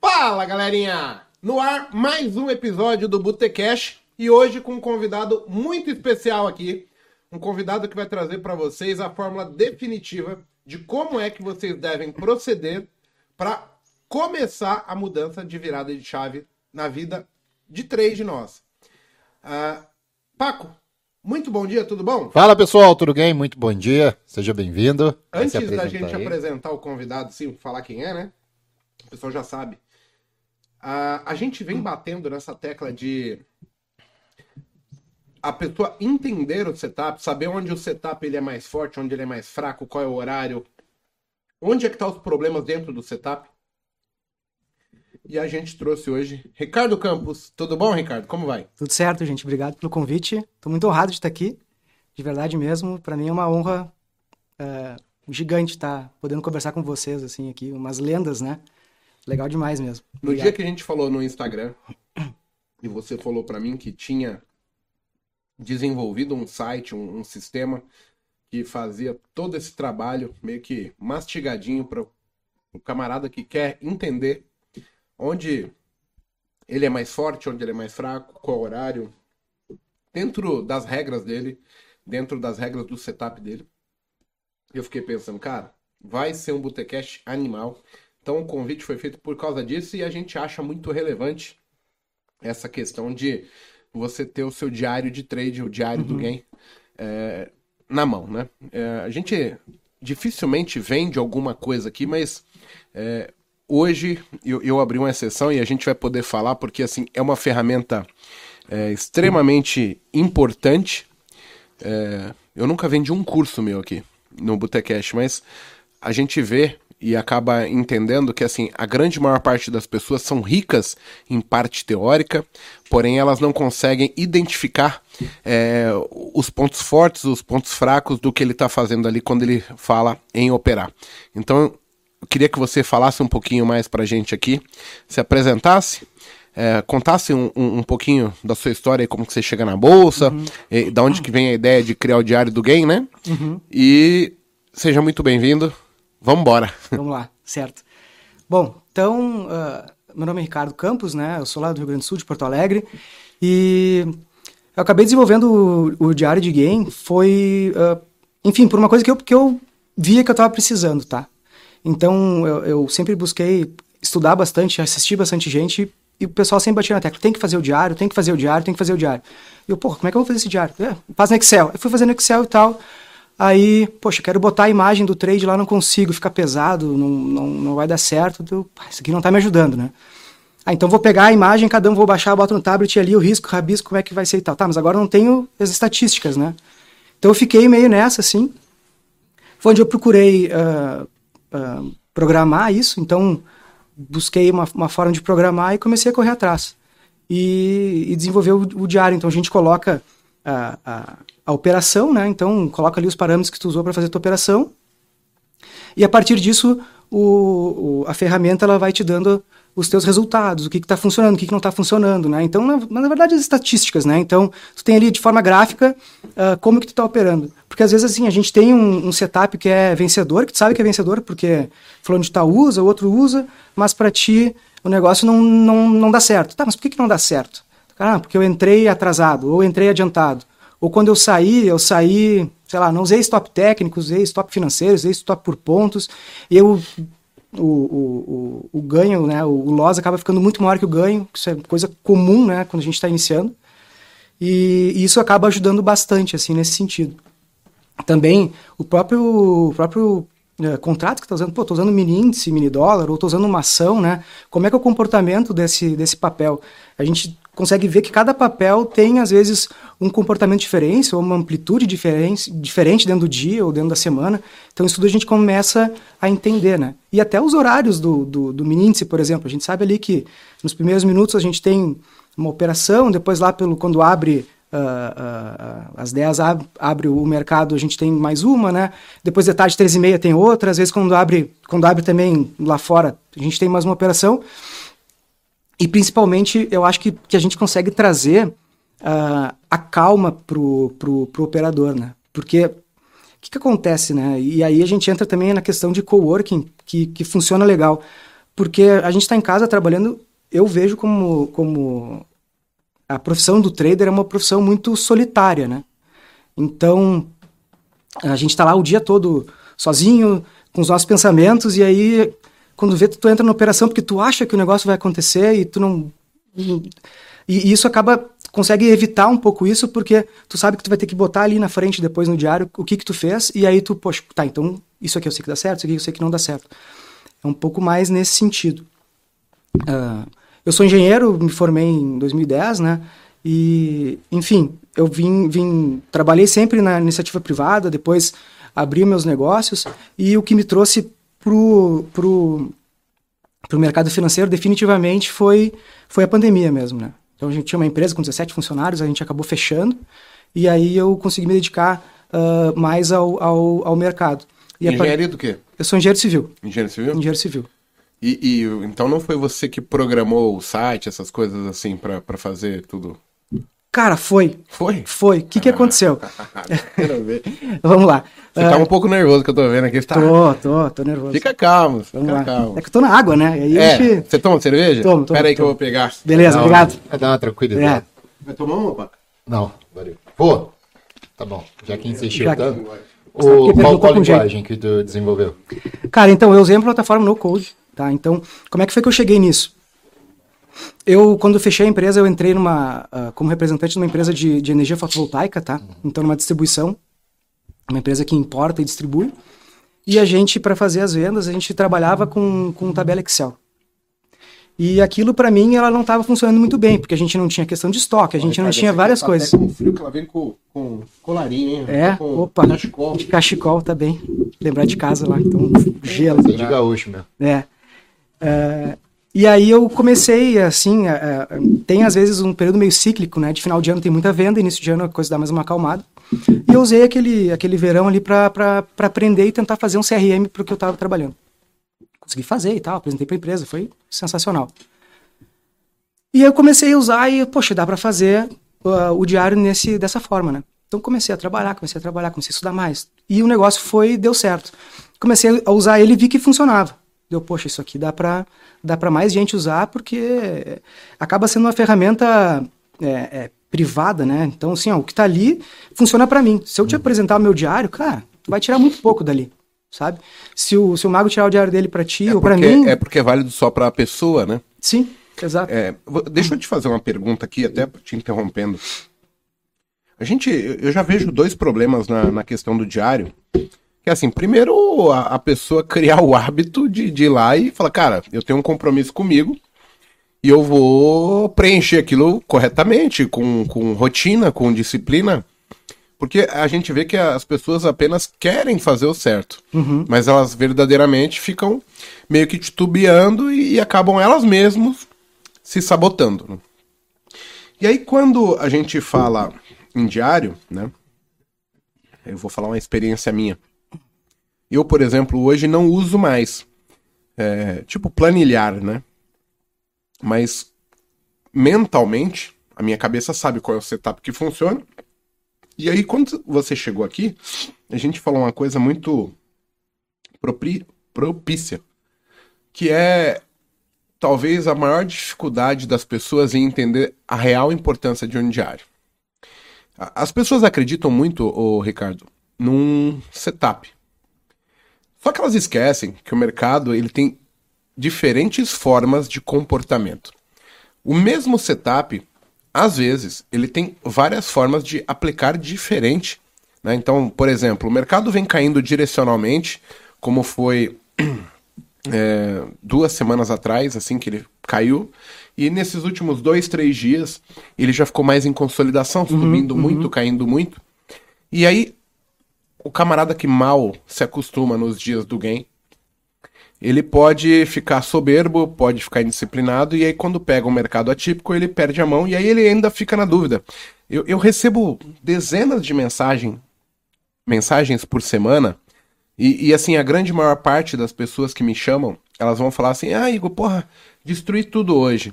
Fala galerinha! No ar, mais um episódio do Botecash e hoje com um convidado muito especial aqui. Um convidado que vai trazer para vocês a fórmula definitiva de como é que vocês devem proceder para começar a mudança de virada de chave na vida de três de nós. Uh, Paco, muito bom dia, tudo bom? Fala pessoal, tudo bem? Muito bom dia, seja bem-vindo. Antes da gente aí. apresentar o convidado, sim, falar quem é, né? O pessoal já sabe. Uh, a gente vem batendo nessa tecla de a pessoa entender o setup, saber onde o setup ele é mais forte, onde ele é mais fraco, qual é o horário, onde é que estão tá os problemas dentro do setup. E a gente trouxe hoje Ricardo Campos. Tudo bom, Ricardo? Como vai? Tudo certo, gente. Obrigado pelo convite. Estou muito honrado de estar aqui. De verdade mesmo. Para mim é uma honra é, gigante estar podendo conversar com vocês, assim, aqui. Umas lendas, né? Legal demais mesmo. Obrigado. No dia que a gente falou no Instagram, e você falou para mim que tinha desenvolvido um site, um, um sistema que fazia todo esse trabalho meio que mastigadinho para o camarada que quer entender onde ele é mais forte, onde ele é mais fraco, qual horário, dentro das regras dele, dentro das regras do setup dele. Eu fiquei pensando, cara, vai ser um botecast animal. Então o convite foi feito por causa disso e a gente acha muito relevante essa questão de você ter o seu diário de trade, o diário uhum. do game, é, na mão, né? É, a gente dificilmente vende alguma coisa aqui, mas é, hoje eu, eu, abri uma exceção e a gente vai poder falar porque assim é uma ferramenta é, extremamente importante. É, eu nunca vendi um curso meu aqui no Botecash, mas a gente vê e acaba entendendo que assim a grande maior parte das pessoas são ricas em parte teórica, porém elas não conseguem identificar é, os pontos fortes, os pontos fracos do que ele está fazendo ali quando ele fala em operar. Então eu queria que você falasse um pouquinho mais para a gente aqui, se apresentasse. É, contasse um, um, um, pouquinho da sua história, como que você chega na bolsa, uhum. e, da onde que vem a ideia de criar o Diário do Game, né? Uhum. E seja muito bem-vindo. Vamos embora. Vamos lá, certo. Bom, então, uh, meu nome é Ricardo Campos, né? Eu sou lá do Rio Grande do Sul, de Porto Alegre. E eu acabei desenvolvendo o, o Diário de Game, foi, uh, enfim, por uma coisa que eu, que eu via que eu estava precisando, tá? Então, eu, eu, sempre busquei estudar bastante, assistir bastante gente e o pessoal sempre batia na tecla, tem que fazer o diário, tem que fazer o diário, tem que fazer o diário. E eu, porra, como é que eu vou fazer esse diário? É, faz no Excel. Eu fui fazendo Excel e tal. Aí, poxa, quero botar a imagem do trade lá, não consigo, fica pesado, não, não, não vai dar certo. Eu, isso aqui não está me ajudando, né? Ah, então vou pegar a imagem, cada um vou baixar, boto no tablet ali, o risco, o rabisco, como é que vai ser e tal. Tá, mas agora não tenho as estatísticas, né? Então eu fiquei meio nessa, assim. Foi onde eu procurei uh, uh, programar isso, então busquei uma, uma, forma de programar e comecei a correr atrás. E, e desenvolver o, o, diário. Então a gente coloca a, a, a, operação, né? Então coloca ali os parâmetros que tu usou para fazer a tua operação. E a partir disso, o, o, a ferramenta ela vai te dando os teus resultados, o que está funcionando, o que, que não está funcionando, né? Então, na, na, verdade, as estatísticas, né? Então, tu tem ali de forma gráfica uh, como que tu está operando. Porque às vezes, assim, a gente tem um, um, setup que é vencedor, que tu sabe que é vencedor, porque fulano de tal usa, o outro usa, mas para ti o negócio não, não, não dá certo. Tá, mas por que, que não dá certo? Ah, porque eu entrei atrasado, ou entrei adiantado. Ou quando eu saí, eu saí, sei lá, não usei stop técnico, usei stop financeiro, usei stop por pontos, eu o, o, o, ganho, né, o, o loss acaba ficando muito maior que o ganho, isso é coisa comum, né, quando a gente está iniciando, e, e, isso acaba ajudando bastante, assim, nesse sentido. Também, o próprio, o próprio é, contrato que está usando, pô, estou usando mini índice, mini dólar, ou estou usando uma ação, né, como é que é o comportamento desse, desse papel? A gente consegue ver que cada papel tem, às vezes, um comportamento diferente ou uma amplitude diferente, diferente dentro do dia ou dentro da semana. Então, isso tudo a gente começa a entender, né? E até os horários do, do, do por exemplo. A gente sabe ali que nos primeiros minutos a gente tem uma operação, depois lá pelo quando abre uh, uh, às 10 ab abre o mercado, a gente tem mais uma, né? Depois de tarde, 13 e meia, tem outra. Às vezes, quando abre, quando abre também lá fora, a gente tem mais uma operação. E principalmente, eu acho que, que a gente consegue trazer uh, a calma pro, pro, pro operador, né? Porque o que, que acontece, né? E aí a gente entra também na questão de coworking, que, que funciona legal. porque a gente está em casa trabalhando, eu vejo como, como a profissão do trader é uma profissão muito solitária, né? Então, a gente está lá o dia todo sozinho, com os nossos pensamentos, e aí, quando vê, tu, entra na operação porque tu acha que o negócio vai acontecer e tu não. E, e isso acaba. Consegue evitar um pouco isso, porque tu sabe que tu vai ter que botar ali na frente, depois no diário, o que que tu fez, e aí tu, poxa, tá, então isso aqui eu sei que dá certo, isso aqui eu sei que não dá certo. É um pouco mais nesse sentido. Uh, eu sou engenheiro, me formei em 2010, né? E, enfim, eu vim, vim, trabalhei sempre na iniciativa privada, depois abri meus negócios e o que me trouxe pro, pro, pro mercado financeiro definitivamente foi, foi a pandemia mesmo, né? Então a gente tinha uma empresa com 17 funcionários, a gente acabou fechando e aí eu consegui me dedicar uh, mais ao, ao, ao mercado. E Engenharia do quê? Eu sou engenheiro civil. Engenheiro civil? Engenheiro civil. E, e então não foi você que programou o site, essas coisas assim, para fazer tudo? Cara, foi. Foi? Foi. O que, que aconteceu? Quero ver. Vamos lá. Você tá um pouco nervoso que eu tô vendo aqui. Tá... Tô, tô, tô nervoso. Fica calmo, Vamos fica lá. calmo. É que eu tô na água, né? Aí É, a gente... você toma cerveja? Tomo, tomo, Pera aí que eu vou pegar. Beleza, Dá obrigado. Uma, dá uma tranquilidade. É. Vai tomar uma, pá? Não, valeu. Pô, tá bom. Já que insistiu Já tanto. Sabe O, qual, jeito. linguagem que tu desenvolveu? Cara, então, eu usei a plataforma no Code, tá? Então, como é que foi que eu cheguei nisso? Eu, quando fechei a empresa, eu entrei numa, ah, como representante de uma empresa de, de energia fotovoltaica, tá? Então, numa distribuição, uma empresa que importa e distribui. E a gente, para fazer as vendas, a gente trabalhava com, com tabela Excel. E aquilo, para mim, ela não estava funcionando muito bem, porque a gente não tinha questão de estoque, a gente não Ricardo, tinha várias tá coisas. Com frio que ela vem com, com colarinho, hein? É, com opa. cachecol. De cachecol também. Lembrar de casa lá, então, gelo. É de gaúcho mesmo. É. É, e aí eu comecei, assim, é, é, tem às vezes um período meio cíclico, né? De final de ano tem muita venda, início de ano a coisa dá mais uma acalmada. E eu usei aquele, aquele verão ali para aprender e tentar fazer um CRM para o que eu estava trabalhando. Consegui fazer e tal, apresentei para a empresa, foi sensacional. E aí eu comecei a usar e, poxa, dá para fazer uh, o diário nesse, dessa forma, né? Então comecei a trabalhar, comecei a trabalhar, comecei a estudar mais. E o negócio foi, deu certo. Comecei a usar ele e vi que funcionava. Deu, poxa, isso aqui dá para dá pra mais gente usar porque acaba sendo uma ferramenta é, é, privada, né? Então, assim, ó, o que tá ali funciona para mim. Se eu te apresentar o meu diário, cara, tu vai tirar muito pouco dali, sabe? Se o, se o mago tirar o diário dele para ti ou para mim, É porque é válido só pra pessoa, né? sim, exato. É, deixa eu te fazer uma pergunta aqui, até te interrompendo. A gente, eu eu já vejo dois problemas na, na questão do diário. É assim, primeiro a, a pessoa criar o hábito de, de ir lá e falar, cara, eu tenho um compromisso comigo e eu vou preencher aquilo corretamente, com, com rotina, com disciplina. Porque a gente vê que as pessoas apenas querem fazer o certo, mas elas verdadeiramente ficam meio que titubeando e, e acabam elas mesmas se sabotando. né? E aí, quando a gente fala em diário, né? Eu vou falar uma experiência minha. Eu, por exemplo, hoje não uso mais. é, tipo, planilhar, né? Mas mentalmente, a minha cabeça sabe qual é o setup que funciona. E aí, quando você chegou aqui, a gente falou uma coisa muito propri- propícia, que é talvez a maior dificuldade das pessoas em entender a real importância de um diário. As pessoas acreditam muito, ô Ricardo, num setup. Só que elas esquecem que o mercado ele tem diferentes formas de comportamento. O mesmo setup, às vezes, ele tem várias formas de aplicar diferente. né? Então, por exemplo, o mercado vem caindo direcionalmente, como foi é, duas semanas atrás, assim que ele caiu. E nesses últimos dois, três dias, ele já ficou mais em consolidação, subindo muito, caindo muito. E aí, o camarada que mal se acostuma nos dias do game, ele pode ficar soberbo, pode ficar indisciplinado, e aí quando pega um mercado atípico, ele perde a mão, e aí ele ainda fica na dúvida. Eu, eu recebo dezenas de mensagem, mensagens por semana, e, e, assim, a grande maior parte das pessoas que me chamam, elas vão falar assim, ah, Igor, porra, destruí tudo hoje.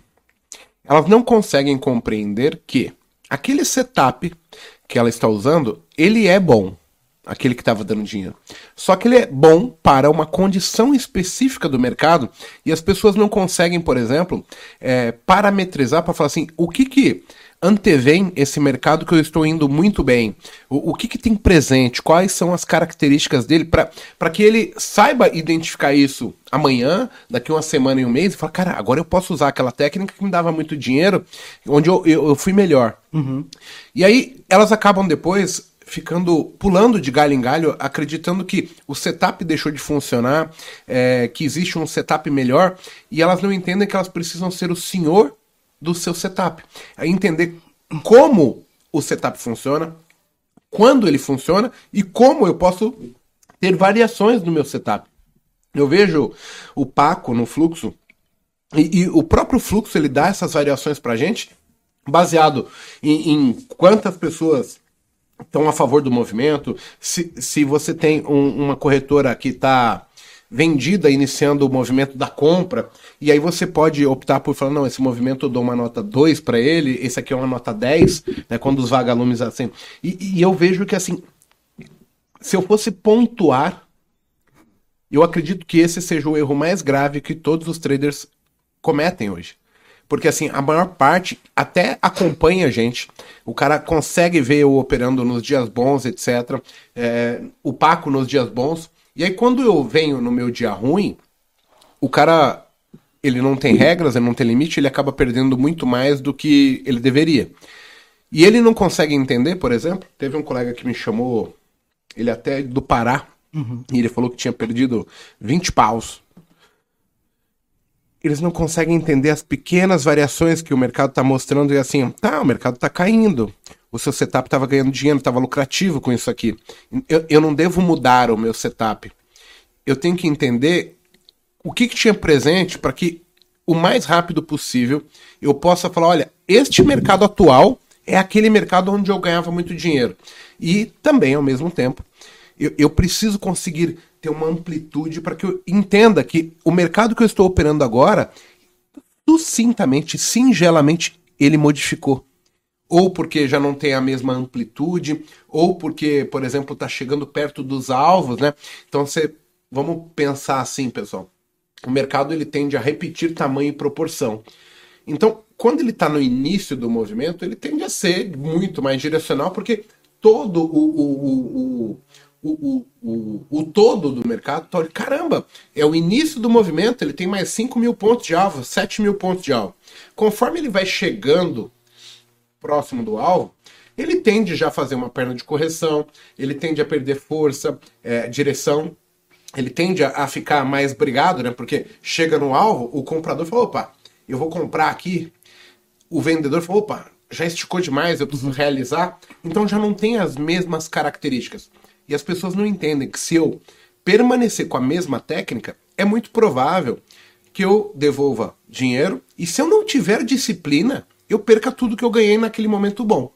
Elas não conseguem compreender que aquele setup que ela está usando, ele é bom. Aquele que estava dando dinheiro. Só que ele é bom para uma condição específica do mercado e as pessoas não conseguem, por exemplo, é, parametrizar para falar assim, o que que antevém esse mercado que eu estou indo muito bem? O, o que, que tem presente? Quais são as características dele para que ele saiba identificar isso amanhã, daqui uma semana e um mês e falar, cara, agora eu posso usar aquela técnica que me dava muito dinheiro, onde eu, eu, eu fui melhor. Uhum. E aí elas acabam depois ficando pulando de galho em galho, acreditando que o setup deixou de funcionar, é, que existe um setup melhor, e elas não entendem que elas precisam ser o senhor do seu setup. É entender como o setup funciona, quando ele funciona e como eu posso ter variações no meu setup. Eu vejo o Paco no fluxo e, e o próprio fluxo ele dá essas variações para gente baseado em, em, quantas pessoas estão a favor do movimento, se, se você tem um, uma corretora que está vendida iniciando o movimento da compra, e aí você pode optar por falar, não, esse movimento eu dou uma nota 2 para ele, esse aqui é uma nota 10, né, quando os vagalumes assim. E, e eu vejo que assim, se eu fosse pontuar, eu acredito que esse seja o erro mais grave que todos os traders cometem hoje. Porque assim, a maior parte até acompanha a gente. O cara consegue ver eu operando nos dias bons, etc. É, o Paco nos dias bons. E aí, quando eu venho no meu dia ruim, o cara ele não tem regras, ele não tem limite, ele acaba perdendo muito mais do que ele deveria. E ele não consegue entender, por exemplo, teve um colega que me chamou, ele até do Pará, uhum. e ele falou que tinha perdido 20 paus. Eles não conseguem entender as pequenas variações que o mercado está mostrando e assim, tá, o mercado está caindo o seu setup estava ganhando dinheiro, estava lucrativo com isso aqui. Eu, eu não devo mudar o meu setup. Eu tenho que entender o que, que tinha presente para que o mais rápido possível eu possa falar: olha, este mercado atual é aquele mercado onde eu ganhava muito dinheiro. E também, ao mesmo tempo, eu, eu preciso conseguir ter uma amplitude para que eu entenda que o mercado que eu estou operando agora, sucintamente, singelamente, ele modificou ou porque já não tem a mesma amplitude, ou porque, por exemplo, está chegando perto dos alvos, né? Então você, vamos pensar assim, pessoal. O mercado ele tende a repetir tamanho e proporção. Então, quando ele está no início do movimento, ele tende a ser muito mais direcional, porque todo o, o, o, o, o, o todo do mercado tá, caramba, é o início do movimento, ele tem mais 5 mil pontos de alvo, 7 mil pontos de alvo. Conforme ele vai chegando próximo do alvo, ele tende já a fazer uma perna de correção, ele tende a perder força, é, direção, ele tende a, ficar mais brigado, né? Porque chega no alvo, o comprador fala, opa, eu vou comprar aqui. O vendedor falou, opa, já esticou demais, eu preciso realizar. Então já não tem as mesmas características. E as pessoas não entendem que se eu permanecer com a mesma técnica, é muito provável que eu devolva dinheiro. E se eu não tiver disciplina, eu perca tudo que eu ganhei naquele momento bom.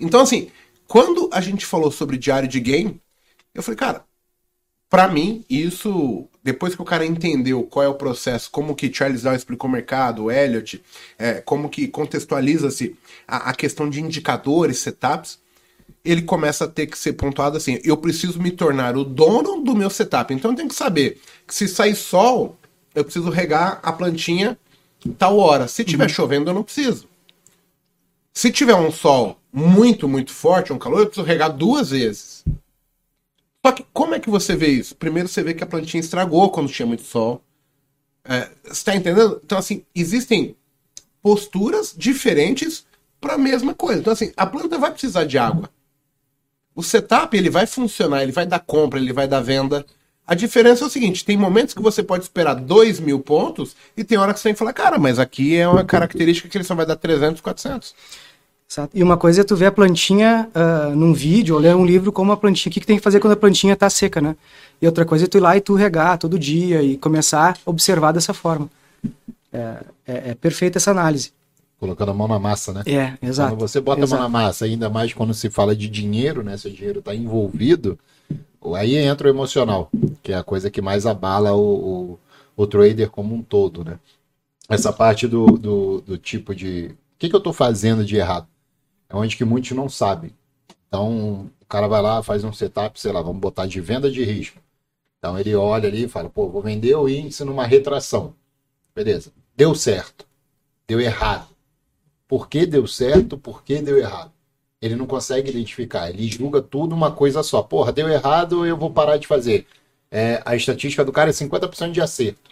Então, assim, quando a gente falou sobre diário de game, eu falei, cara, para mim, isso, depois que o cara entendeu qual é o processo, como que Charles Dow explicou o mercado, o Elliott, é, como que contextualiza-se a, a, questão de indicadores, setups, ele começa a ter que ser pontuado assim, eu preciso me tornar o dono do meu setup. Então eu tenho que saber que se sair sol, eu preciso regar a plantinha tal hora. Se tiver uhum. chovendo, eu não preciso. Se tiver um sol muito, muito forte, um calor, eu preciso regar duas vezes. Só que como é que você vê isso? Primeiro você vê que a plantinha estragou quando tinha muito sol. É, você está entendendo? Então, assim, existem posturas diferentes para a mesma coisa. Então, assim, a planta vai precisar de água. O setup ele vai funcionar, ele vai dar compra, ele vai dar venda. A diferença é o seguinte: tem momentos que você pode esperar 2 mil pontos e tem hora que você tem que falar, cara, mas aqui é uma característica que ele só vai dar 300, 400. Exato. E uma coisa é tu ver a plantinha uh, num vídeo ou ler um livro como a plantinha, o que, que tem que fazer quando a plantinha está seca, né? E outra coisa é tu ir lá e tu regar todo dia e começar a observar dessa forma. É, é, é perfeita essa análise. Colocando a mão na massa, né? É, exato. Quando você bota exato. a mão na massa, ainda mais quando se fala de dinheiro, né? Se o dinheiro está envolvido, Aí entra o emocional, que é a coisa que mais abala o, o, o trader como um todo, né? Essa parte do, do, do tipo de. O que, que eu estou fazendo de errado? É onde que muitos não sabem. Então, o cara vai lá, faz um setup, sei lá, vamos botar de venda de risco. Então ele olha ali e fala, pô, vou vender o índice numa retração. Beleza. Deu certo. Deu errado. Por que deu certo? Por que deu errado? Ele não consegue identificar. Ele julga tudo uma coisa só. Porra, deu errado, eu vou parar de fazer. É, a estatística do cara é 50% de acerto.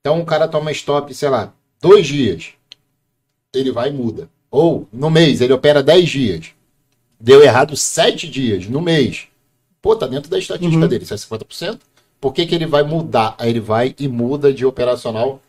Então o cara toma stop, sei lá, dois dias. Ele vai e muda. Ou no mês, ele opera 10 dias. Deu errado 7 dias no mês. Pô, tá dentro da estatística uhum. dele, isso é 50%. Por que, que ele vai mudar? Aí ele vai e muda de operacional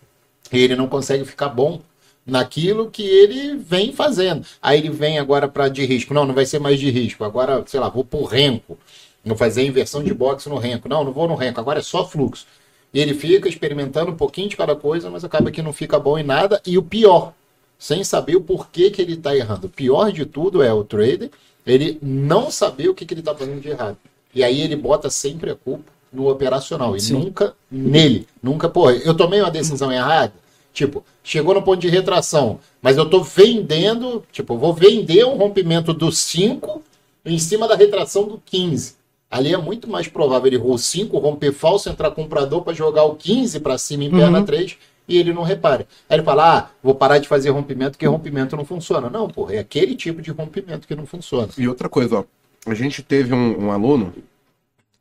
e ele não consegue ficar bom naquilo que ele vem fazendo. Aí ele vem agora para de risco. Não, não vai ser mais de risco. Agora, sei lá, vou pro renco. Vou fazer a inversão de boxe no renco. Não, não vou no renco. Agora é só fluxo. E ele fica experimentando um pouquinho de cada coisa, mas acaba que não fica bom em nada. E o pior, sem saber o porquê que ele está errando. O pior de tudo é o trader, ele não saber o que, que ele está fazendo de errado. E aí ele bota sempre a culpa no operacional e Sim. nunca nele. Nunca, pô, eu tomei uma decisão errada. Tipo, chegou no ponto de retração, mas eu tô vendendo, tipo, vou vender um rompimento do 5 em cima da retração do 15. Ali é muito mais provável ele rolar 5, romper falso, entrar comprador para jogar o 15 para cima em perna uhum. 3 e ele não repara. Aí ele fala: ah, vou parar de fazer rompimento porque rompimento não funciona. Não, porra, é aquele tipo de rompimento que não funciona. E outra coisa, ó, a gente teve um, um aluno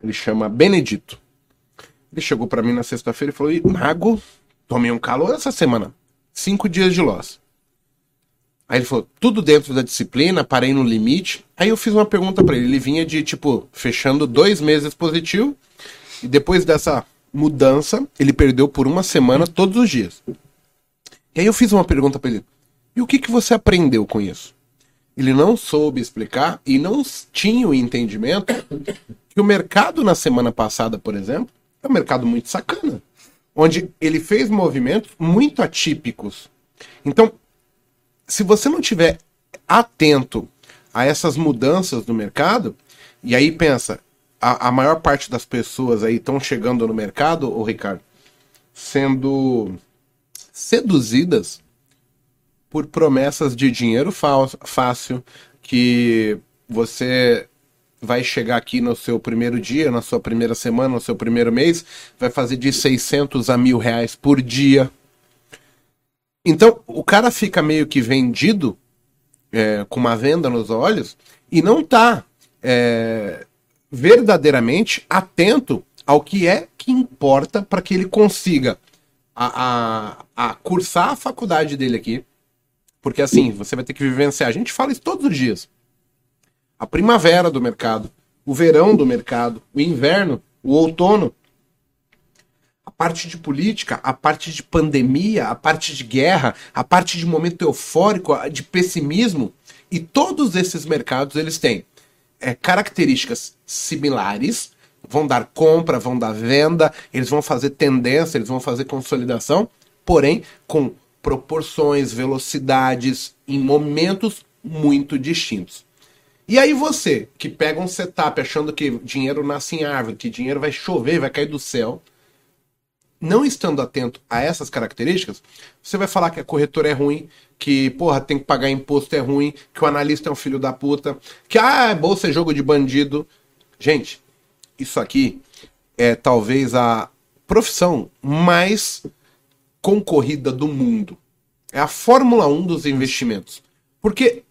ele chama Benedito. Ele chegou para mim na sexta-feira e falou: Mago, tomei um calor essa semana. Cinco dias de loss. Aí ele falou: tudo dentro da disciplina, parei no limite. Aí eu fiz uma pergunta para ele. Ele vinha de, tipo, fechando dois meses positivo. E depois dessa mudança, ele perdeu por uma semana todos os dias. E aí eu fiz uma pergunta para ele: e o que, que você aprendeu com isso? Ele não soube explicar e não tinha o entendimento que o mercado na semana passada, por exemplo, é um mercado muito sacana, onde ele fez movimentos muito atípicos. Então, se você não tiver atento a essas mudanças do mercado, e aí pensa, a, a maior parte das pessoas aí estão chegando no mercado, o Ricardo, sendo seduzidas por promessas de dinheiro fácil, que você vai chegar aqui no seu primeiro dia, na sua primeira semana, no seu primeiro mês, vai fazer de 600 a mil reais por dia. Então, o cara fica meio que vendido, é, com uma venda nos olhos, e não está é, verdadeiramente atento ao que é que importa para que ele consiga a, a, a cursar a faculdade dele aqui. Porque assim, você vai ter que vivenciar. A gente fala isso todos os dias a primavera do mercado, o verão do mercado, o inverno, o outono. A parte de política, a parte de pandemia, a parte de guerra, a parte de momento eufórico, de pessimismo. E todos esses mercados eles têm é, características similares, vão dar compra, vão dar venda, eles vão fazer tendência, eles vão fazer consolidação, porém com proporções, velocidades, em momentos muito distintos. E aí você, que pega um setup achando que dinheiro nasce em árvore, que dinheiro vai chover, vai cair do céu, não estando atento a essas características, você vai falar que a corretora é ruim, que, porra, tem que pagar imposto é ruim, que o analista é um filho da puta, que, ah, bolsa é jogo de bandido. Gente, isso aqui é talvez a profissão mais concorrida do mundo. É a Fórmula 1 dos investimentos. Porque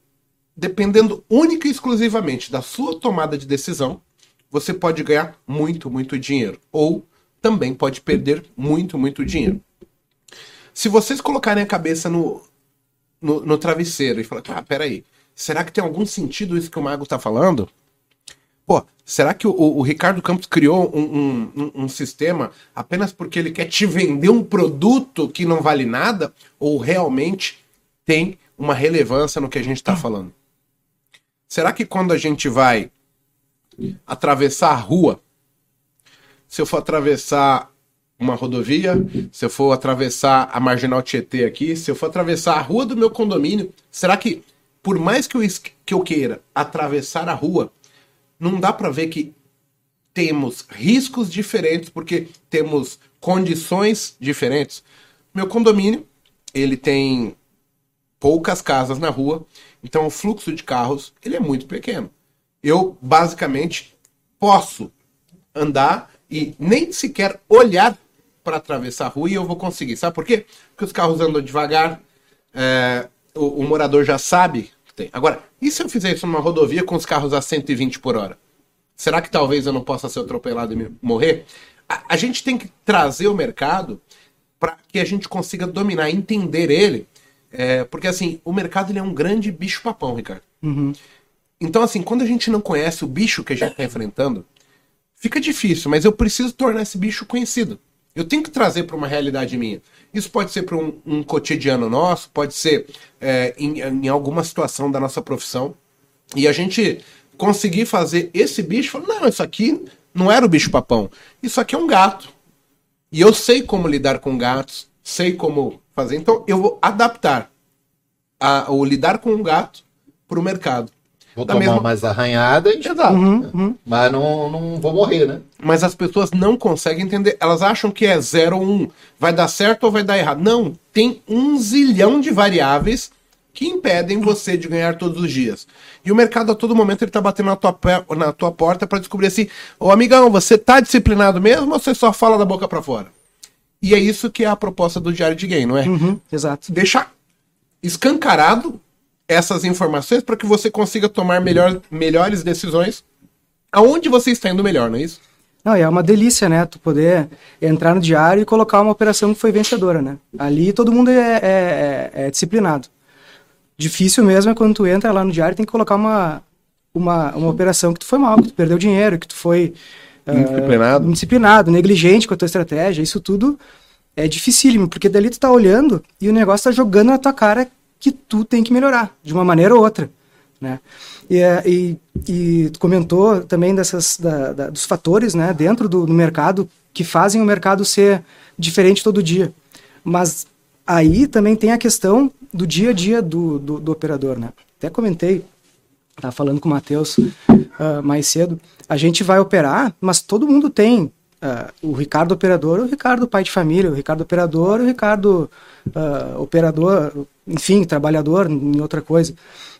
dependendo única e exclusivamente da sua tomada de decisão, você pode ganhar muito, muito dinheiro. Ou também pode perder muito, muito dinheiro. Se vocês colocarem a cabeça no, no, no travesseiro e falar, ah, peraí, será que tem algum sentido isso que o Mago está falando? Pô, será que o, o, Ricardo Campos criou um, um, um, sistema apenas porque ele quer te vender um produto que não vale nada? Ou realmente tem uma relevância no que a gente está falando? Será que quando a gente vai atravessar a rua, se eu for atravessar uma rodovia, se eu for atravessar a Marginal Tietê aqui, se eu for atravessar a rua do meu condomínio, será que, por mais que eu, que eu queira atravessar a rua, não dá para ver que temos riscos diferentes porque temos condições diferentes? Meu condomínio, ele tem poucas casas na rua, então o fluxo de carros ele é muito pequeno. eu basicamente posso andar e nem sequer olhar para atravessar a rua e eu vou conseguir. Sabe por quê? Porque os carros andam devagar, é, o, o, morador já sabe que tem. Agora, e se eu fizer isso numa rodovia com os carros a 120 por hora? Será que talvez eu não possa ser atropelado e morrer? A, a gente tem que trazer o mercado para que a gente consiga dominar, entender ele. É, porque assim, o mercado ele é um grande bicho-papão, Ricardo. Uhum. Então, assim, quando a gente não conhece o bicho que a gente está enfrentando, fica difícil, mas eu preciso tornar esse bicho conhecido. Eu tenho que trazer para uma realidade minha. Isso pode ser para um, um, cotidiano nosso, pode ser é, em, em, alguma situação da nossa profissão. E a gente conseguir fazer esse bicho, falar, não, isso aqui não era o bicho papão. Isso aqui é um gato. E eu sei como lidar com gatos, sei como fazer. Então eu vou adaptar a, o lidar com um gato para o mercado. Vou da tomar mesma... mais arranhadas. Exato. Uhum, uhum. Mas não, não vou morrer, né? Mas as pessoas não conseguem entender. Elas acham que é 0 ou 1. Um. Vai dar certo ou vai dar errado? Não. Tem um zilhão de variáveis que impedem você de ganhar todos os dias. E o mercado a todo momento ele tá batendo na tua, na tua porta para descobrir assim: Ô amigão, você tá disciplinado mesmo ou você só fala da boca para fora? E é isso que é a proposta do Diário de Game, não é? Uhum, exato. Deixar escancarado essas informações para que você consiga tomar melhor, melhores decisões aonde você está indo melhor, não é isso? Não, é uma delícia, né? Tu poder entrar no diário e colocar uma operação que foi vencedora, né? Ali todo mundo é, é, é, é disciplinado. Difícil mesmo é quando tu entra lá no diário e tem que colocar uma, uma, uma operação que tu foi mal, que tu perdeu dinheiro, que tu foi... Indisciplinado. Uh, indisciplinado, negligente com a tua estratégia. Isso tudo é dificílimo, porque dali tu tá olhando e o negócio tá jogando na tua cara que tu tem que melhorar, de uma maneira ou outra. Né? E, é, e, e tu comentou também dessas, da, da, dos fatores né, dentro do, do, mercado que fazem o mercado ser diferente todo dia. Mas aí também tem a questão do dia a dia do, do, do operador. Né? Até comentei, estava falando com o Matheus uh, mais cedo, a gente vai operar, mas todo mundo tem Uh, o Ricardo operador, o Ricardo pai de família, o Ricardo operador, o Ricardo uh, operador, enfim, trabalhador em outra coisa.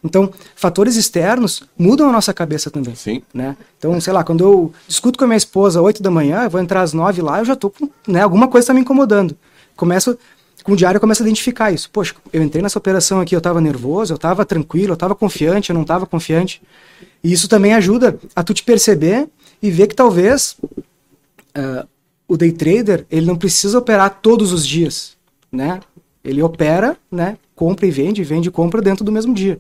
Então, fatores externos mudam a nossa cabeça também. Sim. Né? Então, sei lá, quando eu discuto com a minha esposa às 8 da manhã, eu vou entrar às 9 lá, eu já tô com, né, alguma coisa está me incomodando. Começo com o diário eu começo a identificar isso. Poxa, eu entrei nessa operação aqui, eu estava nervoso, eu estava tranquilo, eu estava confiante, eu não estava confiante. E isso também ajuda a tu te perceber e ver que talvez uh, o day trader ele não precisa operar todos os dias, né? Ele opera, né? Compra e vende, vende e compra dentro do mesmo dia.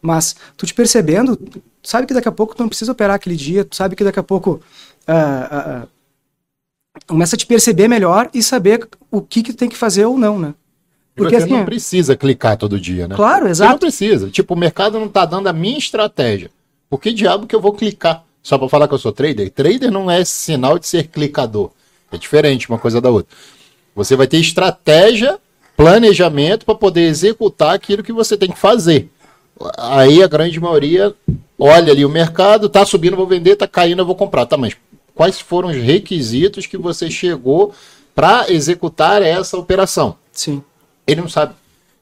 Mas tu te percebendo, tu sabe que daqui a pouco tu não precisa operar aquele dia, tu sabe que daqui a pouco uh, uh, começa a te perceber melhor e saber o que que tem que fazer ou não, né? Porque você assim, não precisa clicar todo dia, né? Claro, exato. Você não precisa. Tipo, o mercado não tá dando a minha estratégia. Por que diabo que eu vou clicar? Só para falar que eu sou trader? Trader não é sinal de ser clicador. É diferente uma coisa da outra. Você vai ter estratégia, planejamento para poder executar aquilo que você tem que fazer. Aí a grande maioria olha ali o mercado, tá subindo, vou vender, tá caindo, eu vou comprar. Tá, mas quais foram os requisitos que você chegou para executar essa operação? Sim. Ele não sabe.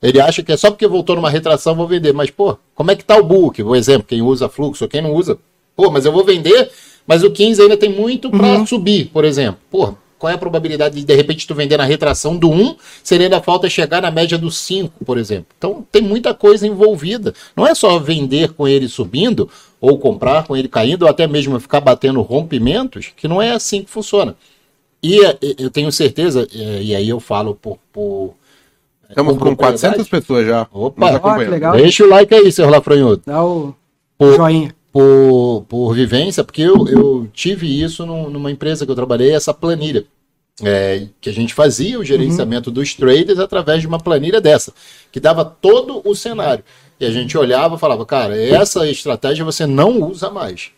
Ele acha que é só porque voltou numa retração vou vender. Mas, pô, como é que tá o book? Por exemplo, quem usa fluxo ou quem não usa, Pô, mas eu vou vender, mas o 15 ainda tem muito para uhum. subir, por exemplo. Pô, qual é a probabilidade de de repente tu vender na retração do 1, seria ainda falta chegar na média do 5, por exemplo. Então tem muita coisa envolvida. Não é só vender com ele subindo, ou comprar com ele caindo, ou até mesmo ficar batendo rompimentos, que não é assim que funciona. E eu tenho certeza, e aí eu falo por. por Estamos com 400 pessoas já. Opa, oh, legal. deixa o like aí, seu Lafranhudo. Dá o por, joinha por, por vivência, porque eu, eu tive isso no, numa empresa que eu trabalhei, essa planilha. É, que a gente fazia o gerenciamento uhum. dos traders através de uma planilha dessa, que dava todo o cenário. E a gente olhava e falava, cara, essa estratégia você não usa mais.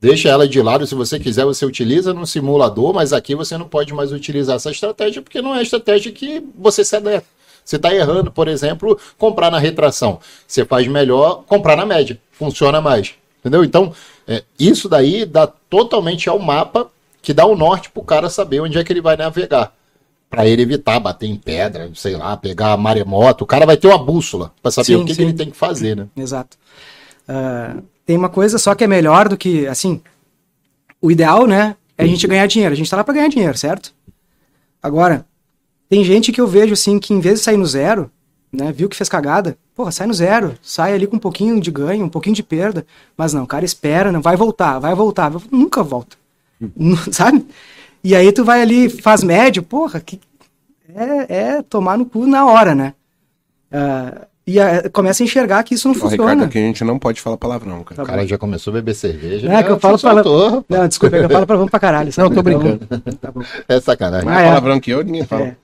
Deixa ela de lado, se você quiser, você utiliza no simulador, mas aqui você não pode mais utilizar essa estratégia, porque não é a estratégia que você se. Você está errando, por exemplo, comprar na retração. Você faz melhor comprar na média. Funciona mais. Entendeu? Então, é, isso daí dá totalmente ao mapa que dá o norte pro cara saber onde é que ele vai navegar. para ele evitar bater em pedra, sei lá, pegar a maremoto. O cara vai ter uma bússola para saber sim, o que, que, ele tem que fazer, né? Exato. Uh, tem uma coisa só que é melhor do que, assim, o ideal, né, é a gente ganhar dinheiro. A gente tá lá pra ganhar dinheiro, certo? Agora, tem gente que eu vejo, assim, que em vez de sair no zero, né, viu que fez cagada, porra, sai no zero, sai ali com um pouquinho de ganho, um pouquinho de perda, mas não, o cara espera, não vai voltar, vai voltar, nunca volta, sabe? E aí tu vai ali, faz médio, porra, que é, é tomar no cu na hora, né? Uh, e a, começa a enxergar que isso não funciona. Ricardo, aqui a gente não pode falar palavrão, cara. Tá o cara já começou a beber cerveja. Não, é que eu falo palavrão. Não, desculpa, é que eu falo palavrão pra caralho. Sabe? Não, tô brincando. Então, tá é sacanagem. Mais ah, é. palavrão que eu, ninguém fala. É.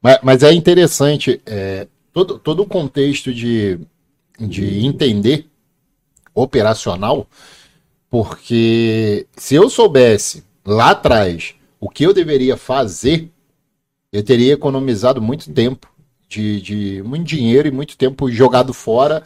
Mas, mas, é interessante, é, todo, todo o contexto de, de entender operacional, porque se eu soubesse lá atrás o que eu deveria fazer, eu teria economizado muito tempo de, de muito dinheiro e muito tempo jogado fora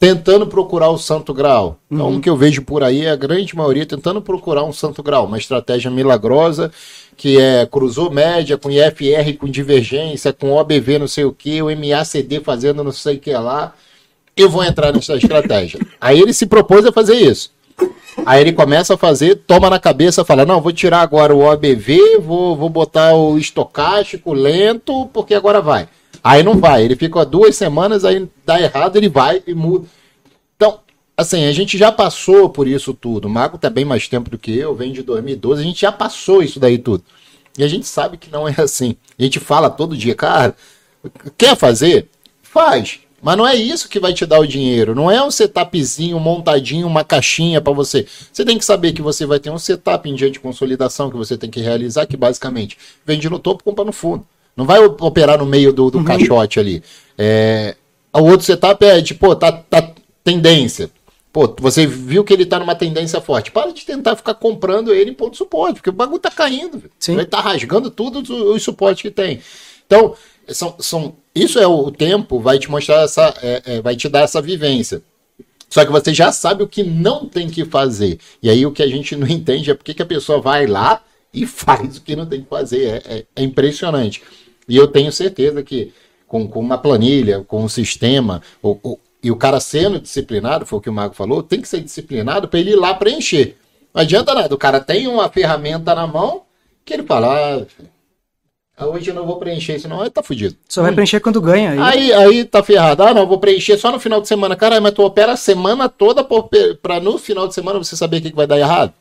tentando procurar o santo grau. Então, uhum. o que eu vejo por aí é a grande maioria tentando procurar um santo grau, uma estratégia milagrosa que é cruzou média com IFR com divergência, com OBV não sei o que, o MACD fazendo não sei o que lá. Eu vou entrar nessa estratégia. Aí ele se propôs a fazer isso. Aí ele começa a fazer, toma na cabeça, fala: Não, vou tirar agora o OBV, vou, vou botar o estocástico lento, porque agora vai. Aí não vai, ele fica duas semanas, aí dá errado, ele vai e muda. Então, assim, a gente já passou por isso tudo. O Mago tá bem mais tempo do que eu, vem de 2012, a gente já passou isso daí tudo. E a gente sabe que não é assim. A gente fala todo dia, cara, quer fazer? Faz. Mas não é isso que vai te dar o dinheiro. Não é um setupzinho montadinho, uma caixinha para você. Você tem que saber que você vai ter um setup em dia de consolidação que você tem que realizar, que basicamente vende no topo, compra no fundo. Não vai operar no meio do, do uhum. caixote ali. É, o outro setup é tipo, tá, tá tendência. Pô, você viu que ele tá numa tendência forte. Para de tentar ficar comprando ele em ponto de suporte, porque o bagulho tá caindo. Sim. Ele tá rasgando tudo os, suportes que tem. Então, são, são, isso é o tempo, vai te mostrar essa. É, é, vai te dar essa vivência. Só que você já sabe o que não tem que fazer. E aí o que a gente não entende é porque que a pessoa vai lá e faz o que não tem que fazer. É, é, é impressionante. E eu tenho certeza que com, com uma planilha, com um sistema, e o cara sendo disciplinado, foi o que o Mago falou, tem que ser disciplinado para ele ir lá preencher. Não adianta nada, o cara tem uma ferramenta na mão que ele fala, ah, hoje eu não vou preencher isso não, aí tá fudido. Só vai preencher quando ganha. Aí, aí, aí tá ferrado. Ah, não, vou preencher só no final de semana. Caralho, mas tu opera a semana toda para no final de semana você saber o que vai dar errado.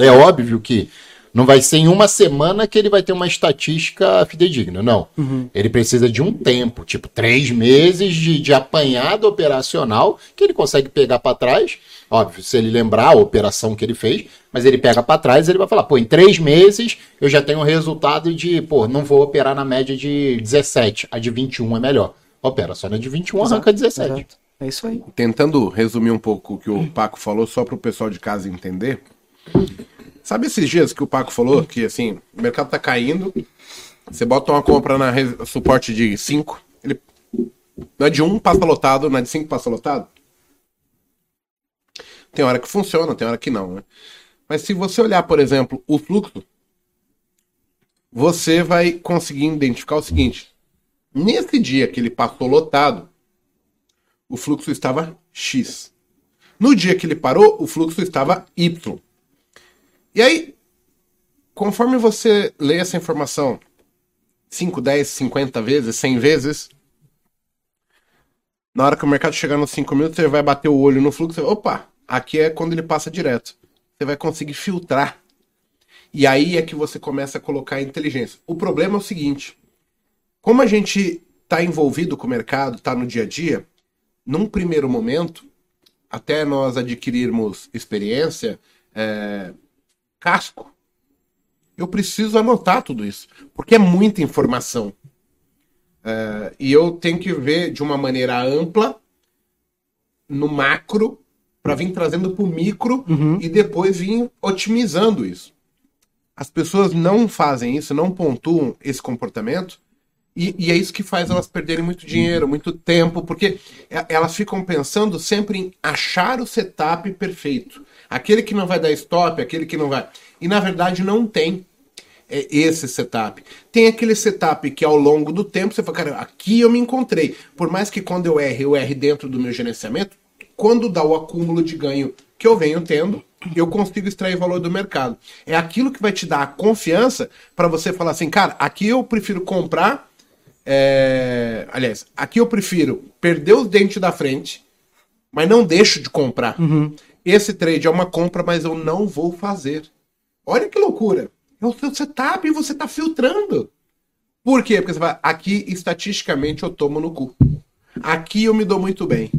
É óbvio que não vai ser em uma semana que ele vai ter uma estatística fidedigna, não. Uhum. Ele precisa de um tempo, tipo três meses de, de apanhado operacional que ele consegue pegar para trás. Óbvio, se ele lembrar a operação que ele fez, mas ele pega para trás ele vai falar, pô, em três meses eu já tenho um resultado de, pô, não vou operar na média de 17, a de 21 é melhor. Opera só na de 21, Exato. arranca 17. Exato. É isso aí. Tentando resumir um pouco o que o Paco falou, só para o pessoal de casa entender. Sabe esses dias que o Paco falou que assim, o mercado tá caindo, você bota uma compra na suporte de 5, ele é de um passa lotado, é de 5 passa lotado? Tem hora que funciona, tem hora que não, né? Mas se você olhar, por exemplo, o fluxo, você vai conseguir identificar o seguinte: nesse dia que ele passou lotado, o fluxo estava X. No dia que ele parou, o fluxo estava Y. E aí, conforme você lê essa informação 5, 10, 50 vezes, 100 vezes, na hora que o mercado chegar nos 5 minutos, você vai bater o olho no fluxo opa, aqui é quando ele passa direto. Você vai conseguir filtrar. E aí é que você começa a colocar a inteligência. O problema é o seguinte: como a gente está envolvido com o mercado, está no dia a dia, num primeiro momento, até nós adquirirmos experiência, é, casco. Eu preciso anotar tudo isso, porque é muita informação. Uh, e eu tenho que ver de uma maneira ampla, no macro, para vir trazendo para o micro uhum. e depois vir otimizando isso. As pessoas não fazem isso, não pontuam esse comportamento, e, e, é isso que faz elas perderem muito dinheiro, muito tempo, porque elas ficam pensando sempre em achar o setup perfeito. Aquele que não vai dar stop, aquele que não vai. E na verdade não tem é, esse setup. Tem aquele setup que ao longo do tempo você fala, cara, aqui eu me encontrei. Por mais que quando eu erre, eu erre dentro do meu gerenciamento, quando dá o acúmulo de ganho que eu venho tendo, eu consigo extrair valor do mercado. É aquilo que vai te dar a confiança para você falar assim, cara, aqui eu prefiro comprar. é, Aliás, aqui eu prefiro perder os dentes da frente, mas não deixo de comprar. Esse trade é uma compra, mas eu não vou fazer. Olha que loucura. É o seu setup e você tá filtrando. Por quê? Porque você vai, aqui estatisticamente eu tomo no cu. Aqui eu me dou muito bem.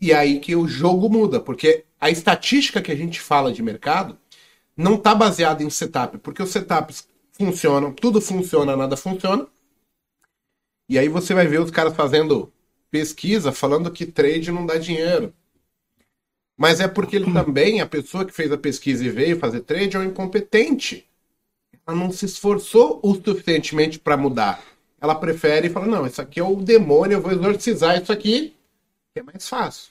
E aí que o jogo muda, porque a estatística que a gente fala de mercado não está baseada em setup, porque os setups funcionam, tudo funciona, nada funciona. E aí você vai ver os caras fazendo pesquisa falando que trade não dá dinheiro. Mas é porque ele também, a pessoa que fez a pesquisa e veio fazer trade, é um incompetente. Ela não se esforçou o suficientemente para mudar. Ela prefere falar: não, isso aqui é o demônio, eu vou exorcizar isso aqui, que é mais fácil.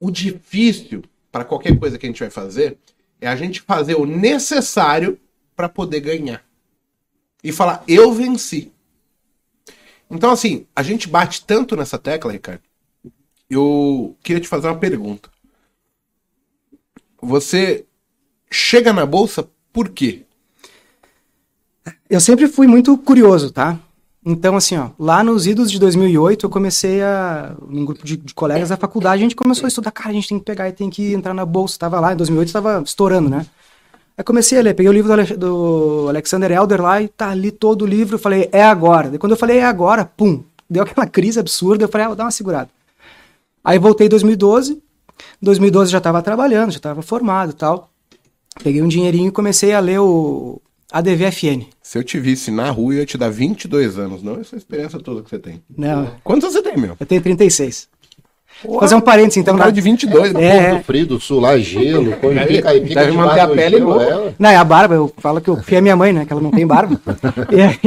O difícil para qualquer coisa que a gente vai fazer é a gente fazer o necessário para poder ganhar. E falar: eu venci. Então, assim, a gente bate tanto nessa tecla, Ricardo. Eu queria te fazer uma pergunta. Você chega na bolsa por quê? Eu sempre fui muito curioso, tá? Então, assim, ó, lá nos idos de 2008, eu comecei a. Num grupo de, de colegas da faculdade, a gente começou a estudar. Cara, a gente tem que pegar e tem que entrar na bolsa. Tava lá, em 2008 tava estourando, né? Aí comecei a ler, peguei o livro do, Ale- do Alexander Elder lá e tá, li todo o livro. Falei, é agora. Daí quando eu falei, é agora, pum, deu aquela crise absurda. Eu falei, ah, vou dar uma segurada. Aí voltei em 2012. 2012 já tava trabalhando, já tava formado e tal. Peguei um dinheirinho e comecei a ler o ADVFN. Se eu te visse na rua, eu ia te dar 22 anos, não essa experiência toda que você tem. Não, Quantos você tem, meu? eu tenho 36. Vou fazer um parênteses, então. Um na- cara de 22, né? É, Pô, do frio do sul lá, gelo, Deve- fica, fica deve manter a pele boa. Não, é a barba, eu falo que eu fui a minha mãe, né? Que ela não tem barba. e aí...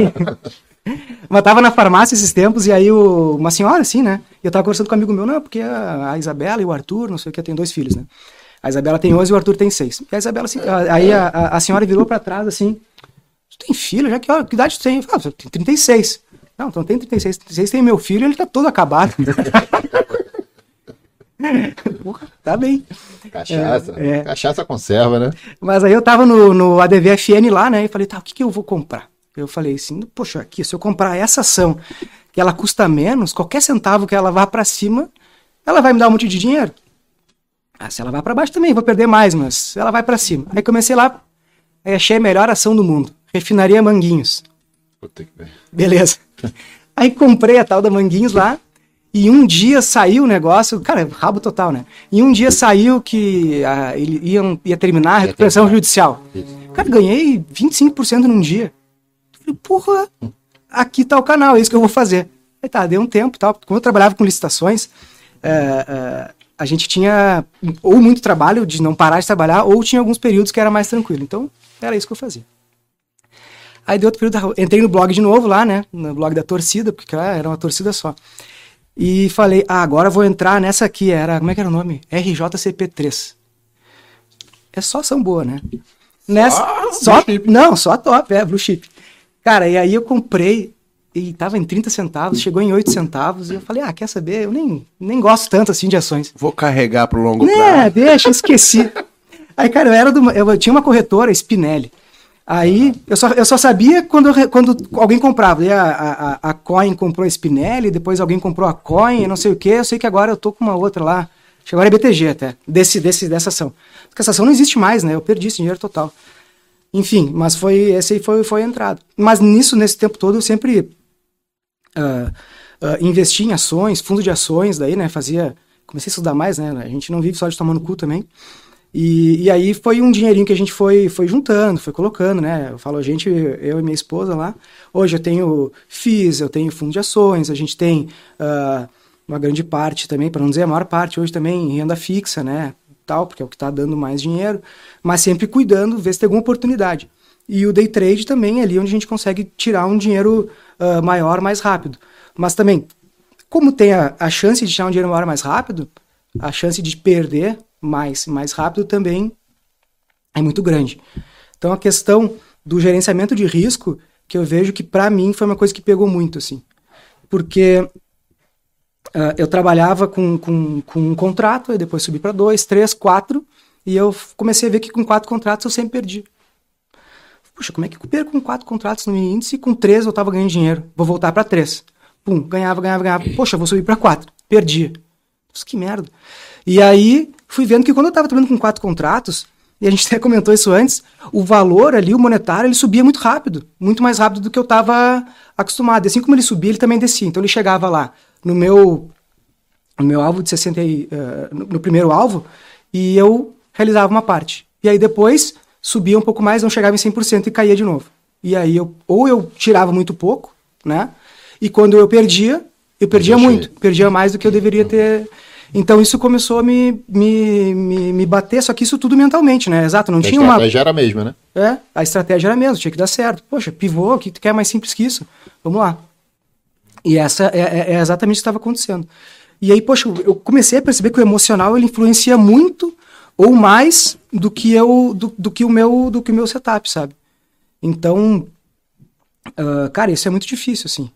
Mas tava na farmácia esses tempos, e aí o... uma senhora, assim, né? E eu tava conversando com um amigo meu, não, porque a, a Isabela e o Arthur, não sei o que, tem dois filhos, né? A Isabela tem 11 e o Arthur tem 6. E a Isabela, assim, a- aí a, a- senhora virou pra trás, assim, tu tem filho? Já que, ó, que idade tu tem? Eu falei, ah, eu tenho 36. Não, então tem 36. 36 tem meu filho, ele tá todo acabado. Porra, tá bem. Cachaça. É, é. Cachaça conserva, né? Mas aí eu tava no, no ADVFN lá, né? E falei, tá, o que, que eu vou comprar? Eu falei assim, poxa, aqui, se eu comprar essa ação, que ela custa menos, qualquer centavo que ela vá pra cima, ela vai me dar um monte de dinheiro. Ah, se ela vai pra baixo também, vou perder mais, mas ela vai pra cima. Aí comecei lá, aí achei a melhor ação do mundo. Refinaria Manguinhos. Beleza. Aí comprei a tal da Manguinhos lá. E um dia saiu o negócio, cara, rabo total, né? E um dia saiu que ah, ele ia, ia terminar a recuperação judicial. Cara, ganhei 25% num dia. Falei, porra, aqui tá o canal, é isso que eu vou fazer. Aí tá, deu um tempo e tal. Como eu trabalhava com licitações, eh, eh, a gente tinha ou muito trabalho de não parar de trabalhar, ou tinha alguns períodos que era mais tranquilo. Então, era isso que eu fazia. Aí deu outro período, entrei no blog de novo lá, né? No blog da torcida, porque lá era uma torcida só. E falei, ah, agora eu vou entrar nessa aqui, era, como é que era o nome? RJCP3. É só ação boa, né? Nessa, só, não, só top, é, Blue Chip. Cara, e aí eu comprei e tava em 30 centavos, chegou em 8 centavos, e eu falei, ah, quer saber? Eu nem, nem gosto tanto assim de ações. Vou carregar pro longo Né, prazo. deixa, esqueci. Aí, cara, eu era do, eu tinha uma corretora, Spinelli. Aí eu só, eu só sabia quando, eu quando alguém comprava. Daí a, a, a- Coin comprou a Spinelli, depois alguém comprou a Coin, não sei o que. Eu sei que agora eu tô com uma outra lá. Acho que agora é BTG até, desse, desse, dessa ação. Porque essa ação não existe mais, né? Eu perdi esse dinheiro total. Enfim, mas foi esse aí foi, foi a entrada. Mas nisso, nesse tempo todo, eu sempre ah, ah, investi em ações, fundo de ações, daí, né, fazia, comecei a estudar mais, né, a gente não vive só de tomar no cu também, e, e aí foi um dinheirinho que a gente foi, foi juntando, foi colocando, né, eu falo a gente, eu e minha esposa lá, hoje eu tenho FIIs, eu tenho fundo de ações, a gente tem ah, uma grande parte também, para não dizer a maior parte, hoje também em renda fixa, né, tal, porque é o que está dando mais dinheiro, mas sempre cuidando, ver se tem alguma oportunidade. E o day trade também é ali onde a gente consegue tirar um dinheiro ah, maior mais rápido. Mas também, como tem a, a chance de tirar um dinheiro maior mais rápido, a chance de perder mais mais rápido também é muito grande. Então a questão do gerenciamento de risco, que eu vejo que para mim foi uma coisa que pegou muito assim. Porque uh, eu trabalhava com, com, com um contrato, aí depois subi para dois, três, quatro, e eu comecei a ver que com quatro contratos eu sempre perdi. Puxa, como é que eu perco com quatro contratos no índice e com três eu tava ganhando dinheiro? Vou voltar para três. Pum, ganhava, ganhava, ganhava. Poxa, vou subir para quatro. Perdi. Nossa, que merda. E aí fui vendo que quando eu tava trabalhando com quatro contratos, e a gente até comentou isso antes, o valor ali, o monetário, ele subia muito rápido, muito mais rápido do que eu estava acostumado. E assim como ele subia, ele também descia. Então ele chegava lá no meu no meu alvo de 60 uh, no, no primeiro alvo e eu realizava uma parte. E aí depois subia um pouco mais, não chegava em 100% e caía de novo. E aí eu ou eu tirava muito pouco, né? E quando eu perdia, eu perdia muito, perdia mais do que eu deveria ter então isso começou a me, me, me, me, bater, só que isso tudo mentalmente, né? Exato, não a tinha uma... A estratégia era a mesma, né? É, a estratégia era a mesma, tinha que dar certo. Poxa, pivô, o que tu quer mais simples que isso? Vamos lá. E essa é, é, é exatamente o que estava acontecendo. E aí, poxa, eu comecei a perceber que o emocional ele influencia muito ou mais do que eu do, do que o meu do que o meu setup, sabe? Então, uh, cara, isso é muito difícil, assim,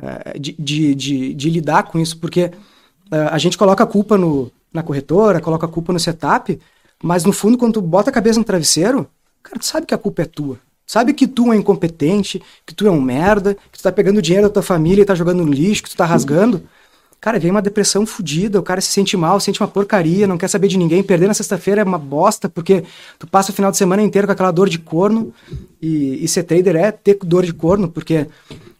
uh, de, de, de, de lidar com isso, porque a gente coloca a culpa no, na corretora, coloca a culpa no setup, mas no fundo, quando tu bota a cabeça no travesseiro, cara, tu sabe que a culpa é tua. Sabe que tu é incompetente, que tu é um merda, que tu tá pegando dinheiro da tua família e tá jogando no lixo, que tu tá rasgando. Cara, vem uma depressão fodida, o cara se sente mal, sente uma porcaria, não quer saber de ninguém. Perder na sexta-feira é uma bosta, porque tu passa o final de semana inteiro com aquela dor de corno. E, e ser trader é ter dor de corno, porque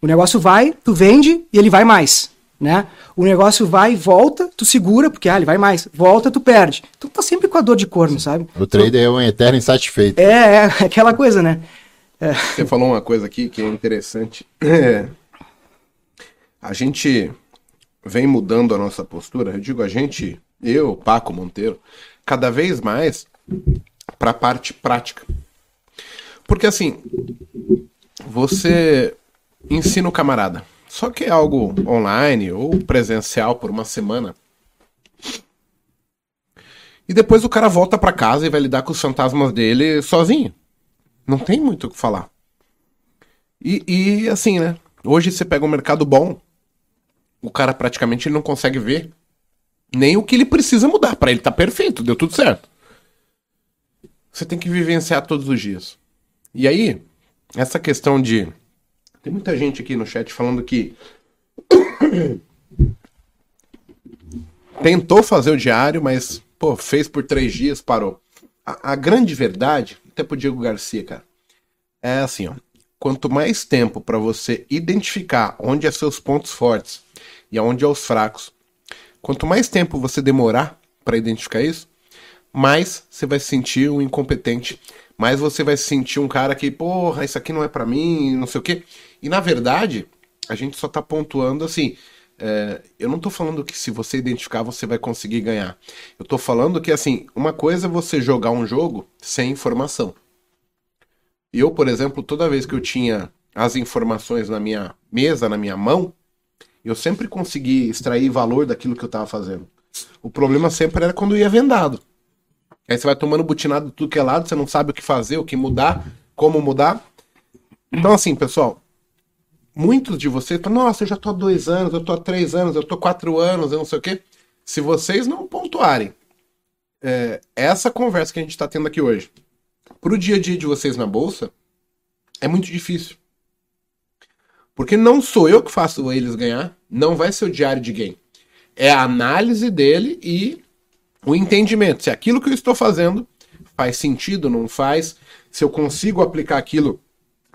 o negócio vai, tu vende e ele vai mais né? O negócio vai e volta, tu segura, porque ah, ele vai mais, volta, tu perde. Então tá sempre com a dor de corno, sabe? O trader é um eterno insatisfeito. É, é aquela coisa, né? Você falou uma coisa aqui que é interessante. É. A gente vem mudando a nossa postura, eu digo a gente, eu, Paco Monteiro, cada vez mais para a parte prática. Porque assim, você ensina o camarada só que é algo online ou presencial por uma semana. E depois o cara volta para casa e vai lidar com os fantasmas dele sozinho. Não tem muito o que falar. E, e assim, né? Hoje você pega um mercado bom, o cara praticamente ele não consegue ver nem o que ele precisa mudar. Para ele tá perfeito, deu tudo certo. Você tem que vivenciar todos os dias. E aí, essa questão de tem muita gente aqui no chat falando que tentou fazer o diário, mas pô, fez por três dias, parou. A, a, grande verdade, até pro Diego Garcia, cara, é assim, ó. Quanto mais tempo para você identificar onde é seus pontos fortes e aonde é os fracos, quanto mais tempo você demorar para identificar isso, mais você vai se sentir um incompetente, mais você vai se sentir um cara que, porra, isso aqui não é para mim, não sei o quê. E na verdade, a gente só está pontuando assim. É, eu não estou falando que se você identificar você vai conseguir ganhar. Eu estou falando que assim, uma coisa é você jogar um jogo sem informação. Eu, por exemplo, toda vez que eu tinha as informações na minha mesa, na minha mão, eu sempre consegui extrair valor daquilo que eu estava fazendo. O problema sempre era quando ia vendado. Aí você vai tomando butinado de tudo que é lado, você não sabe o que fazer, o que mudar, como mudar. Então, assim, pessoal, muitos de vocês falam, nossa, eu já tô há dois anos, eu tô há três anos, eu tô há quatro anos, eu não sei o quê. Se vocês não pontuarem é, essa conversa que a gente está tendo aqui hoje pro dia a dia de vocês na bolsa, é muito difícil. Porque não sou eu que faço eles ganhar, não vai ser o diário de game. É a análise dele e o entendimento. Se aquilo que eu estou fazendo faz sentido, não faz, se eu consigo aplicar aquilo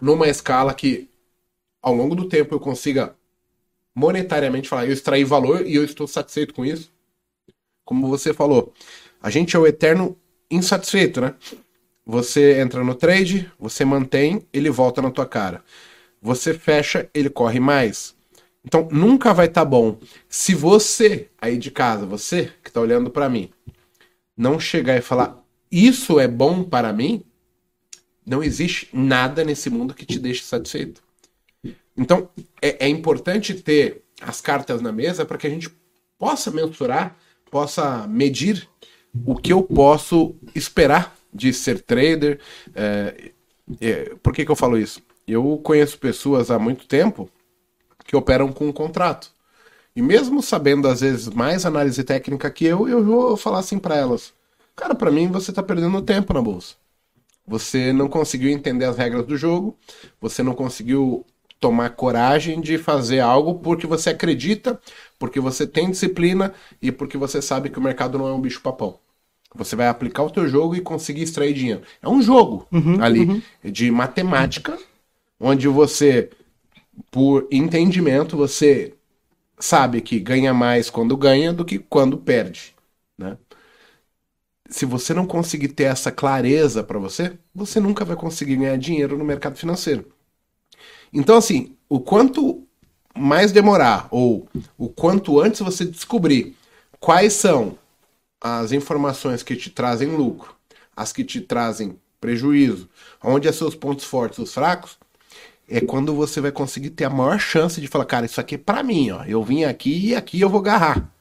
numa escala que ao longo do tempo eu consiga monetariamente falar, eu extraí valor e eu estou satisfeito com isso. Como você falou, a gente é o eterno insatisfeito, né? Você entra no trade, você mantém, ele volta na tua cara. Você fecha, ele corre mais. Então nunca vai estar tá bom. Se você aí de casa, você que está olhando para mim, não chegar e falar isso é bom para mim, não existe nada nesse mundo que te deixe satisfeito. Então, é, é importante ter as cartas na mesa para que a gente possa mensurar, possa medir o que eu posso esperar de ser trader. É, é, por que, que eu falo isso? Eu conheço pessoas há muito tempo que operam com um contrato. E mesmo sabendo, às vezes, mais análise técnica que eu, eu vou falar assim para elas: Cara, para mim você tá perdendo tempo na bolsa. Você não conseguiu entender as regras do jogo, você não conseguiu tomar coragem de fazer algo porque você acredita, porque você tem disciplina e porque você sabe que o mercado não é um bicho papão. Você vai aplicar o teu jogo e conseguir extrair dinheiro. É um jogo Uhum, ali uhum. de matemática, onde você, por entendimento, você sabe que ganha mais quando ganha do que quando perde, né? Se você não conseguir ter essa clareza para você, você nunca vai conseguir ganhar dinheiro no mercado financeiro. Então, assim, o quanto mais demorar, ou o quanto antes você descobrir quais são as informações que te trazem lucro, as que te trazem prejuízo, onde é seus pontos fortes os fracos, é quando você vai conseguir ter a maior chance de falar, cara, isso aqui é pra mim, ó. Eu vim aqui e aqui eu vou agarrar.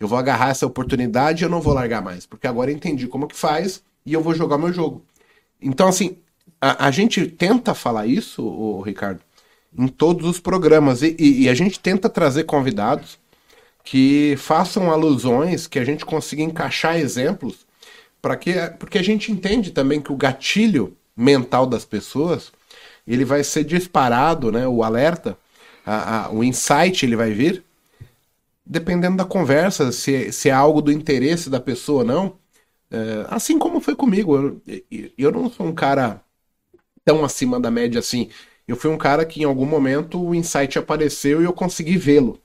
Eu vou agarrar essa oportunidade e eu não vou largar mais, porque agora eu entendi como que faz e eu vou jogar meu jogo. Então, assim, a, a gente tenta falar isso, ô, Ricardo, em todos os programas e, e- e a gente tenta trazer convidados que façam alusões, que a gente consiga encaixar exemplos, para que porque a gente entende também que o gatilho mental das pessoas ele vai ser disparado, né? O alerta, a- a- o insight ele vai vir dependendo da conversa, se, se é algo do interesse da pessoa ou não. É, assim como foi comigo, eu, eu não sou um cara tão acima da média assim. Eu fui um cara que em algum momento o insight apareceu e eu consegui vê-lo.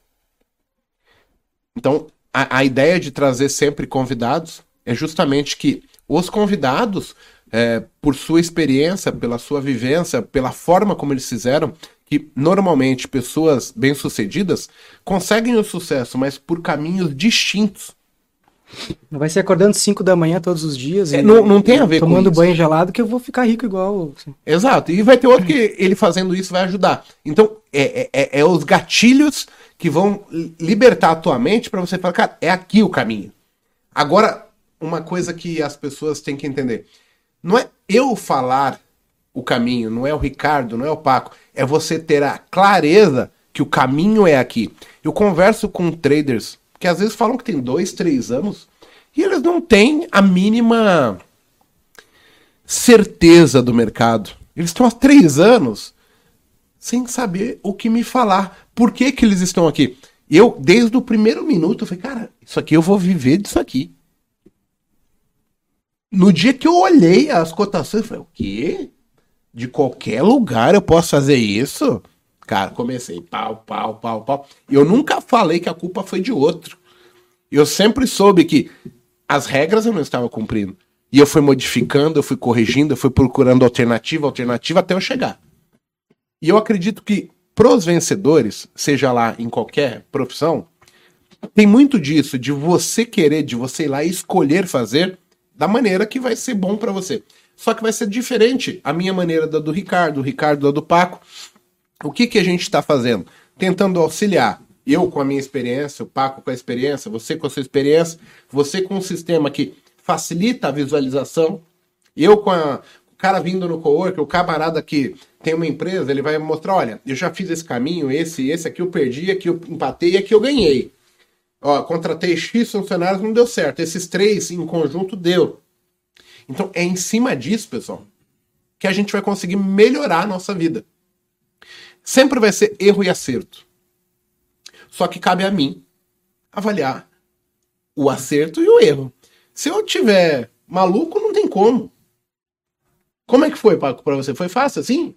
Então, a, a ideia de trazer sempre convidados é justamente que os convidados, é, por sua experiência, pela sua vivência, pela forma como eles fizeram, que normalmente pessoas bem-sucedidas conseguem o sucesso, mas por caminhos distintos. Não vai ser acordando 5 da manhã todos os dias É, e não- não tem a ver com tomando banho gelado que eu vou ficar rico igual. assim. Exato. E vai ter outro que ele fazendo isso vai ajudar. Então, é, é, é os gatilhos que vão libertar a tua mente para você falar, cara, é aqui o caminho. Agora, uma coisa que as pessoas têm que entender. Não é eu falar o caminho, não é o Ricardo, não é o Paco. É você ter a clareza que o caminho é aqui. Eu converso com traders que às vezes falam que tem dois, três anos e eles não têm a mínima certeza do mercado. Eles estão há três anos sem saber o que me falar. Por que, que eles estão aqui? Eu, desde o primeiro minuto, eu falei, cara, isso aqui eu vou viver disso aqui. No dia que eu olhei as cotações, eu falei, o quê? De qualquer lugar eu posso fazer isso? Cara, comecei pau, pau, pau, pau. Eu nunca falei que a culpa foi de outro. Eu sempre soube que as regras eu não estava cumprindo. E eu fui modificando, eu fui corrigindo, eu fui procurando alternativa, alternativa até eu chegar. E eu acredito que pros vencedores, seja lá em qualquer profissão, tem muito disso, de você querer, de você ir lá e escolher fazer da maneira que vai ser bom para você. Só que vai ser diferente a minha maneira da do Ricardo, o Ricardo da do Paco. O que, que a gente está fazendo? Tentando auxiliar. Eu com a minha experiência, o Paco com a experiência, você com a sua experiência, você com um sistema que facilita a visualização. Eu com a, o cara vindo no coworker, o camarada que tem uma empresa, ele vai mostrar, olha, eu já fiz esse caminho, esse, esse aqui eu perdi, aqui eu empatei, aqui eu ganhei. Ó, contratei X funcionários, não deu certo. Esses três em conjunto deu. Então é em cima disso, pessoal, que a gente vai conseguir melhorar a nossa vida. Sempre vai ser erro e acerto. Só que cabe a mim avaliar o acerto e o erro. Se eu tiver maluco, não tem como. Como é que foi, Paco, pra você? Foi fácil assim?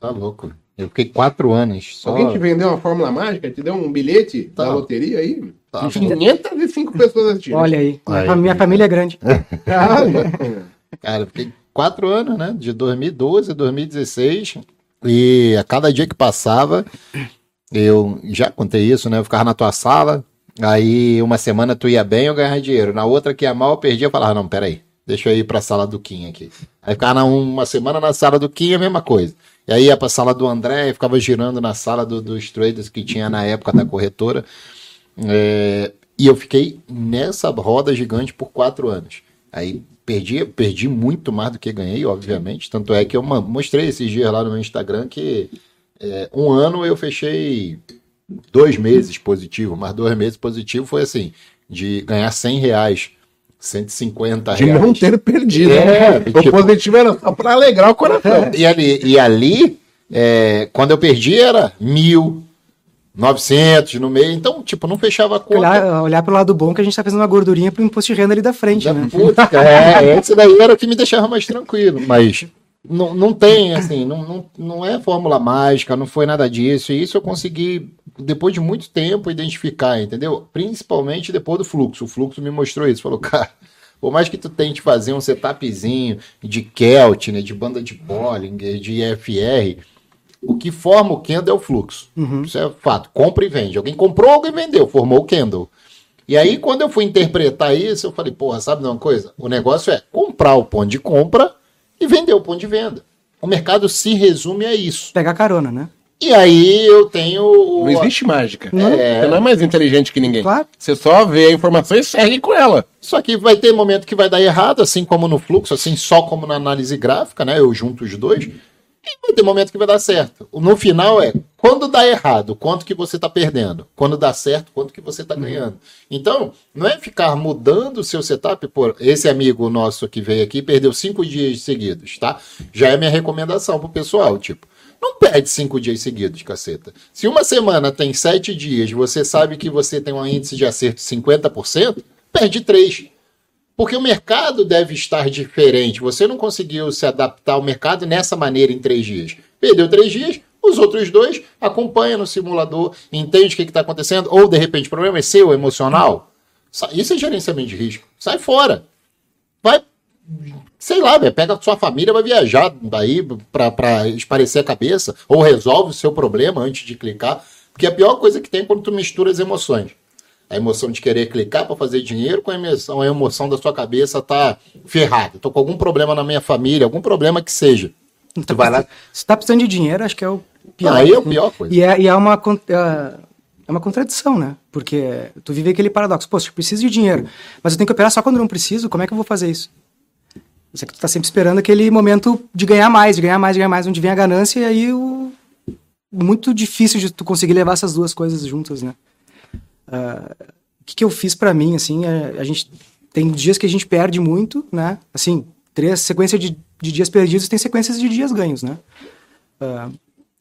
Tá louco. Eu fiquei quatro anos só. Alguém te vendeu uma fórmula mágica? Te deu um bilhete Tá. da loteria aí? Tá. 505 pessoas assistindo. Olha aí, Aí. a minha família é grande. Cara, Cara, eu fiquei quatro anos, né? De 2012 a 2016. E a cada dia que passava, eu já contei isso, né? Eu ficava na tua sala. Aí uma semana tu ia bem, eu ganhava dinheiro. Na outra que ia mal, eu perdia. Eu falava, não, peraí, deixa eu ir pra sala do Kim aqui. Aí ficava uma semana na sala do Kim, a mesma coisa. E aí ia pra sala do André, e ficava girando na sala do- dos traders que tinha na época da corretora. É, e eu fiquei nessa roda gigante por quatro anos. Aí perdi, perdi muito mais do que ganhei, obviamente. Tanto é que eu mostrei esses dias lá no meu Instagram que é, um ano eu fechei dois meses positivo, mas dois meses positivo foi assim, de ganhar 100 reais, 150 De reais. não ter perdido. É, o tipo- positivo era só pra alegrar o coração. E ali, e ali é, quando eu perdi, era mil, 900 no meio. Então, tipo, não fechava a conta. Olhar, olhar pro lado bom que a gente tá fazendo uma gordurinha pro imposto de renda ali da frente, Da né? puta, é, esse daí era o que me deixava mais tranquilo. Mas não, não tem, assim, não, não, não é fórmula mágica, não foi nada disso. E isso eu consegui, depois de muito tempo, identificar, entendeu? Principalmente depois do fluxo. O fluxo me mostrou isso. Falou, cara, por mais que tu tente fazer um setupzinho de Kelt, né, de banda de Bollinger, de IFR, o que forma o candle é o fluxo. Isso é fato. Compra e vende. Alguém comprou, alguém vendeu, formou o candle. E aí, quando eu fui interpretar isso, eu falei, porra, sabe de uma coisa? O negócio é comprar o ponto de compra e vender o ponto de venda. O mercado se resume a isso. Pegar carona, né? E aí eu tenho. o- Não existe mágica. Não. Você não é mais inteligente que ninguém. Claro. Você só vê a informação e segue com ela. Só que vai ter momento que vai dar errado, assim como no fluxo, assim só como na análise gráfica, né? Eu junto os dois. E vai ter momento que vai dar certo. No final é quando dá errado, quanto que você está perdendo. Quando dá certo, quanto que você está ganhando. Então, não é ficar mudando o seu setup. Por esse amigo nosso que veio aqui perdeu cinco dias seguidos, tá? Já é minha recomendação pro pessoal, tipo. Não perde cinco dias seguidos, caceta. Se uma semana tem sete dias, você sabe que você tem um índice de acerto de 50%, perde três. Porque o mercado deve estar diferente. Você não conseguiu se adaptar ao mercado nessa maneira em três dias. Perdeu três dias, os outros dois acompanha no simulador, entende o que está acontecendo, ou de repente o problema é seu, emocional. Isso é gerenciamento de risco. Sai fora. Vai, sei lá, velho, pega a sua família, vai viajar daí para esparecer a cabeça, ou resolve o seu problema antes de clicar. Porque a pior coisa que tem é quando tu mistura as emoções. A emoção de querer clicar para fazer dinheiro com a emoção, a emoção da sua cabeça tá ferrada. Tô com algum problema na minha família, algum problema que seja. Tu vai lá. Se tá precisando de dinheiro, acho que é o pior. Aí é a pior coisa. E é, e é uma, é é uma contradição, né? Porque tu vive aquele paradoxo. Poxa, eu preciso de dinheiro, mas eu tenho que operar só quando eu não preciso. Como é que eu vou fazer isso? É que tu tá sempre esperando aquele momento de ganhar mais, de ganhar mais, de ganhar mais, onde vem a ganância e aí o... muito difícil de tu conseguir levar essas duas coisas juntas, né? Ah, o que, que eu fiz pra mim, assim, é, a gente tem dias que a gente perde muito, né? Assim, três sequências de, de dias perdidos tem sequências de dias ganhos, né? Ah,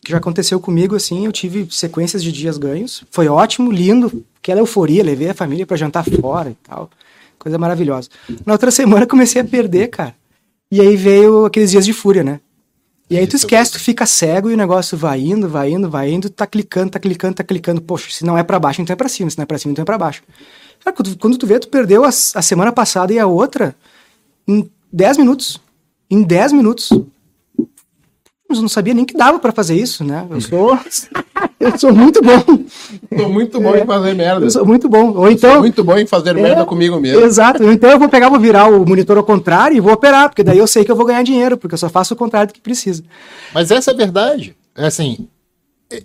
que já aconteceu comigo, assim, eu tive sequências de dias ganhos, foi ótimo, lindo, aquela euforia, levei a família pra jantar fora e tal, coisa maravilhosa. Na outra semana comecei a perder, cara, e aí veio aqueles dias de fúria, né? E aí tu Isso, esquece, tu fica cego e o negócio vai indo, vai indo, vai indo, tá clicando, tá clicando, tá clicando. Poxa, se não é pra baixo, então é pra cima, se não é pra cima, então é pra baixo. Cara, quando, quando tu vê, tu perdeu a, a semana passada e a outra em 10 minutos. Em 10 minutos. Não sabia nem que dava pra fazer isso, né? Eu sou. eu sou muito bom. Tô muito bom em fazer merda. Eu sou muito bom. Ou então. muito bom em fazer É, merda comigo mesmo. Exato. Então eu vou pegar, vou virar o monitor ao contrário e vou operar, porque daí eu sei que eu vou ganhar dinheiro, porque eu só faço o contrário do que precisa. Mas essa é a verdade. É assim,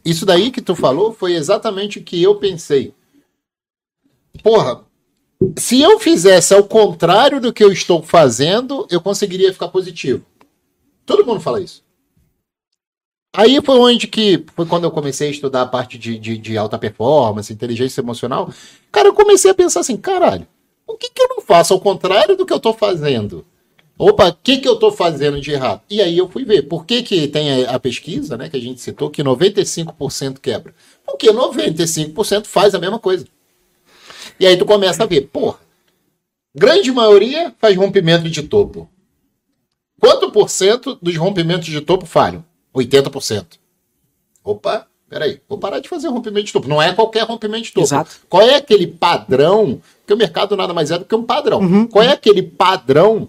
isso daí que tu falou foi exatamente o que eu pensei. Porra, se eu fizesse ao contrário do que eu estou fazendo, eu conseguiria ficar positivo. Todo mundo fala isso. Aí foi onde que, foi quando eu comecei a estudar a parte de, de, de alta performance, inteligência emocional. Cara, eu comecei a pensar assim, caralho, o que, que eu não faço ao contrário do que eu estou fazendo? Opa, o que, que eu estou fazendo de errado? E aí eu fui ver. Por que, que tem a, a pesquisa, né, que a gente citou, que 95% quebra? Porque 95% faz a mesma coisa. E aí tu começa a ver, porra, grande maioria faz rompimento de topo. Quanto por cento dos rompimentos de topo falham? 80%. Opa, peraí, vou parar de fazer rompimento de topo. Não é qualquer rompimento de topo. Exato. Qual é aquele padrão? Porque o mercado nada mais é do que um padrão. Qual é aquele padrão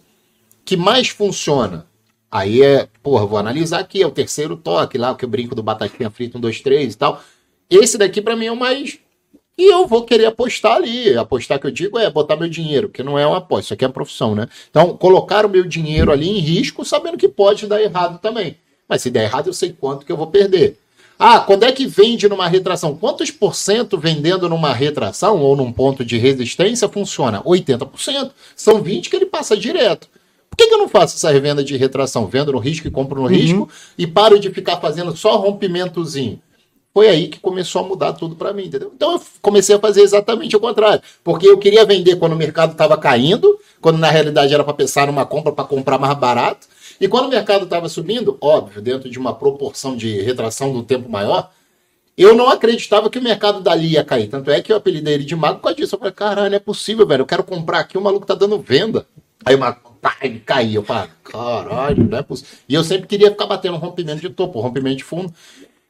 que mais funciona? Aí é, porra, vou analisar aqui, é o terceiro toque lá, que eu brinco do batatinha frita, um, dois, três e tal. Esse daqui pra mim é o mais. E eu vou querer apostar ali. Apostar que eu digo é botar meu dinheiro, porque não é uma aposta, isso aqui é uma profissão, né? Então, colocar o meu dinheiro ali em risco, sabendo que pode dar errado também. Mas se der errado, eu sei quanto que eu vou perder. Ah, quando é que vende numa retração? Quantos por cento vendendo numa retração ou num ponto de resistência funciona? 80%. São 20% que ele passa direto. Por que, que eu não faço essa revenda de retração? Vendo no risco e compro no risco e paro de ficar fazendo só rompimentozinho. Foi aí que começou a mudar tudo para mim, entendeu? Então eu comecei a fazer exatamente o contrário, porque eu queria vender quando o mercado estava caindo, quando na realidade era para pensar numa compra para comprar mais barato, e quando o mercado estava subindo, óbvio, dentro de uma proporção de retração do tempo maior, eu não acreditava que o mercado dali ia cair. Tanto é que eu apelidei ele de mago por causa disso. Eu falei, caralho, não é possível, velho. Eu quero comprar aqui, o maluco tá dando venda. Aí o maluco ele caiu. Eu falei, caralho, não é possível. E eu sempre queria ficar batendo rompimento de topo, rompimento de fundo.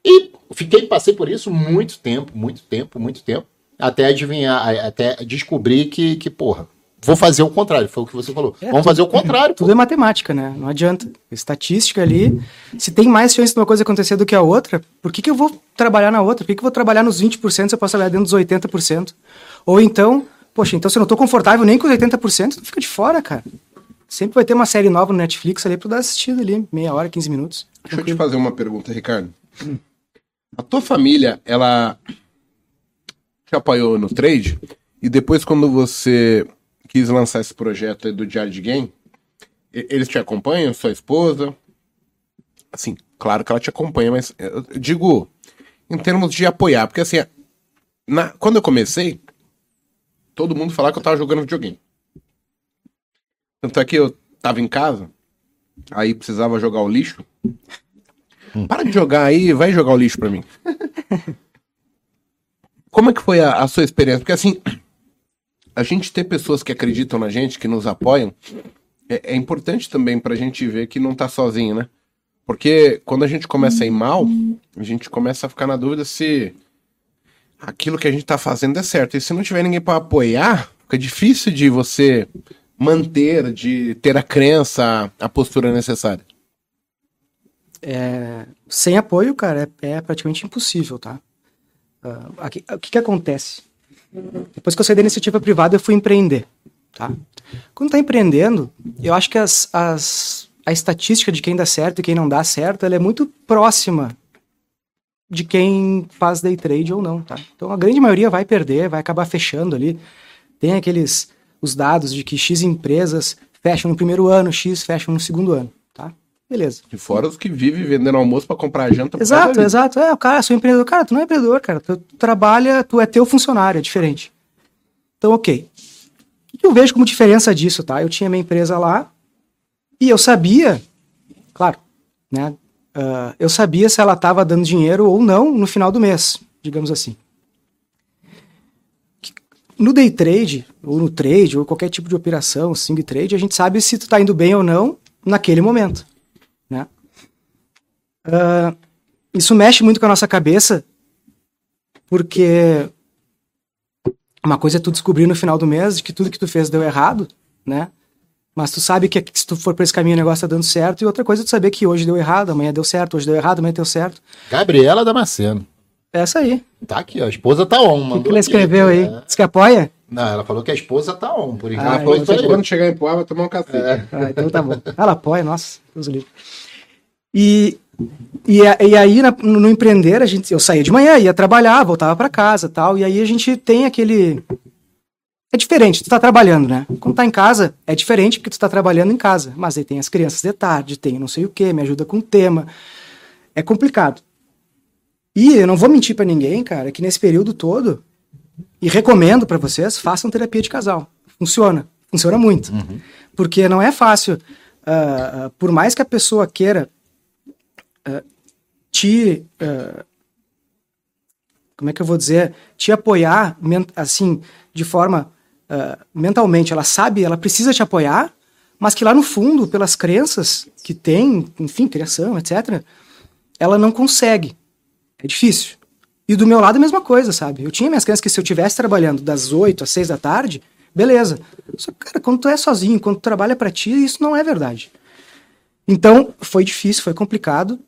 E fiquei, passei por isso muito tempo, muito tempo, muito tempo. Até adivinhar, até descobrir que, que porra, vou fazer o contrário, foi o que você falou. É, Vamos tudo, fazer o contrário. Tudo pô. é matemática, né? Não adianta. Estatística ali. Se tem mais chance de uma coisa acontecer do que a outra, por que, que eu vou trabalhar na outra? Por que, que eu vou trabalhar nos 20% se eu posso trabalhar dentro dos 80%? Ou então, poxa, então se eu não tô confortável nem com os 80%, tu fica de fora, cara. Sempre vai ter uma série nova no Netflix ali pra dar assistida ali, meia hora, 15 minutos. Deixa eu te fazer uma pergunta, Ricardo. A tua família, ela te apoiou no trade? E depois, quando você quis lançar esse projeto do Diário de Game, eles te acompanham, sua esposa? Assim, claro que ela te acompanha, mas eu digo em termos de apoiar, porque assim, na, quando eu comecei, todo mundo falava que eu tava jogando videogame. Tanto é que eu tava em casa, aí precisava jogar o lixo. Hum. Para de jogar aí, vai jogar o lixo pra mim. Como é que foi a, a sua experiência? Porque assim, a gente ter pessoas que acreditam na gente, que nos apoiam, é, é importante também pra gente ver que não tá sozinho, né? Porque quando a gente começa a ir mal, a gente começa a ficar na dúvida se aquilo que a gente tá fazendo é certo. E se não tiver ninguém para apoiar, fica difícil de você manter, de ter a crença, a postura necessária. É, sem apoio, cara, é, é praticamente impossível, tá? Uh, aqui, o que, que acontece? Depois que eu saí da iniciativa privada, eu fui empreender, tá? Quando tá empreendendo, eu acho que as, as, a estatística de quem dá certo e quem não dá certo, ela é muito próxima de quem faz day trade ou não, tá? Então a grande maioria vai perder, vai acabar fechando ali. Tem aqueles os dados de que X empresas fecham no primeiro ano, X fecham no segundo ano? Beleza. E fora os que vivem vendendo almoço para comprar janta. Exato, exato. É, o cara, sou empreendedor. Cara, tu não é empreendedor, cara. Tu trabalha, tu é teu funcionário, é diferente. Então, ok. O que eu vejo como diferença disso, tá? Eu tinha minha empresa lá e eu sabia, claro, né? Uh, eu sabia se ela estava dando dinheiro ou não no final do mês, digamos assim. No day trade, ou no trade, ou qualquer tipo de operação, swing trade, a gente sabe se tu está indo bem ou não naquele momento. Né? Uh, isso mexe muito com a nossa cabeça, porque uma coisa é tu descobrir no final do mês que tudo que tu fez deu errado, né? Mas tu sabe que se tu for por esse caminho o negócio tá dando certo, e outra coisa é tu saber que hoje deu errado, amanhã deu certo, hoje deu errado, amanhã deu certo. Gabriela Damasceno. Essa aí. Tá aqui, ó. A esposa tá on. O que, que ela escreveu aqui, aí? É... Diz que apoia? Não, ela falou que a esposa tá on. Por enquanto. Ah, ela falou que então quando chegar em Poá vai tomar um café. É. Ah, então tá bom. Ela apoia, nossa, Deus livre. E, e, e aí, na, no, empreender, a gente, eu saía de manhã, ia trabalhar, voltava para casa tal. E aí a gente tem aquele. É diferente, tu tá trabalhando, né? Quando tá em casa, é diferente porque tu tá trabalhando em casa. Mas aí tem as crianças de tarde, tem não sei o que, me ajuda com o tema. É complicado. E eu não vou mentir para ninguém, cara, que nesse período todo, e recomendo para vocês, façam terapia de casal. Funciona. Funciona muito. Uhum. Porque não é fácil. Uh, uh, por mais que a pessoa queira uh, te. como é que eu vou dizer? Te apoiar, assim, de forma. mentalmente, ela sabe, ela precisa te apoiar, mas que lá no fundo, pelas crenças que tem, enfim, criação, etc., ela não consegue. É difícil. E do meu lado a mesma coisa, sabe? Eu tinha minhas crianças que se eu tivesse trabalhando das 8 às 6 da tarde, beleza. Só que, cara, quando tu é sozinho, quando tu trabalha para ti, isso não é verdade. Então, foi difícil, foi complicado.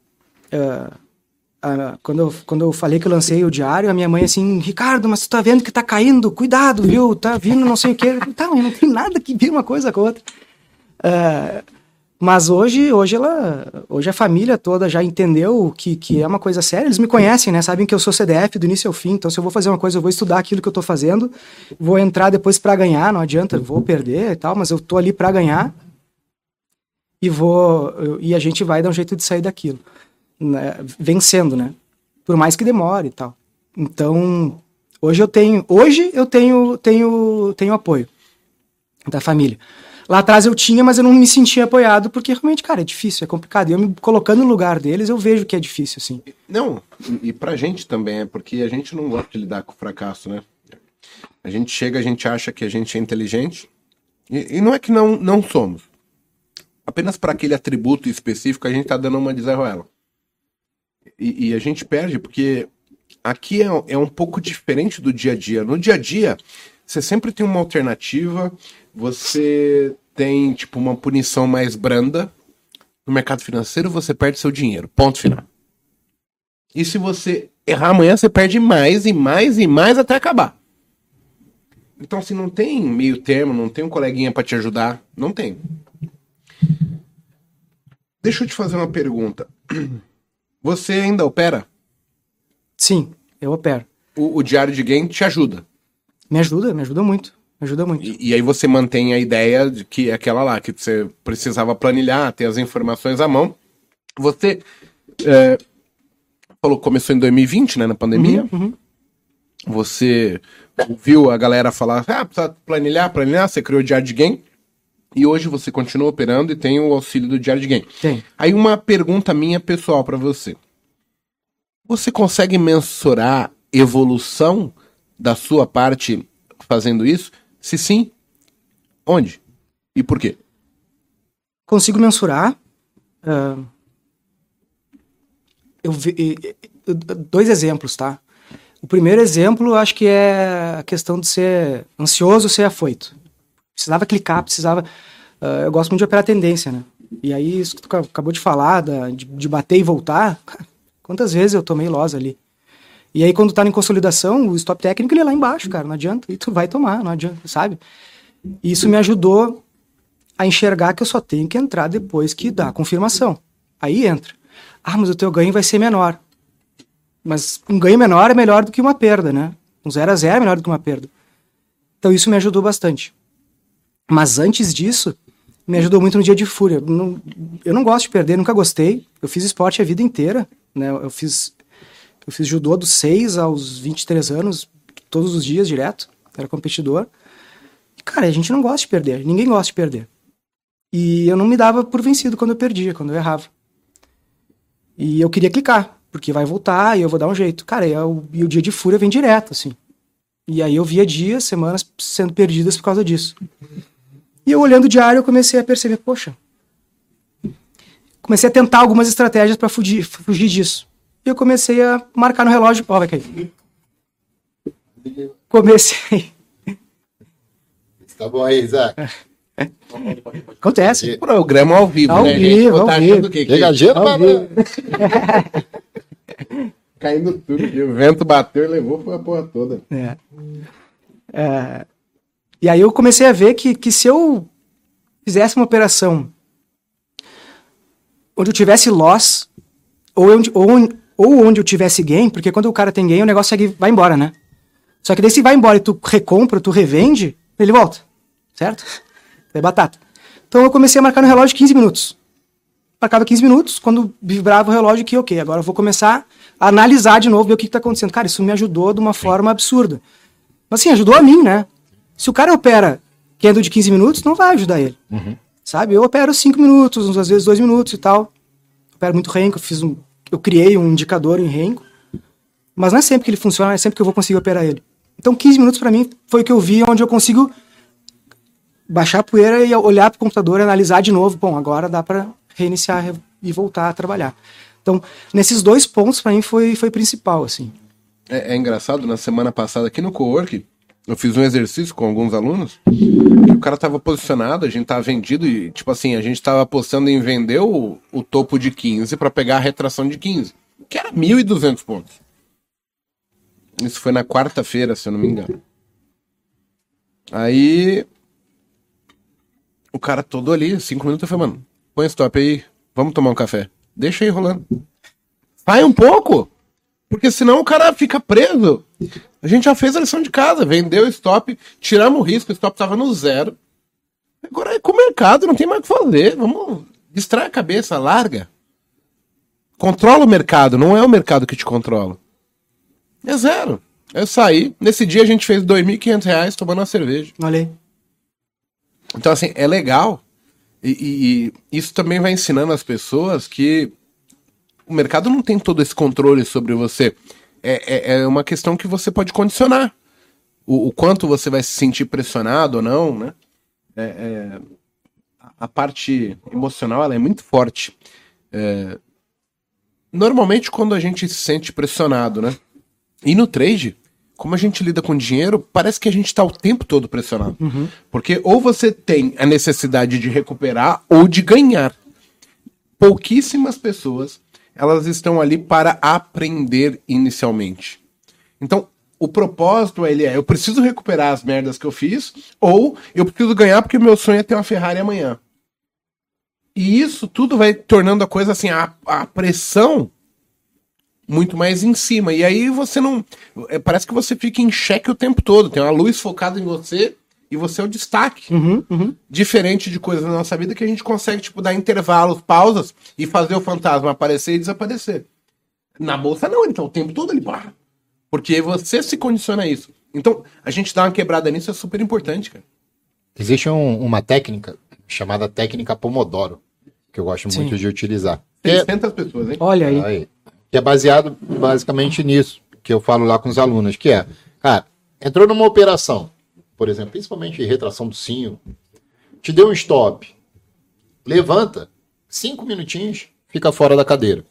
Uh, quando, eu, quando eu falei que eu lancei o diário, a minha mãe assim, Ricardo, mas tu tá vendo que tá caindo, cuidado, viu? Tá vindo não sei o quê. Tá, mas não tem nada que vir uma coisa com a outra. Uh, mas hoje, hoje ela, hoje a família toda já entendeu que, que é uma coisa séria. Eles me conhecem, né? Sabem que eu sou CDF do início ao fim. Então, se eu vou fazer uma coisa, eu vou estudar aquilo que eu estou fazendo, vou entrar depois para ganhar. Não adianta, vou perder e tal, mas eu tô ali para ganhar e vou e a gente vai dar um jeito de sair daquilo, né? vencendo, né? Por mais que demore e tal. Então, hoje eu tenho, hoje eu tenho, tenho, tenho apoio da família. Lá atrás eu tinha, mas eu não me sentia apoiado, porque realmente, cara, é difícil, é complicado. E eu me colocando no lugar deles, eu vejo que é difícil, assim. Não, e pra gente também, é porque a gente não gosta de lidar com o fracasso, né? A gente chega, a gente acha que a gente é inteligente, e, e não é que não, não somos. Apenas para aquele atributo específico, a gente tá dando uma de zero a ela. E, e a gente perde, porque aqui é, é um pouco diferente do dia a dia. No dia a dia, você sempre tem uma alternativa, você tem, tipo, uma punição mais branda. No mercado financeiro, você perde seu dinheiro. Ponto final. E se você errar amanhã, você perde mais e mais e mais até acabar. Então, assim, não tem meio termo, não tem um coleguinha para te ajudar. Não tem. Deixa eu te fazer uma pergunta. Você ainda opera? Sim, eu opero. O, o diário de game te ajuda. Me ajuda, me ajuda muito. Me ajuda muito. E, e aí você mantém a ideia de que é aquela lá, que você precisava planilhar, ter as informações à mão. Você é, falou que começou em 2020, né, na pandemia. Uhum, uhum. Você ouviu a galera falar, ah, precisa planilhar, planilhar, você criou o diário de game. E hoje você continua operando e tem o auxílio do diário de game. Tem. Aí uma pergunta minha pessoal para você. Você consegue mensurar evolução da sua parte fazendo isso? Se sim, onde? E por quê? Consigo mensurar. ah, eu vi- dois exemplos, tá? O primeiro exemplo, acho que é a questão de ser ansioso, ser afoito. Precisava clicar, precisava. ah, eu gosto muito de operar tendência, né? E aí, isso que tu ca- acabou de falar, da- de, de bater e voltar, quantas vezes eu tomei loss ali? E aí, quando tá em consolidação, o stop técnico ele é lá embaixo, cara, não adianta. E tu vai tomar, não adianta, sabe? E isso me ajudou a enxergar que eu só tenho que entrar depois que dá a confirmação. Aí entra. Ah, mas o teu ganho vai ser menor. Mas um ganho menor é melhor do que uma perda, né? Um 0 a 0 é melhor do que uma perda. Então isso me ajudou bastante. Mas antes disso, me ajudou muito no dia de fúria. Não- eu não gosto de perder, nunca gostei. Eu fiz esporte a vida inteira, né? Eu fiz eu fiz judô dos 6 aos 23 anos, todos os dias direto. Era competidor. Cara, a gente não gosta de perder, ninguém gosta de perder. E eu não me dava por vencido quando eu perdia, quando eu errava. E eu queria clicar, porque vai voltar e eu vou dar um jeito. Cara, e, eu- e o dia de fúria vem direto, assim. E aí eu via dias, semanas sendo perdidas por causa disso. E eu olhando o diário, eu comecei a perceber, poxa. Comecei a tentar algumas estratégias para fugir, fugir disso. E eu comecei a marcar no relógio, ó, vai cair. Comecei. Tá bom aí, Isaac. Acontece. Programa ao vivo, Ao né, vivo, ao tá vivo. Que gelo, Ao mano. vivo. Caindo tudo. aqui. O vento bateu e levou foi a porra toda. É. É, E aí eu comecei a ver que, que se eu fizesse uma operação onde eu tivesse loss, ou, onde, ou, ou onde eu tivesse gain, porque quando o cara tem gain, o negócio segue, vai embora, né? Só que daí se vai embora e tu recompra, tu revende, ele volta. Certo? É batata. Então eu comecei a marcar no relógio 15 minutos. Marcava 15 minutos, quando vibrava o relógio, que ok, agora eu vou começar a analisar de novo, ver o que está acontecendo. Cara, isso me ajudou de uma forma absurda. Mas assim, ajudou a mim, né? Se o cara opera candle de 15 minutos, não vai ajudar ele. Sabe? Eu opero 5 minutos, às vezes 2 minutos e tal. Opero muito renco, eu fiz um. Eu criei um indicador em renco. Mas não é sempre que ele funciona, é sempre que eu vou conseguir operar ele. Então 15 minutos para mim foi o que eu vi onde eu consigo baixar a poeira e olhar para o computador e analisar de novo. Bom, agora dá para reiniciar re- e voltar a trabalhar. Então, nesses dois pontos para mim foi foi principal assim. É, é engraçado, na semana passada aqui no Cowork, eu fiz um exercício com alguns alunos, o cara tava posicionado, a gente tava vendido e, tipo assim, a gente tava apostando em vender o, o topo de 15 para pegar a retração de 15, que era 1.200 pontos. Isso foi na quarta-feira, se eu não me engano. Aí. O cara todo ali, cinco minutos, eu falei, mano, põe stop aí, vamos tomar um café. Deixa aí rolando. Sai um pouco! Porque senão o cara fica preso. A gente já fez a lição de casa, vendeu o stop, tiramos o risco, o stop tava no zero. Agora é com o mercado, não tem mais o que fazer. Vamos distrair a cabeça, larga. controla o mercado, não é o mercado que te controla. É zero. Eu saí, nesse dia a gente fez R$ 2.500 tomando uma cerveja. Olha aí. Então, assim, é legal. E, e- e isso também vai ensinando as pessoas que o mercado não tem todo esse controle sobre você. É, é, é uma questão que você pode condicionar. O, o quanto você vai se sentir pressionado ou não, né? É, é, a parte emocional ela é muito forte. É, normalmente, quando a gente se sente pressionado, né? E no trade, como a gente lida com dinheiro, parece que a gente está o tempo todo pressionado. Porque ou você tem a necessidade de recuperar ou de ganhar. Pouquíssimas pessoas elas estão ali para aprender inicialmente. Então, o propósito ele é: eu preciso recuperar as merdas que eu fiz, ou eu preciso ganhar porque meu sonho é ter uma Ferrari amanhã. E isso tudo vai tornando a coisa assim, a, a pressão muito mais em cima. E aí você não. é, Parece que você fica em xeque o tempo todo. Tem uma luz focada em você e você é o destaque. Uhum, uhum. Diferente de coisas na nossa vida que a gente consegue, tipo, dar intervalos, pausas e fazer o fantasma aparecer e desaparecer. Na bolsa, não, então o tempo todo ele pá. Porque você se condiciona a isso. Então, a gente dá uma quebrada nisso é super importante, cara. Existe um- uma técnica chamada técnica Pomodoro, que eu gosto Sim. muito de utilizar. Que é, 600 pessoas, hein? Olha aí. aí, que é baseado basicamente nisso, que eu falo lá com os alunos, que é, cara, entrou numa operação, por exemplo, principalmente retração do cinho, te deu um stop, levanta, cinco minutinhos, fica fora da cadeira.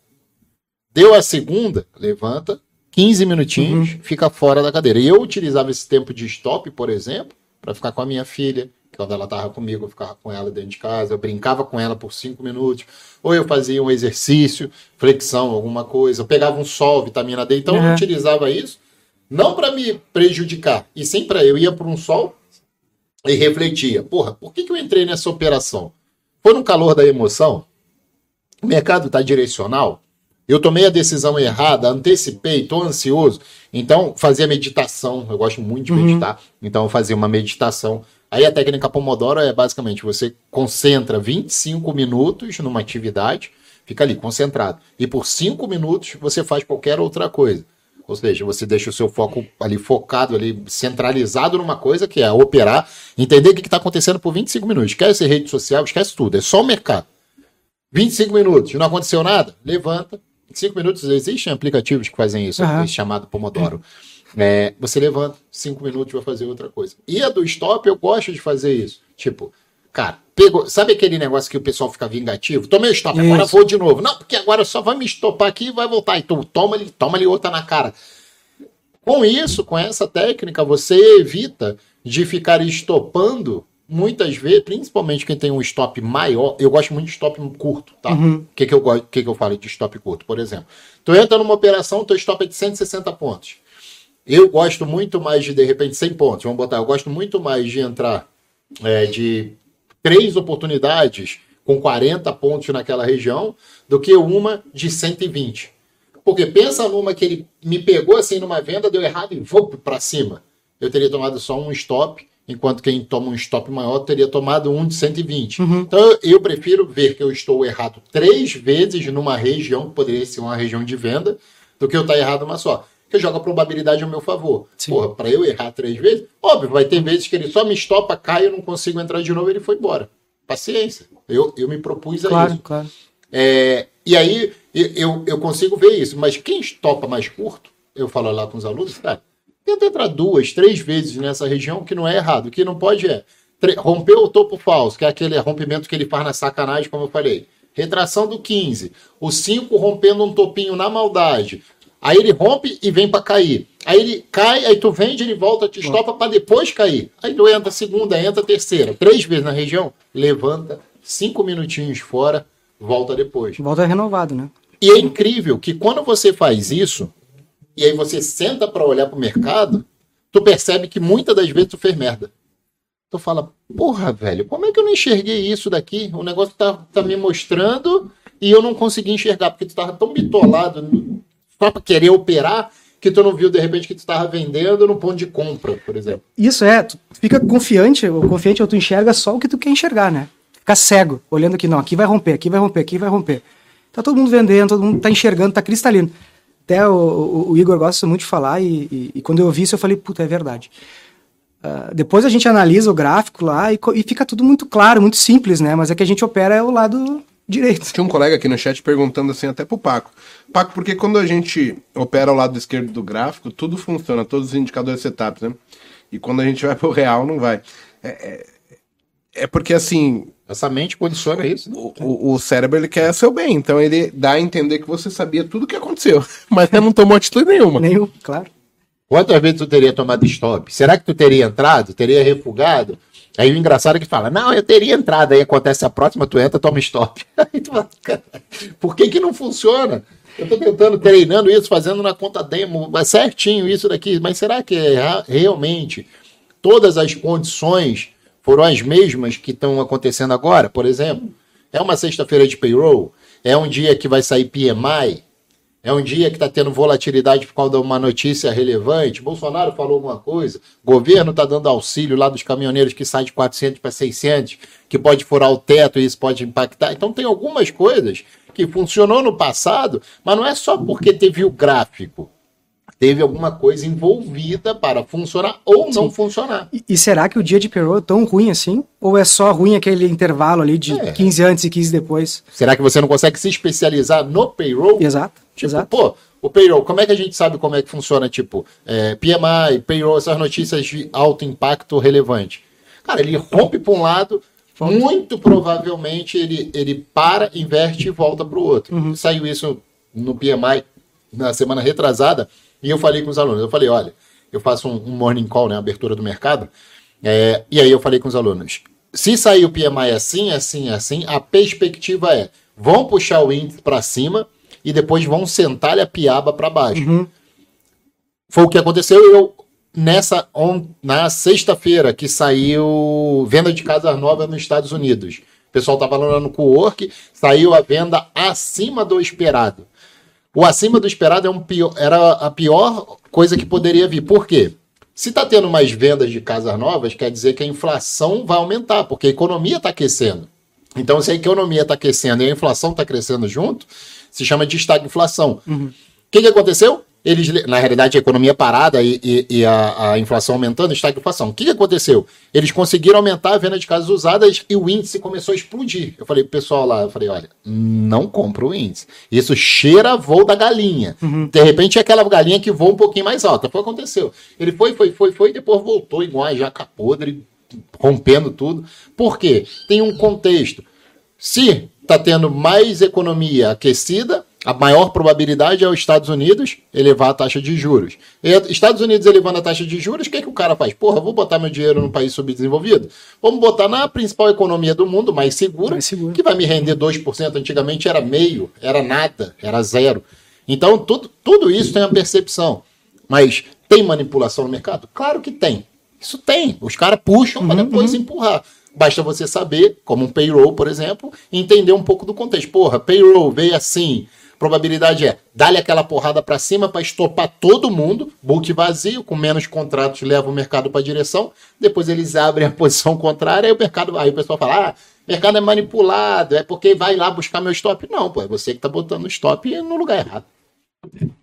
Deu a segunda, levanta, 15 minutinhos, fica fora da cadeira. E eu utilizava esse tempo de stop, por exemplo, para ficar com a minha filha, que quando ela estava comigo, eu ficava com ela dentro de casa, eu brincava com ela por cinco minutos, ou eu fazia um exercício, flexão, alguma coisa, eu pegava um sol, vitamina D, então eu Uhum. utilizava isso, não para me prejudicar, e sim para eu ia para um sol e refletia, porra, por que, que eu entrei nessa operação? Foi no calor da emoção? O mercado está direcional? Eu tomei a decisão errada, antecipei, estou ansioso. Então, fazia meditação. Eu gosto muito de Uhum. meditar. Então, eu fazia uma meditação. Aí, a técnica Pomodoro é basicamente você concentra 25 minutos numa atividade, fica ali concentrado. E por 5 minutos você faz qualquer outra coisa. Ou seja, você deixa o seu foco ali focado, ali centralizado numa coisa que é operar, entender o que está acontecendo por 25 minutos. Esquece rede social, esquece tudo. É só o mercado. 25 minutos, não aconteceu nada, levanta. 5 minutos, existem aplicativos que fazem isso, esse chamado Pomodoro. É, você levanta, 5 minutos vai fazer outra coisa. E a do stop, eu gosto de fazer isso. Tipo, cara, pegou. Sabe aquele negócio que o pessoal fica vingativo? Tomei o stop, agora vou de novo. Não, porque agora só vai me estopar aqui e vai voltar. Então toma ali, toma ali outra na cara. Com isso, com essa técnica, você evita de ficar estopando muitas vezes, principalmente quem tem um stop maior. Eu gosto muito de stop curto, tá? O Uhum. que, que, eu, gosto- que, que eu falo de stop curto? Por exemplo, tu entra numa operação, teu stop é de 160 pontos. Eu gosto muito mais de, de repente, 100 pontos. Vamos botar, eu gosto muito mais de entrar é, de três oportunidades com 40 pontos naquela região do que uma de 120. Porque pensa numa que ele me pegou assim numa venda, deu errado e vou para cima. Eu teria tomado só um stop, enquanto quem toma um stop maior teria tomado um de 120. Uhum. Então eu- eu prefiro ver que eu estou errado três vezes numa região, que poderia ser uma região de venda, do que eu estar errado uma só. Que joga a probabilidade ao meu favor. Sim. Porra, para eu errar três vezes, óbvio, vai ter vezes que ele só me estopa, cai, eu não consigo entrar de novo, ele foi embora. Paciência. Eu, eu me propus a Claro, isso. claro. É, e aí eu, eu, consigo ver isso, mas quem topa mais curto, eu falo lá com os alunos, cara, tenta entrar duas, três vezes nessa região, que não é errado. O que não pode é romper o topo falso, que é aquele rompimento que ele faz na sacanagem, como eu falei. Retração do 15. O 5 rompendo um topinho na maldade. Aí ele rompe e vem para cair. Aí ele cai, aí tu vende, ele volta, te estopa para depois cair. Aí tu entra a segunda, entra a terceira. Três vezes na região, levanta, cinco minutinhos fora, volta depois. Volta renovado, né? E é incrível que quando você faz isso, e aí você senta para olhar para o mercado, tu percebe que muitas das vezes tu fez merda. Tu fala, porra, velho, como é que eu não enxerguei isso daqui? O negócio tá, tá me mostrando e eu não consegui enxergar, porque tu tava tão bitolado só para querer operar que tu não viu de repente que tu tava vendendo no ponto de compra, por exemplo. Isso é, tu fica confiante, ou confiante, ou tu enxerga só o que tu quer enxergar, né? Fica cego, olhando aqui, não, aqui vai romper, aqui vai romper, aqui vai romper. Tá todo mundo vendendo, todo mundo tá enxergando, tá cristalino. Até o, o, o Igor gosta muito de falar e, e, e, quando eu vi isso eu falei, puta, é verdade. Uh, depois a gente analisa o gráfico lá e, e, fica tudo muito claro, muito simples, né? Mas é que a gente opera o lado direito. Tinha um colega aqui no chat perguntando assim até pro Paco. Paco, porque quando a gente opera ao lado esquerdo do gráfico, tudo funciona, todos os indicadores setups, né? E quando a gente vai pro real, não vai. É, é, é porque assim. Essa mente condiciona isso. Né? O, o, cérebro ele quer seu bem, então ele dá a entender que você sabia tudo o que aconteceu, mas não tomou atitude nenhuma. Nenhum, claro. Quantas vezes tu teria tomado stop? Será que tu teria entrado? Teria refugado? Aí o engraçado é que fala, não, eu teria entrado. Aí acontece a próxima, tu entra, toma stop. Aí tu fala, por que que não funciona? Eu tô tentando, treinando isso, fazendo na conta demo, certinho isso daqui, mas será que é realmente todas as condições foram as mesmas que estão acontecendo agora? Por exemplo, é uma sexta-feira de payroll, é um dia que vai sair PMI, é um dia que está tendo volatilidade por causa de uma notícia relevante. Bolsonaro falou alguma coisa. O governo está dando auxílio lá dos caminhoneiros que saem de 400 para 600, que pode furar o teto e isso pode impactar. Então, tem algumas coisas que funcionou no passado, mas não é só porque teve o gráfico teve alguma coisa envolvida para funcionar ou Sim. não funcionar. E, e, será que o dia de payroll é tão ruim assim? Ou é só ruim aquele intervalo ali de é. 15 antes e 15 depois? Será que você não consegue se especializar no payroll? Exato. Tipo, exato. pô, o payroll, como é que a gente sabe como é que funciona? Tipo, é, PMI, payroll, essas notícias de alto impacto relevante. Cara, ele rompe para um lado, muito provavelmente ele, ele para, inverte e volta para o outro. Uhum. Saiu isso no PMI na semana retrasada. E eu falei com os alunos, eu falei, olha, eu faço um, um morning call, né, abertura do mercado, é, e aí eu falei com os alunos, se sair o PMI assim, assim, assim, a perspectiva é, vão puxar o índice para cima e depois vão sentar a piaba para baixo. Uhum. Foi o que aconteceu eu nessa on, na sexta-feira que saiu venda de casas novas nos Estados Unidos. O pessoal estava lá no co-work, saiu a venda acima do esperado. O acima do esperado é um pior, era a pior coisa que poderia vir. Por quê? Se está tendo mais vendas de casas novas, quer dizer que a inflação vai aumentar, porque a economia está aquecendo. Então, se a economia está aquecendo e a inflação está crescendo junto, se chama de estagflação. O uhum. que, que aconteceu? eles, na realidade, a economia parada e, e, e a, a, inflação aumentando, inflação. O que, que aconteceu? Eles conseguiram aumentar a venda de casas usadas e o índice começou a explodir. Eu falei pro pessoal lá, eu falei, olha, não compra o índice. Isso cheira voo da galinha. Uhum. De repente é aquela galinha que voa um pouquinho mais alta. Foi o que aconteceu. Ele foi, foi, foi, foi, e depois voltou igual a jaca podre, rompendo tudo. Por quê? Tem um contexto. Se está tendo mais economia aquecida, a maior probabilidade é os Estados Unidos elevar a taxa de juros. E Estados Unidos elevando a taxa de juros, o que, é que o cara faz? Porra, vou botar meu dinheiro num país subdesenvolvido? Vamos botar na principal economia do mundo, mais segura, mais segura. que vai me render 2%. Antigamente era meio, era nada, era zero. Então, tudo, tudo isso tem uma percepção. Mas tem manipulação no mercado? Claro que tem. Isso tem. Os caras puxam uhum, para depois uhum. empurrar. Basta você saber, como um payroll, por exemplo, entender um pouco do contexto. Porra, payroll veio assim probabilidade é dar-lhe aquela porrada para cima para estopar todo mundo, book vazio, com menos contratos leva o mercado para a direção, depois eles abrem a posição contrária, aí o mercado, aí o pessoal fala: "Ah, mercado é manipulado, é porque vai lá buscar meu stop". Não, pô, é você que está botando o stop no lugar errado.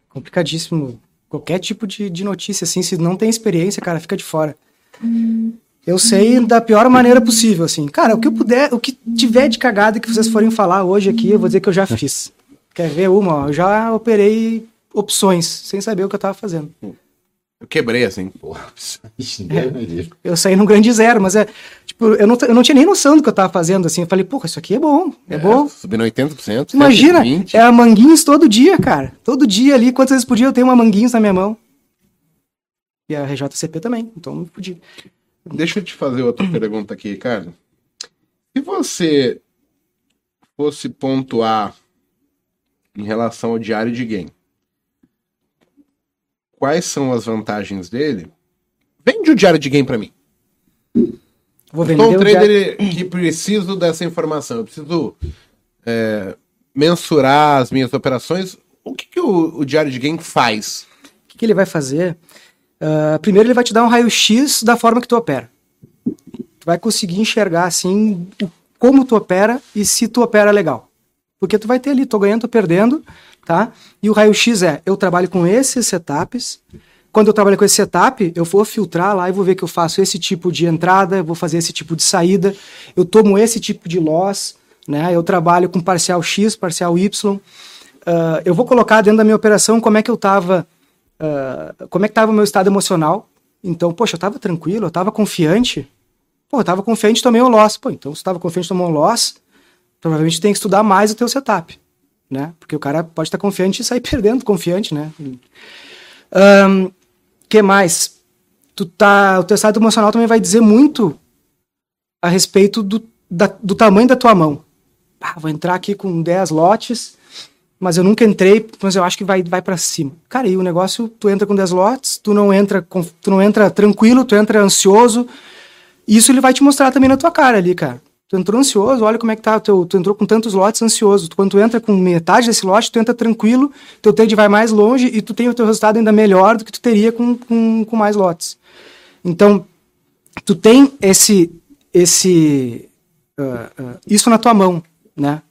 Complicadíssimo. Qualquer tipo de, de notícia assim, se não tem experiência, cara, fica de fora. Eu sei da pior maneira possível, assim. Cara, o que eu puder, o que tiver de cagada que vocês forem falar hoje aqui, eu vou dizer que eu já fiz. Quer ver uma? Eu já operei opções, sem saber o que eu tava fazendo. Eu quebrei assim. É, eu saí no grande zero, mas é. Tipo, eu não, eu não tinha nem noção do que eu tava fazendo assim. Eu falei, porra, isso aqui é bom, é, é bom. Subindo 80%. Imagina, 120. é a manguinhos todo dia, cara. Todo dia ali, quantas vezes por dia eu tenho uma manguinhos na minha mão. E a RJCP também, então não podia. Deixa eu te fazer outra pergunta aqui, Ricardo. Se você fosse pontuar em relação ao diário de game. Quais são as vantagens dele? Vende o diário de game para mim. Vou vender Estou um trader diário... que preciso dessa informação. Eu preciso é, mensurar as minhas operações. O que, que o, o, diário de game faz? O que, que ele vai fazer? Uh, primeiro ele vai te dar um raio-x da forma que tu opera. Tu vai conseguir enxergar assim como tu opera e se tu opera legal. Porque tu vai ter ali, tô ganhando, tô perdendo, tá? E o raio-x é, eu trabalho com esses setups. Quando eu trabalho com esse setup, eu vou filtrar lá e vou ver que eu faço esse tipo de entrada, vou fazer esse tipo de saída, eu tomo esse tipo de loss, né? Eu trabalho com parcial X, parcial Y. Uh, eu vou colocar dentro da minha operação como é que eu estava, uh, como é que estava o meu estado emocional. Então, poxa, eu estava tranquilo, eu estava confiante. Pô, eu estava confiante, tomei um loss. Pô, então se estava confiante, tomou um loss, provavelmente tem que estudar mais o teu setup, né? Porque o cara pode estar confiante e sair perdendo confiante, né? Um, que mais? Tu tá, o teu estado emocional também vai dizer muito a respeito do, da, do tamanho da tua mão ah, vou entrar aqui com 10 lotes, mas eu nunca entrei, mas eu acho que vai, vai para cima. Cara, e o negócio, tu entra com 10 lotes, tu não entra tu não entra tranquilo, tu entra ansioso. Isso ele vai te mostrar também na tua cara ali, cara. Tu entrou ansioso, olha como é que tá, teu, tu entrou com tantos lotes ansioso. Quando tu entra com metade desse lote, tu entra tranquilo, teu trade vai mais longe e tu tem o teu resultado ainda melhor do que tu teria com, com, com mais lotes. Então, tu tem esse, esse uh, uh, isso na tua mão né?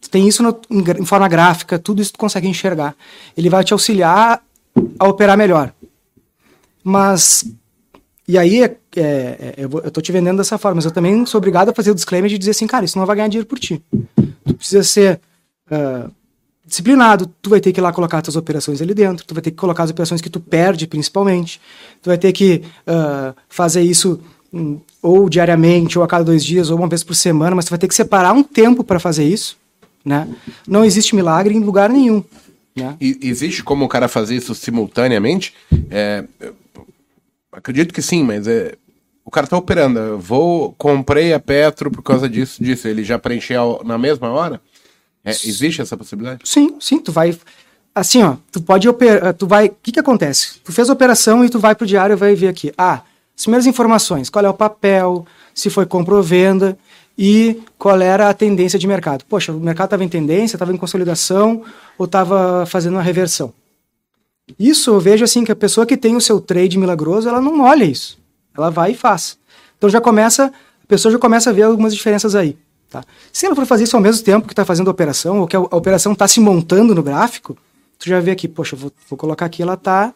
Tu tem isso no, em, em, forma gráfica, tudo isso tu consegue enxergar. Ele vai te auxiliar a operar melhor. Mas, e aí, é, é, é eu, vou, eu tô te vendendo dessa forma, mas eu também sou obrigado a fazer o disclaimer de dizer assim, cara, isso não vai ganhar dinheiro por ti. Tu precisa ser uh, disciplinado, tu vai ter que ir lá colocar as tuas operações ali dentro, tu vai ter que colocar as operações que tu perde, principalmente. Tu vai ter que uh, fazer isso ou diariamente, ou a cada dois dias, ou uma vez por semana, mas você vai ter que separar um tempo para fazer isso. Né? Não existe milagre em lugar nenhum. Né? E, existe como o cara fazer isso simultaneamente? É, acredito que sim, mas é, o cara está operando. Eu vou, comprei a Petro por causa disso, disso. Ele já preencheu na mesma hora? É, existe essa possibilidade? Sim, sim. Tu vai assim, ó, tu pode operar, tu vai, o que que acontece? Tu fez a operação e tu vai pro diário e vai ver aqui, ah, as primeiras informações, qual é o papel, se foi compra ou venda e qual era a tendência de mercado. Poxa, o mercado estava em tendência, estava em consolidação ou estava fazendo uma reversão. Isso eu vejo assim que a pessoa que tem o seu trade milagroso, ela não olha isso. Ela vai e faz. Então já começa, a pessoa já começa a ver algumas diferenças aí. Tá? Se ela for fazer isso ao mesmo tempo que está fazendo a operação, ou que a, a operação está se montando no gráfico, tu já vê aqui, poxa, vou, vou colocar aqui, ela está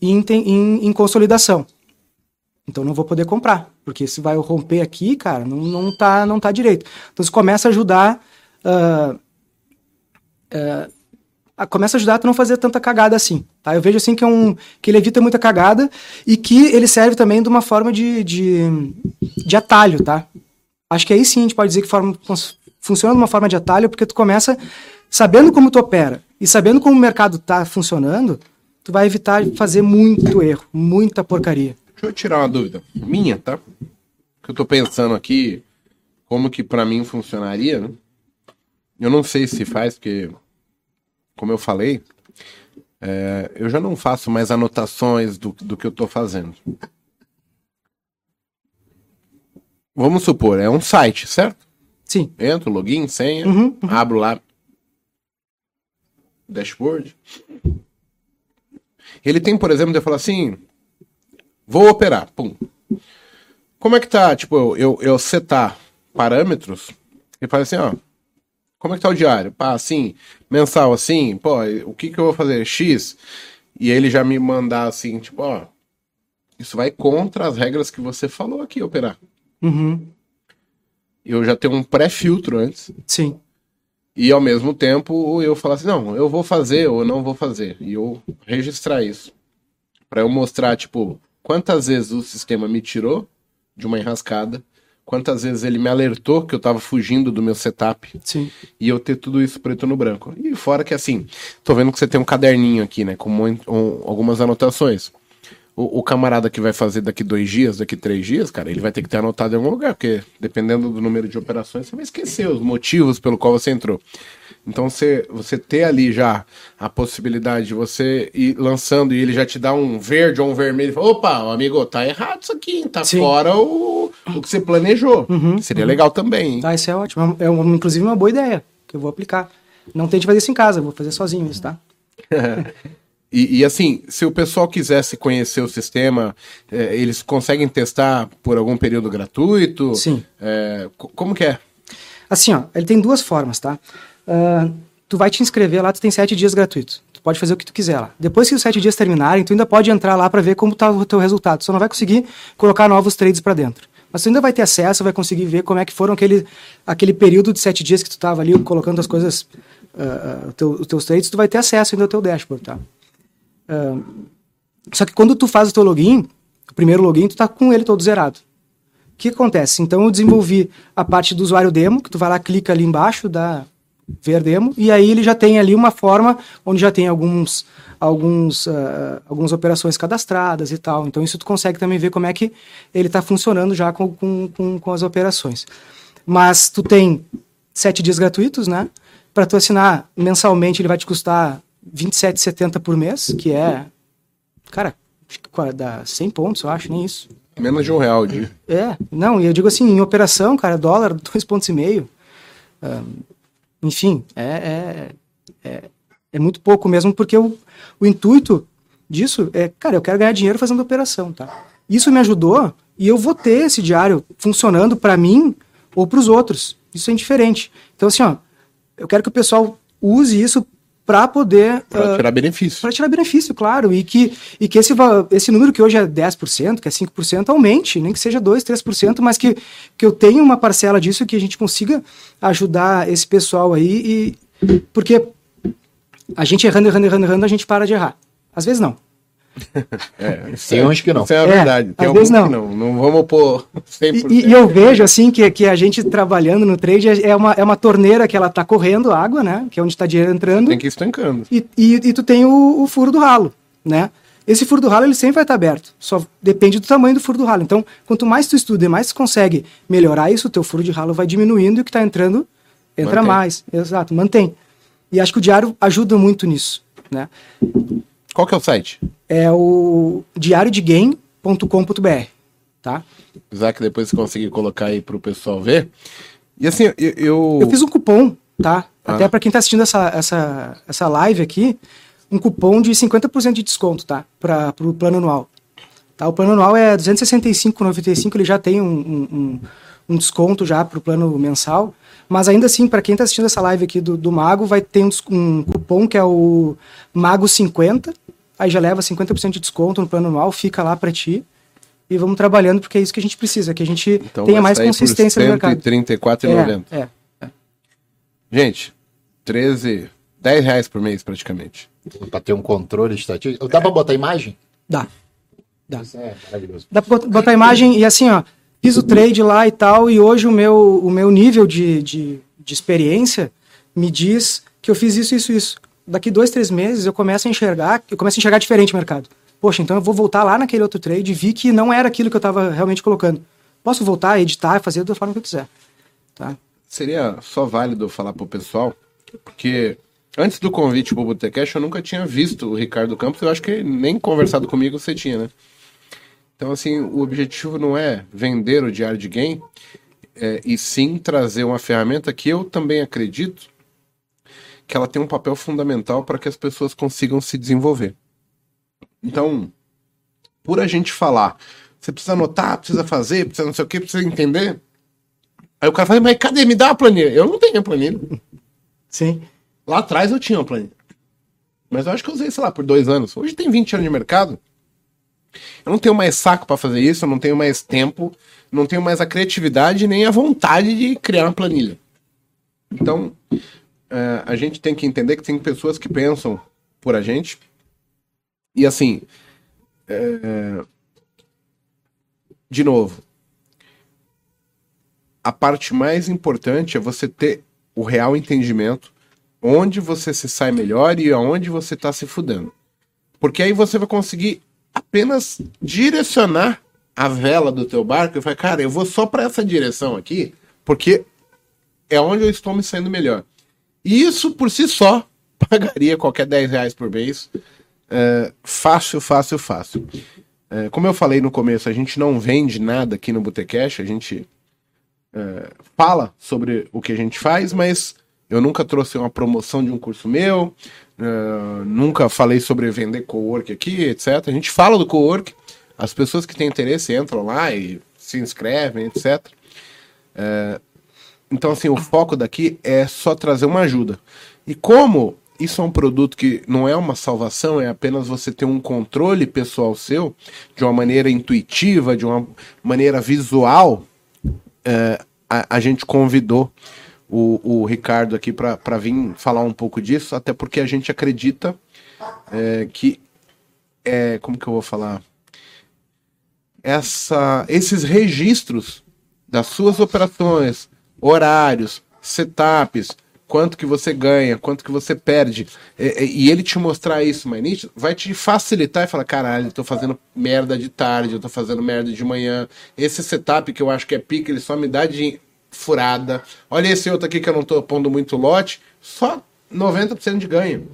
em, em, em consolidação. Então não vou poder comprar, porque se vai romper aqui, cara, não, não, tá, não tá direito. Então você começa a ajudar. Uh, uh, começa a ajudar a não fazer tanta cagada assim. Tá? Eu vejo assim que, é um, que ele evita muita cagada e que ele serve também de uma forma de, de, de atalho, tá? Acho que aí sim a gente pode dizer que forma, funciona de uma forma de atalho, porque tu começa sabendo como tu opera e sabendo como o mercado tá funcionando, tu vai evitar fazer muito erro, muita porcaria. Deixa eu tirar uma dúvida. Minha, tá? Que eu tô pensando aqui como que para mim funcionaria, né? Eu não sei se faz, porque, como eu falei, é, eu já não faço mais anotações do, do que eu tô fazendo. Vamos supor, é um site, certo? Sim. Entro, login, senha, uhum, uhum. abro lá dashboard. Ele tem, por exemplo, de falar assim, Vou operar. Pum. Como é que tá? Tipo, eu, eu, eu setar parâmetros e faz assim, ó. Como é que tá o diário? Pá, assim, mensal assim, pô, o que que eu vou fazer? X. E ele já me mandar assim, tipo, ó. Isso vai contra as regras que você falou aqui, operar. Uhum. Eu já tenho um pré-filtro antes. Sim. E ao mesmo tempo eu falar assim, não, eu vou fazer ou não vou fazer. E eu registrar isso. para eu mostrar, tipo, quantas vezes o sistema me tirou de uma enrascada, quantas vezes ele me alertou que eu estava fugindo do meu setup. Sim. E eu ter tudo isso preto no branco. E fora que assim, tô vendo que você tem um caderninho aqui, né, com um, algumas anotações. O, o, camarada que vai fazer daqui dois dias, daqui três dias, cara, ele vai ter que ter anotado em algum lugar, porque dependendo do número de operações, você vai esquecer os motivos pelo qual você entrou. Então você, você ter ali já a possibilidade de você ir lançando e ele já te dá um verde ou um vermelho, fala, opa, amigo, tá errado isso aqui, hein? tá Sim. fora o, o que você planejou. Uhum, Seria uhum. legal também. Hein? Ah, isso é ótimo. É, é inclusive uma boa ideia que eu vou aplicar. Não tente fazer isso em casa, vou fazer sozinho isso, tá? e, e, assim, se o pessoal quisesse conhecer o sistema, é, eles conseguem testar por algum período gratuito? Sim. É, como que é? Assim, ó, ele tem duas formas, tá? ah, tu vai te inscrever lá, tu tem sete dias gratuitos. Tu pode fazer o que tu quiser lá. Depois que os sete dias terminarem, tu ainda pode entrar lá para ver como tá o teu resultado. Tu só não vai conseguir colocar novos trades para dentro. Mas tu ainda vai ter acesso, vai conseguir ver como é que foram aquele, aquele período de sete dias que tu tava ali colocando as coisas, ah, teu- os teus trades, tu vai ter acesso ainda ao teu dashboard, tá? Só que quando tu faz o teu login, o primeiro login, tu tá com ele todo zerado. O que acontece? Então eu desenvolvi a parte do usuário demo, que tu vai lá, clica ali embaixo, dá ver demo, e aí ele já tem ali uma forma onde já tem alguns, alguns, ah, algumas operações cadastradas e tal. Então isso tu consegue também ver como é que ele está funcionando já com, com, com, com as operações. Mas tu tem sete dias gratuitos, né? Para tu assinar mensalmente ele vai te custar 27,70 por mês, que é, cara, dá 100 pontos, eu acho, nem isso. Menos de um real de. É, não, e eu digo assim, em operação, cara, dólar, dois pontos e meio. Ahn, enfim, é, é, é, é muito pouco mesmo, porque o, o intuito disso é, cara, eu quero ganhar dinheiro fazendo operação, tá? Isso me ajudou e eu vou ter esse diário funcionando para mim ou para os outros. Isso é indiferente. Então, assim, ó, eu quero que o pessoal use isso para poder Pra ah, tirar benefício. para tirar benefício, claro, e que, e que esse, esse número que hoje é 10%, que é 5%, aumente, nem que seja 2%, 3%, mas que, que eu tenha uma parcela disso que a gente consiga ajudar esse pessoal aí, e, porque a gente errando, errando, errando, errando, a gente para de errar. Às vezes não. É, isso Tem é- uns que não. Isso é a É, verdade. Tem às alguns vezes não. que não. Não vamos pôr 100%. E, e eu vejo, assim, que, que a gente trabalhando no trade é é uma, é uma torneira que ela tá correndo água, né, que é onde está dinheiro entrando, Tem que ir estancando. e, e, e tu tem o, o furo do ralo, né? Esse furo do ralo ele sempre vai estar aberto, só depende do tamanho do furo do ralo. Então, quanto mais tu estuda e mais tu consegue melhorar isso, o teu furo de ralo vai diminuindo e o que está entrando entra Mantém. mais. Exato, mantém. E acho que o diário ajuda muito nisso, né? Qual que é o site? É o diariodegame.com.br, tá? Isaac, depois você conseguir colocar aí pro pessoal ver. E assim, eu. Eu, Eu fiz um cupom, tá? Ah. Até para quem tá assistindo essa, essa, essa live aqui, um cupom de 50% de desconto, tá? Para o plano anual. Tá? O plano anual é R$ 265,95, ele já tem um, um, um- um desconto já para o plano mensal. Mas ainda assim, para quem está assistindo essa live aqui do, do Mago, vai ter um, um cupom que é o Mago50. Aí já leva 50% de desconto no plano anual, fica lá para ti. E vamos trabalhando, porque é isso que a gente precisa, que a gente então tenha mais consistência no por mercado. R$ 134,90. É, é. Gente, 13, 10 reais por mês praticamente. Pra ter um controle estatístico. Dá pra botar imagem? Dá. Dá. Isso é maravilhoso. Dá pra bot- botar a imagem e assim, ó, fiz o trade lá e tal, e hoje o meu, o meu nível de, de, de experiência me diz que eu fiz isso, isso, isso. Daqui dois, três meses eu começo a enxergar, eu começo a enxergar diferente o mercado. Poxa, então eu vou voltar lá naquele outro trade e vi que não era aquilo que eu estava realmente colocando. Posso voltar, editar, fazer da forma que eu quiser. Tá? Seria só válido falar pro pessoal, porque antes do convite pro Botecash eu nunca tinha visto o Ricardo Campos, eu acho que nem conversado comigo você tinha, né? Então, assim, o objetivo não é vender o diário de game, é, e sim trazer uma ferramenta que eu também acredito que ela tem um papel fundamental para que as pessoas consigam se desenvolver. Então, por a gente falar, você precisa anotar, precisa fazer, precisa não sei o que, precisa entender. Aí o cara fala, mas cadê? Me dá a planilha. Eu não tenho a planilha. Sim. Lá atrás eu tinha uma planilha. Mas eu acho que eu usei, sei lá, por dois anos. Hoje tem 20 anos de mercado. Eu não tenho mais saco para fazer isso, eu não tenho mais tempo, não tenho mais a criatividade nem a vontade de criar uma planilha. Então, é, a gente tem que entender que tem pessoas que pensam por a gente. E assim, é, de novo, a parte mais importante é você ter o real entendimento onde você se sai melhor e aonde você está se fudendo. Porque aí você vai conseguir apenas direcionar a vela do teu barco e vai, cara, eu vou só para essa direção aqui, porque é onde eu estou me saindo melhor. E isso por si só pagaria qualquer 10 reais por mês. É, fácil, fácil, fácil. É, como eu falei no começo, a gente não vende nada aqui no Botecash, a gente é, fala sobre o que a gente faz, mas eu nunca trouxe uma promoção de um curso meu, é, nunca falei sobre vender co-work aqui, etc. A gente fala do co-work, as pessoas que têm interesse entram lá e se inscrevem, etc. É, então, assim, o foco daqui é só trazer uma ajuda. E como isso é um produto que não é uma salvação, é apenas você ter um controle pessoal seu, de uma maneira intuitiva, de uma maneira visual, é, a, a, gente convidou o, o Ricardo aqui para vir falar um pouco disso, até porque a gente acredita é, que. É, como que eu vou falar? Essa, esses registros das suas operações, horários, setups, quanto que você ganha, quanto que você perde, e, e ele te mostrar isso mais vai te facilitar e falar, caralho, eu tô fazendo merda de tarde, eu tô fazendo merda de manhã, esse setup que eu acho que é pica, ele só me dá de furada, olha esse outro aqui que eu não tô pondo muito lote, só 90% de ganho.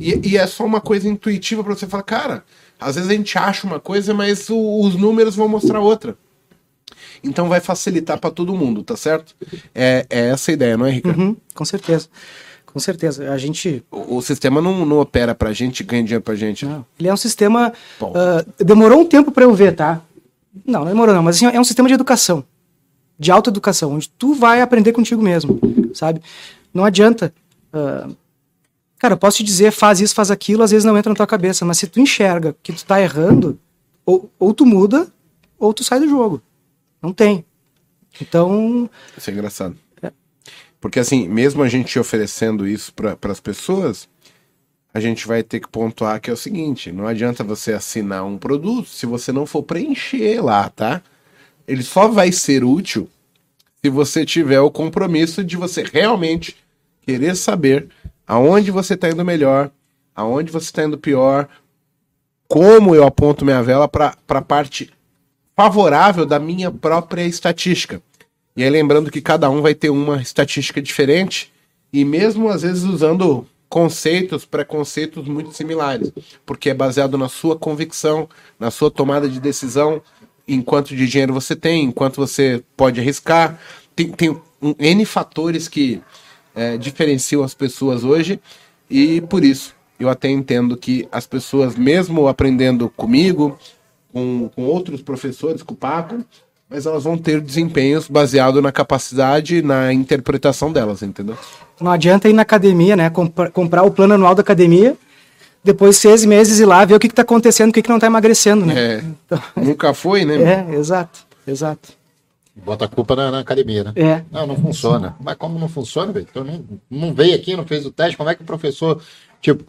E, e, é só uma coisa intuitiva para você falar, cara, às vezes a gente acha uma coisa, mas o, os números vão mostrar outra. Então vai facilitar para todo mundo, tá certo? É, é, essa a ideia, não é, Ricardo? Uhum, com certeza. Com certeza. A gente. O, o sistema não, não opera pra gente ganha dinheiro pra gente. Não. Ele é um sistema. Uh, demorou um tempo para eu ver, tá? Não, não demorou, não, mas assim, é um sistema de educação. De autoeducação, onde tu vai aprender contigo mesmo, sabe? Não adianta. Uh, cara, eu posso te dizer, faz isso, faz aquilo, às vezes não entra na tua cabeça, mas se tu enxerga que tu tá errando, ou, ou tu muda, ou tu sai do jogo. Não tem. Então. Isso é engraçado. É. Porque assim, mesmo a gente oferecendo isso para as pessoas, a gente vai ter que pontuar que é o seguinte: não adianta você assinar um produto se você não for preencher lá, tá? Ele só vai ser útil se você tiver o compromisso de você realmente querer saber aonde você está indo melhor, aonde você está indo pior, como eu aponto minha vela para a parte favorável da minha própria estatística. E aí lembrando que cada um vai ter uma estatística diferente e mesmo às vezes usando conceitos, preconceitos muito similares, porque é baseado na sua convicção, na sua tomada de decisão, em quanto de dinheiro você tem, em quanto você pode arriscar. Tem, tem um, N fatores que é, diferenciam as pessoas hoje e por isso eu até entendo que as pessoas, mesmo aprendendo comigo, com, com outros professores, com o Paco, mas elas vão ter desempenhos baseado na capacidade na interpretação delas, entendeu? Não adianta ir na academia, né? Comprar o plano anual da academia, depois seis meses ir lá ver o que está acontecendo, o que, que não está emagrecendo, né? É, então... Nunca foi, né? É, exato, exato. Bota a culpa na, na, academia, né? É. Não, não funciona. Mas como não funciona, velho? Então não, não veio aqui, não fez o teste, como é que o professor. Tipo,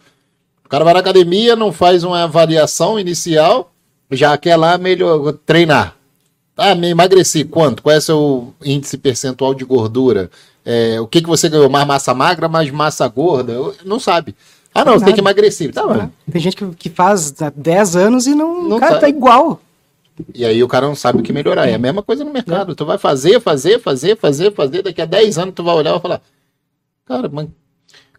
o cara vai na academia, não faz uma avaliação inicial, já quer lá melhor treinar. Ah, me emagreci. Quanto? Qual é o seu índice percentual de gordura? É, o que, que você ganhou? Mais massa magra, mais massa gorda? Não sabe. Ah, não, você tem que emagrecer. Tá, mano. Tem gente que, que faz 10 anos e não. não cara, tá. tá igual. E aí o cara não sabe o que melhorar. É a mesma coisa no mercado. É. Tu vai fazer, fazer, fazer, fazer, fazer. Daqui a 10 anos tu vai olhar e vai falar: Cara, mas o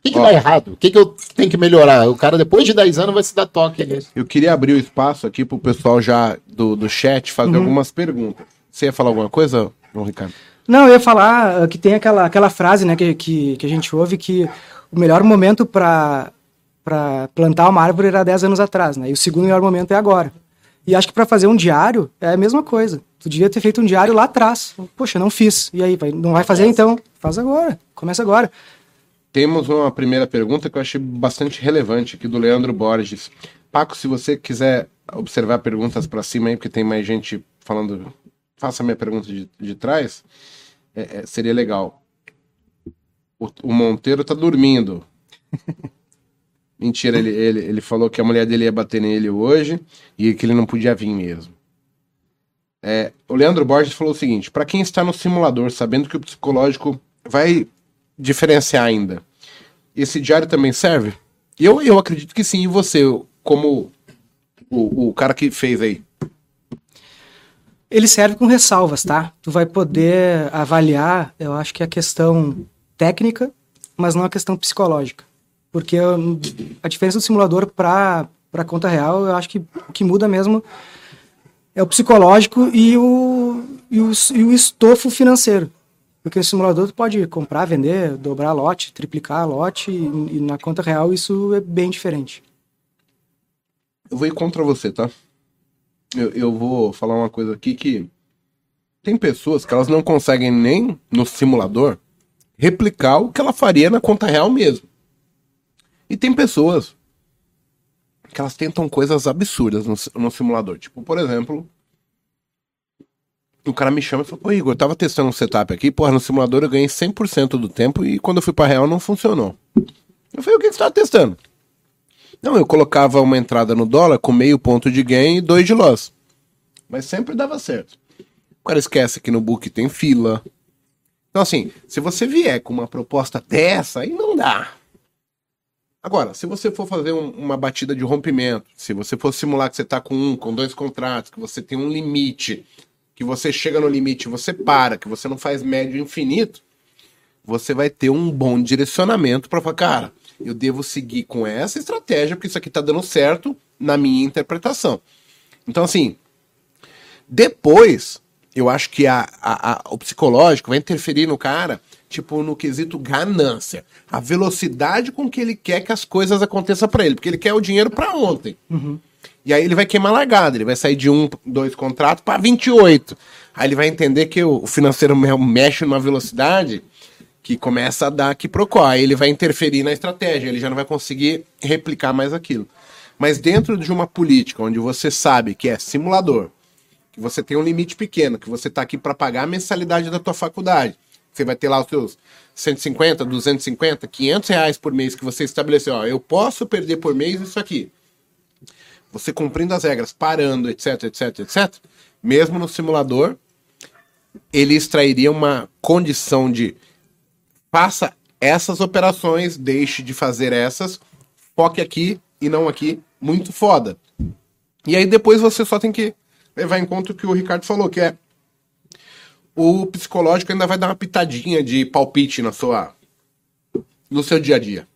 que, que dá errado? O que, que eu tenho que melhorar? O cara, depois de 10 anos, vai se dar toque nisso. Eu queria abrir o espaço aqui pro pessoal já do, do chat fazer uhum. algumas perguntas. Você ia falar alguma coisa, João Ricardo? Não, eu ia falar que tem aquela, aquela frase né, que, que, que a gente ouve que o melhor momento para plantar uma árvore era 10 anos atrás, né? E o segundo melhor momento é agora. E acho que para fazer um diário é a mesma coisa. Tu devia ter feito um diário lá atrás. Poxa, não fiz. E aí, não vai fazer então? Faz agora. Começa agora. Temos uma primeira pergunta que eu achei bastante relevante aqui do Leandro Borges. Paco, se você quiser observar perguntas para cima aí, porque tem mais gente falando, faça a minha pergunta de, de trás, é, é, seria legal. O, o Monteiro tá dormindo. Mentira, ele, ele, ele falou que a mulher dele ia bater nele hoje e que ele não podia vir mesmo. É, o Leandro Borges falou o seguinte: para quem está no simulador, sabendo que o psicológico vai diferenciar ainda. Esse diário também serve? Eu, eu acredito que sim. E você, como o, o cara que fez aí? Ele serve com ressalvas, tá? Tu vai poder avaliar, eu acho que a questão técnica, mas não a questão psicológica. Porque a diferença do simulador para para conta real, eu acho que o que muda mesmo é o psicológico e o, e o, e o estofo financeiro. Porque o simulador tu pode comprar, vender, dobrar lote, triplicar lote, e, e, na conta real isso é bem diferente. Eu vou ir contra você, tá? Eu, eu vou falar uma coisa aqui que tem pessoas que elas não conseguem nem no simulador replicar o que ela faria na conta real mesmo. E tem pessoas que elas tentam coisas absurdas no, no simulador. Tipo, por exemplo, o cara me chama e fala, pô, Igor, eu tava testando um setup aqui, porra, no simulador eu ganhei 100% do tempo e quando eu fui pra real não funcionou. Eu falei, o que, que você tava testando? Não, eu colocava uma entrada no dólar com meio ponto de gain e dois de loss. Mas sempre dava certo. O cara esquece que no book tem fila. Então, assim, se você vier com uma proposta dessa, aí não dá. Agora, se você for fazer um, uma batida de rompimento, se você for simular que você está com um, com dois contratos, que você tem um limite, que você chega no limite você para, que você não faz médio infinito, você vai ter um bom direcionamento para falar, cara, eu devo seguir com essa estratégia, porque isso aqui está dando certo na minha interpretação. Então, assim, depois, eu acho que a, a, a, o psicológico vai interferir no cara tipo, no quesito ganância. A velocidade com que ele quer que as coisas aconteçam para ele, porque ele quer o dinheiro para ontem. Uhum. E aí ele vai queimar largada, ele vai sair de um, dois contratos para 28. Aí ele vai entender que o financeiro mexe numa velocidade que começa a dar aqui pro Aí ele vai interferir na estratégia, ele já não vai conseguir replicar mais aquilo. Mas dentro de uma política onde você sabe que é simulador, que você tem um limite pequeno, que você está aqui para pagar a mensalidade da tua faculdade, você vai ter lá os seus 150, 250, 500 reais por mês que você estabeleceu. Ó, eu posso perder por mês isso aqui. Você cumprindo as regras, parando, etc, etc, etc. Mesmo no simulador, ele extrairia uma condição de faça essas operações, deixe de fazer essas, foque aqui e não aqui, muito foda. E aí depois você só tem que levar em conta o que o Ricardo falou, que é o psicológico ainda vai dar uma pitadinha de palpite na sua no seu dia a dia.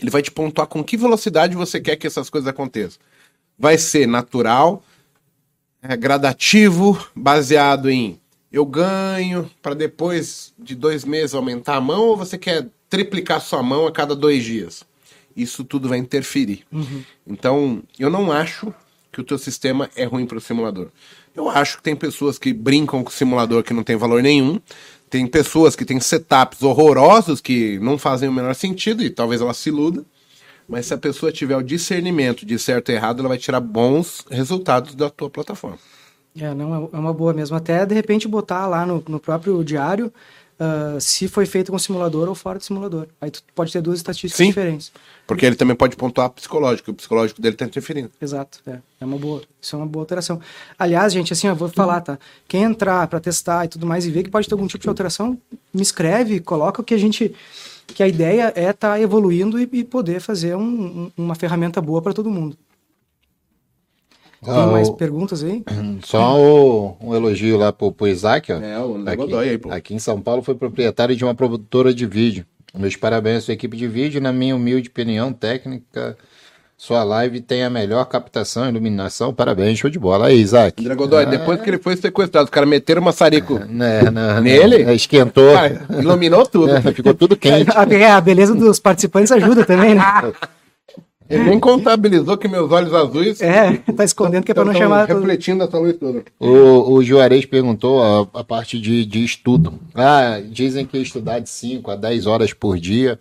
Ele vai te pontuar com que velocidade você quer que essas coisas aconteçam. Vai ser natural, é, gradativo, baseado em eu ganho para depois de dois meses aumentar a mão ou você quer triplicar sua mão a cada dois dias? Isso tudo vai interferir. Uhum. Então, eu não acho que o teu sistema é ruim para o simulador. Eu acho que tem pessoas que brincam com simulador que não tem valor nenhum. Tem pessoas que têm setups horrorosos que não fazem o menor sentido e talvez ela se iluda. Mas se a pessoa tiver o discernimento de certo e errado, ela vai tirar bons resultados da tua plataforma. É, não, é uma boa mesmo. Até de repente botar lá no, no próprio diário uh, se foi feito com simulador ou fora do simulador. Aí tu pode ter duas estatísticas Sim, diferentes. Porque ele também pode pontuar psicológico, o psicológico dele está interferindo. Exato, é, é uma boa, isso é uma boa alteração. Aliás, gente, assim, eu vou falar, tá? Quem entrar para testar e tudo mais e ver que pode ter algum tipo de alteração, me escreve, coloca o que a gente que a ideia é estar tá evoluindo e, e, poder fazer um, um, uma ferramenta boa para todo mundo. Tem ah, mais o... perguntas aí? Só o, um elogio lá pro, pro Isaac, ó. É, o aqui, Godoy aí, pô. Aqui em São Paulo foi proprietário de uma produtora de vídeo. Meus parabéns à sua equipe de vídeo. Na minha humilde opinião técnica, sua live tem a melhor captação e iluminação. Parabéns, show de bola. Aí, Isaac. André Godoy, ah, depois que ele foi sequestrado, os caras meteram um maçarico é, não, nele. Não, esquentou. Cara, iluminou tudo. É, ficou tudo quente. A, a beleza dos participantes ajuda também, né? Ele nem contabilizou que meus olhos azuis. É, tá escondendo que é pra não chamar. Refletindo essa luz toda. O, o Juarez perguntou a, a parte de, de estudo. Ah, dizem que estudar de 5 a 10 horas por dia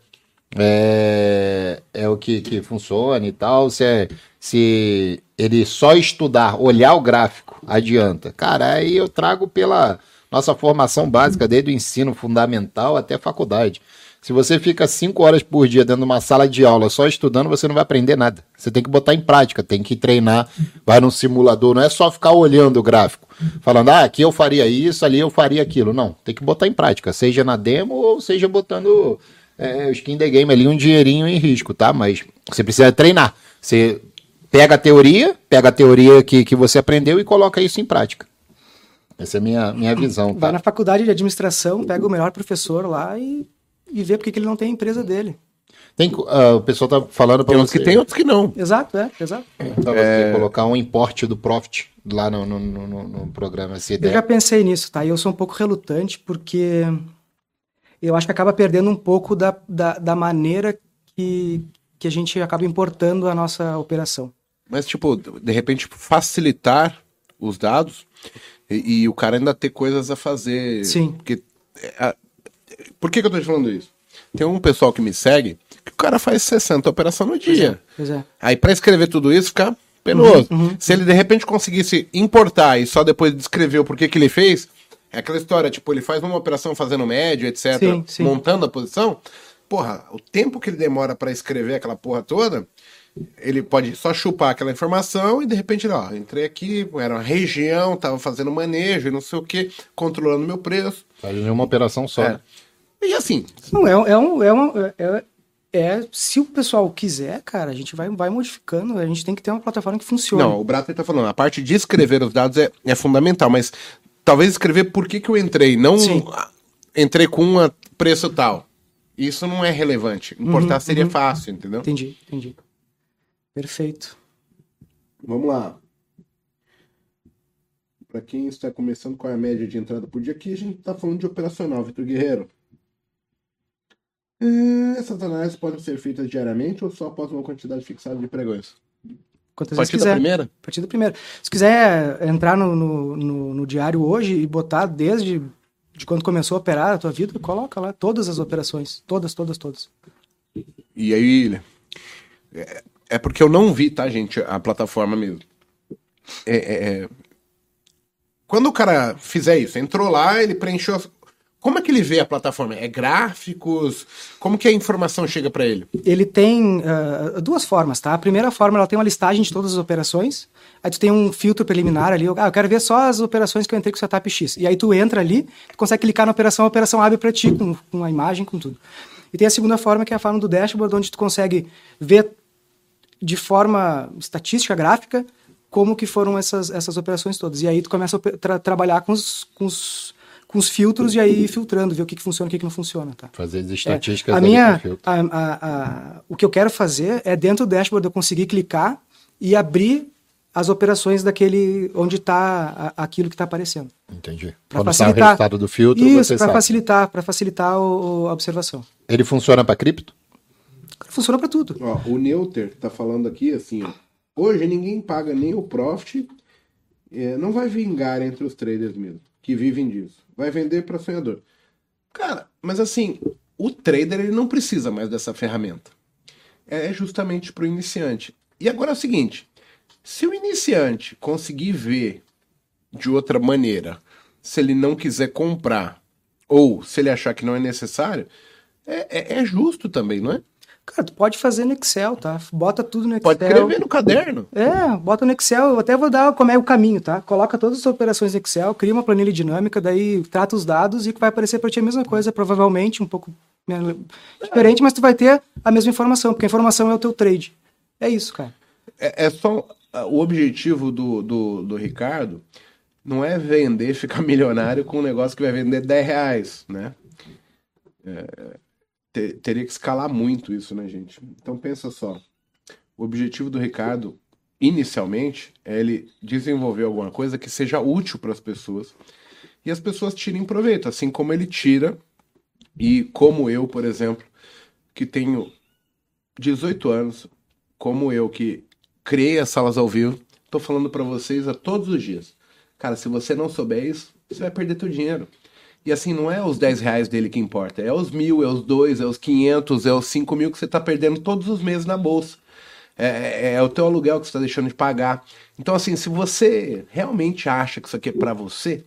é, é o que, que funciona e tal. Se, é, se ele só estudar, olhar o gráfico, adianta. Cara, aí eu trago pela nossa formação básica, desde o ensino fundamental até faculdade. Se você fica cinco horas por dia dentro de uma sala de aula só estudando, você não vai aprender nada. Você tem que botar em prática, tem que treinar, vai num simulador, não é só ficar olhando o gráfico, falando, ah, aqui eu faria isso, ali eu faria aquilo. Não, tem que botar em prática, seja na demo ou seja botando é, o skin the game ali, um dinheirinho em risco, tá? Mas você precisa treinar. Você pega a teoria, pega a teoria que, que você aprendeu e coloca isso em prática. Essa é a minha, minha visão. Tá? Vai na faculdade de administração, pega o melhor professor lá e e ver porque que ele não tem a empresa dele. Tem, uh, o pessoal tá falando para uns que tem, outros que não. Exato, é, exato. Pra é... colocar um importe do profit lá no, no, no, no programa. Essa ideia. Eu já pensei nisso, tá? E eu sou um pouco relutante porque eu acho que acaba perdendo um pouco da, da, da maneira que, que a gente acaba importando a nossa operação. Mas, tipo, de repente, facilitar os dados e, e o cara ainda ter coisas a fazer. Sim. Porque é, Por que, que eu tô te falando isso? Tem um pessoal que me segue que o cara faz 60 operações no dia. Pois é. Aí pra escrever tudo isso fica penoso. Se ele de repente conseguisse importar e só depois descrever o porquê que ele fez, é aquela história, tipo, ele faz uma operação fazendo médio, etc, Sim, sim. montando a posição, porra, o tempo que ele demora pra escrever aquela porra toda, ele pode só chupar aquela informação e de repente, ele, ó, entrei aqui, era uma região, tava fazendo manejo e não sei o que, controlando meu preço. Faz em uma operação só. É. E assim, Não, é, é, um, é, uma, é, é- Se o pessoal quiser, cara, a gente vai, vai modificando. A gente tem que ter uma plataforma que funcione. Não, o Brata tá falando, a parte de escrever os dados é, é fundamental, mas talvez escrever por que, que eu entrei, não Sim. entrei com um preço tal. Isso não é relevante. Importar seria fácil, entendeu? Entendi, entendi. Perfeito. Vamos lá. Para quem está começando, qual é a média de entrada por dia? Aqui a gente está falando de operacional, Vitor Guerreiro. É, Essas análises podem ser feitas diariamente ou só após uma quantidade fixada de pregões? Quantas partir da primeira? A partir do primeiro. Se quiser entrar no, no, no- no diário hoje e botar desde de quando começou a operar a tua vida, coloca lá todas as operações. Todas, todas, todas. E aí, é, é porque eu não vi, tá, gente, a plataforma mesmo. É, é, é. Quando o cara fizer isso, entrou lá, ele preencheu. Como é que ele vê a plataforma? É gráficos? Como que a informação chega para ele? Ele tem ah, duas formas, tá? A primeira forma, ela tem uma listagem de todas as operações. Aí tu tem um filtro preliminar ali. Ah, eu quero ver só as operações que eu entrei com o setup X. E aí tu entra ali, tu consegue clicar na operação, a operação abre para ti com, com a imagem, com tudo. E tem a segunda forma, que é a forma do dashboard, onde tu consegue ver de forma estatística, gráfica, como que foram essas, essas operações todas. E aí tu começa a tra- trabalhar com os, com, os, com os filtros e aí ir filtrando, ver o que, que funciona e o que, que não funciona, tá? Fazer as É, estatísticas a ali minha, a- a- a- o que eu quero fazer é dentro do dashboard eu conseguir clicar e abrir as operações daquele onde está aquilo que está aparecendo. Entendi. Pra Quando sai o facilitar. resultado do filtro, Isso, você para sabe. facilitar, para facilitar o- o- a observação. Ele funciona para cripto? Funciona para tudo. Ó, o Neuter tá falando aqui assim, ó. Hoje ninguém paga nem o profit, é, não vai vingar entre os traders mesmo, que vivem disso. Vai vender para sonhador. Cara, mas assim, o trader ele não precisa mais dessa ferramenta. É justamente para o iniciante. E agora é o seguinte, se o iniciante conseguir ver de outra maneira, se ele não quiser comprar, ou se ele achar que não é necessário, é- é- é justo também, não é? Cara, tu pode fazer no Excel, tá? Bota tudo no Excel. Pode escrever no caderno. É, bota no Excel, eu até vou dar como é o caminho, tá? Coloca todas as operações no Excel, cria uma planilha dinâmica, daí trata os dados e vai aparecer para ti a mesma coisa, provavelmente um pouco diferente, mas tu vai ter a mesma informação, porque a informação é o teu trade. É isso, cara. É, é só. ah, O objetivo do, do, do Ricardo não é vender, ficar milionário com um negócio que vai vender 10 reais, né? É, te- teria que escalar muito isso, né, gente? Então pensa só. O objetivo do Ricardo, inicialmente, é ele desenvolver alguma coisa que seja útil para as pessoas e as pessoas tirem proveito, assim como ele tira e como eu, por exemplo, que tenho 18 anos, como eu que criei as salas ao vivo, tô falando para vocês a todos os dias. Cara, se você não souber isso, você vai perder teu dinheiro. E assim, não é os 10 reais dele que importa, é os mil, é os dois, é os 500, é os 5 mil que você tá perdendo todos os meses na bolsa. É, é- é o teu aluguel que você tá deixando de pagar. Então, assim, se você realmente acha que isso aqui é para você,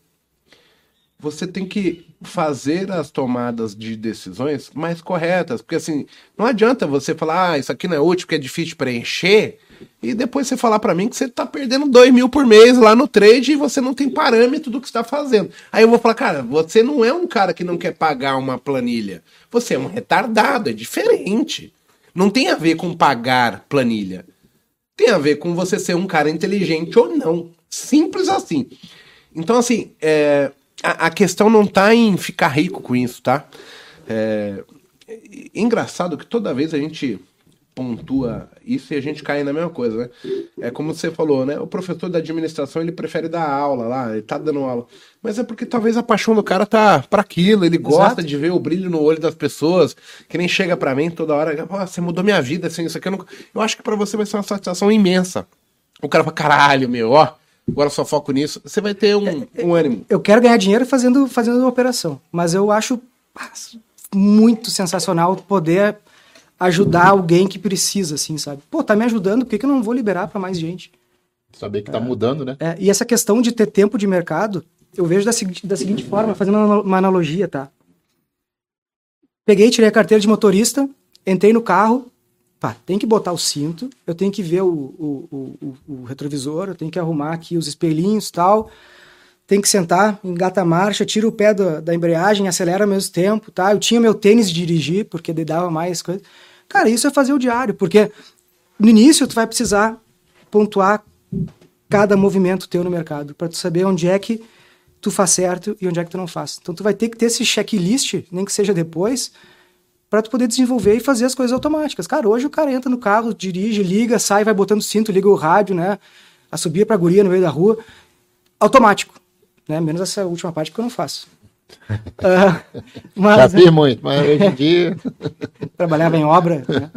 você tem que fazer as tomadas de decisões mais corretas. Porque assim, não adianta você falar, ah, isso aqui não é útil porque é difícil preencher, e depois você falar pra mim que você tá perdendo 2 mil por mês lá no trade e você não tem parâmetro do que está fazendo. Aí eu vou falar, cara, você não é um cara que não quer pagar uma planilha. Você é um retardado, é diferente. Não tem a ver com pagar planilha. Tem a ver com você ser um cara inteligente ou não. Simples assim. Então, assim, é, a, a questão não tá em ficar rico com isso, tá? É, é engraçado que toda vez a gente pontua isso e a gente cai na mesma coisa, né? É como você falou, né? O professor da administração, ele prefere dar aula lá, ele tá dando aula. Mas é porque talvez a paixão do cara tá para aquilo, ele gosta Exato. de ver o brilho no olho das pessoas, que nem chega para mim toda hora, "Pô, você mudou minha vida, assim, isso aqui eu não... Eu acho que para você vai ser uma satisfação imensa. O cara fala, caralho, meu, ó, agora só foco nisso. Você vai ter um, um ânimo. Eu quero ganhar dinheiro fazendo, fazendo operação, mas eu acho pá, muito sensacional poder ajudar alguém que precisa, assim, sabe? Pô, tá me ajudando, por que, que eu não vou liberar para mais gente? Saber que tá mudando, né? É, e essa questão de ter tempo de mercado, eu vejo da, segui- da seguinte forma, fazendo uma analogia, tá? Peguei, tirei a carteira de motorista, entrei no carro, pá, tem que botar o cinto, eu tenho que ver o, o, o, o- retrovisor, eu tenho que arrumar aqui os espelhinhos tal, tem que sentar, engata a marcha, tira o pé da, da embreagem, acelera ao mesmo tempo, tá? Eu tinha meu tênis de dirigir, porque dava mais coisa. Cara, isso é fazer o diário, porque no início tu vai precisar pontuar cada movimento teu no mercado, para tu saber onde é que tu faz certo e onde é que tu não faz. Então tu vai ter que ter esse checklist, nem que seja depois, para tu poder desenvolver e fazer as coisas automáticas. Cara, hoje o cara entra no carro, dirige, liga, sai, vai botando cinto, liga o rádio, né? A subir pra guria no meio da rua, automático, né? Menos essa última parte que eu não faço. Já mas, fiz muito, mas hoje em dia. trabalhava em obra, né?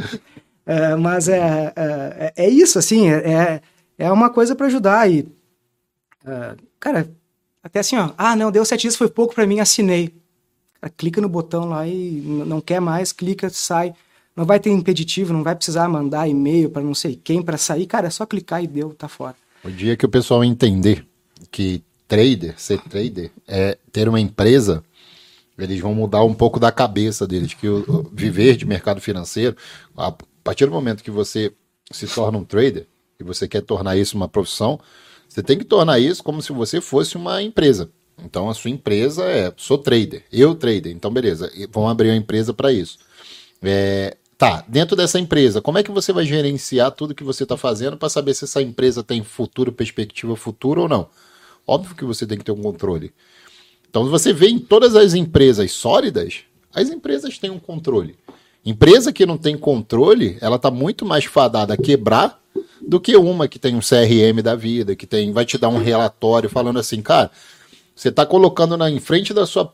É, mas é, é, é isso, assim, é, é uma coisa para ajudar. E, é, cara, até assim, ó, ah, não, deu sete dias, foi pouco para mim, assinei. Cara, clica no botão lá e não quer mais, clica, sai. Não vai ter impeditivo, não vai precisar mandar e-mail para não sei quem para sair. Cara, é só clicar e deu, tá fora. O dia que o pessoal entender que trader, ser trader, é ter uma empresa, eles vão mudar um pouco da cabeça deles, que o, o viver de mercado financeiro, a partir do momento que você se torna um trader e você quer tornar isso uma profissão, você tem que tornar isso como se você fosse uma empresa. Então a sua empresa é, sou trader, eu trader, então beleza, vão abrir uma empresa para isso. É, tá, dentro dessa empresa, como é que você vai gerenciar tudo que você está fazendo para saber se essa empresa tem futuro, perspectiva futura ou não? Óbvio que você tem que ter um controle. Então você vê em todas as empresas sólidas, as empresas têm um controle. Empresa que não tem controle, ela está muito mais fadada a quebrar do que uma que tem um CRM da vida, que tem, vai te dar um relatório falando assim, cara, você está colocando na, em frente da sua,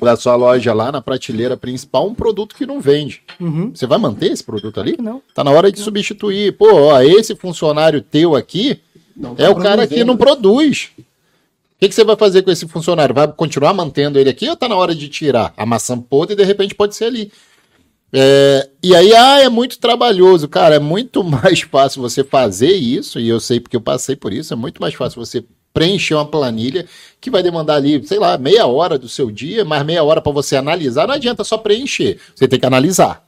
da sua loja lá na prateleira principal um produto que não vende. Uhum. Você vai manter esse produto ali? Não. Tá na hora de substituir. Pô, ó, esse funcionário teu aqui Não é tá o cara que não produz. Que, que você vai fazer com esse funcionário? Vai continuar mantendo ele aqui ou tá na hora de tirar a maçã podre e de repente pode ser ali? É, e aí, ah, é muito trabalhoso. Cara, é muito mais fácil você fazer isso, e eu sei porque eu passei por isso, é muito mais fácil você preencher uma planilha que vai demandar ali, sei lá, meia hora do seu dia, mais meia hora para você analisar. Não adianta só preencher, você tem que analisar.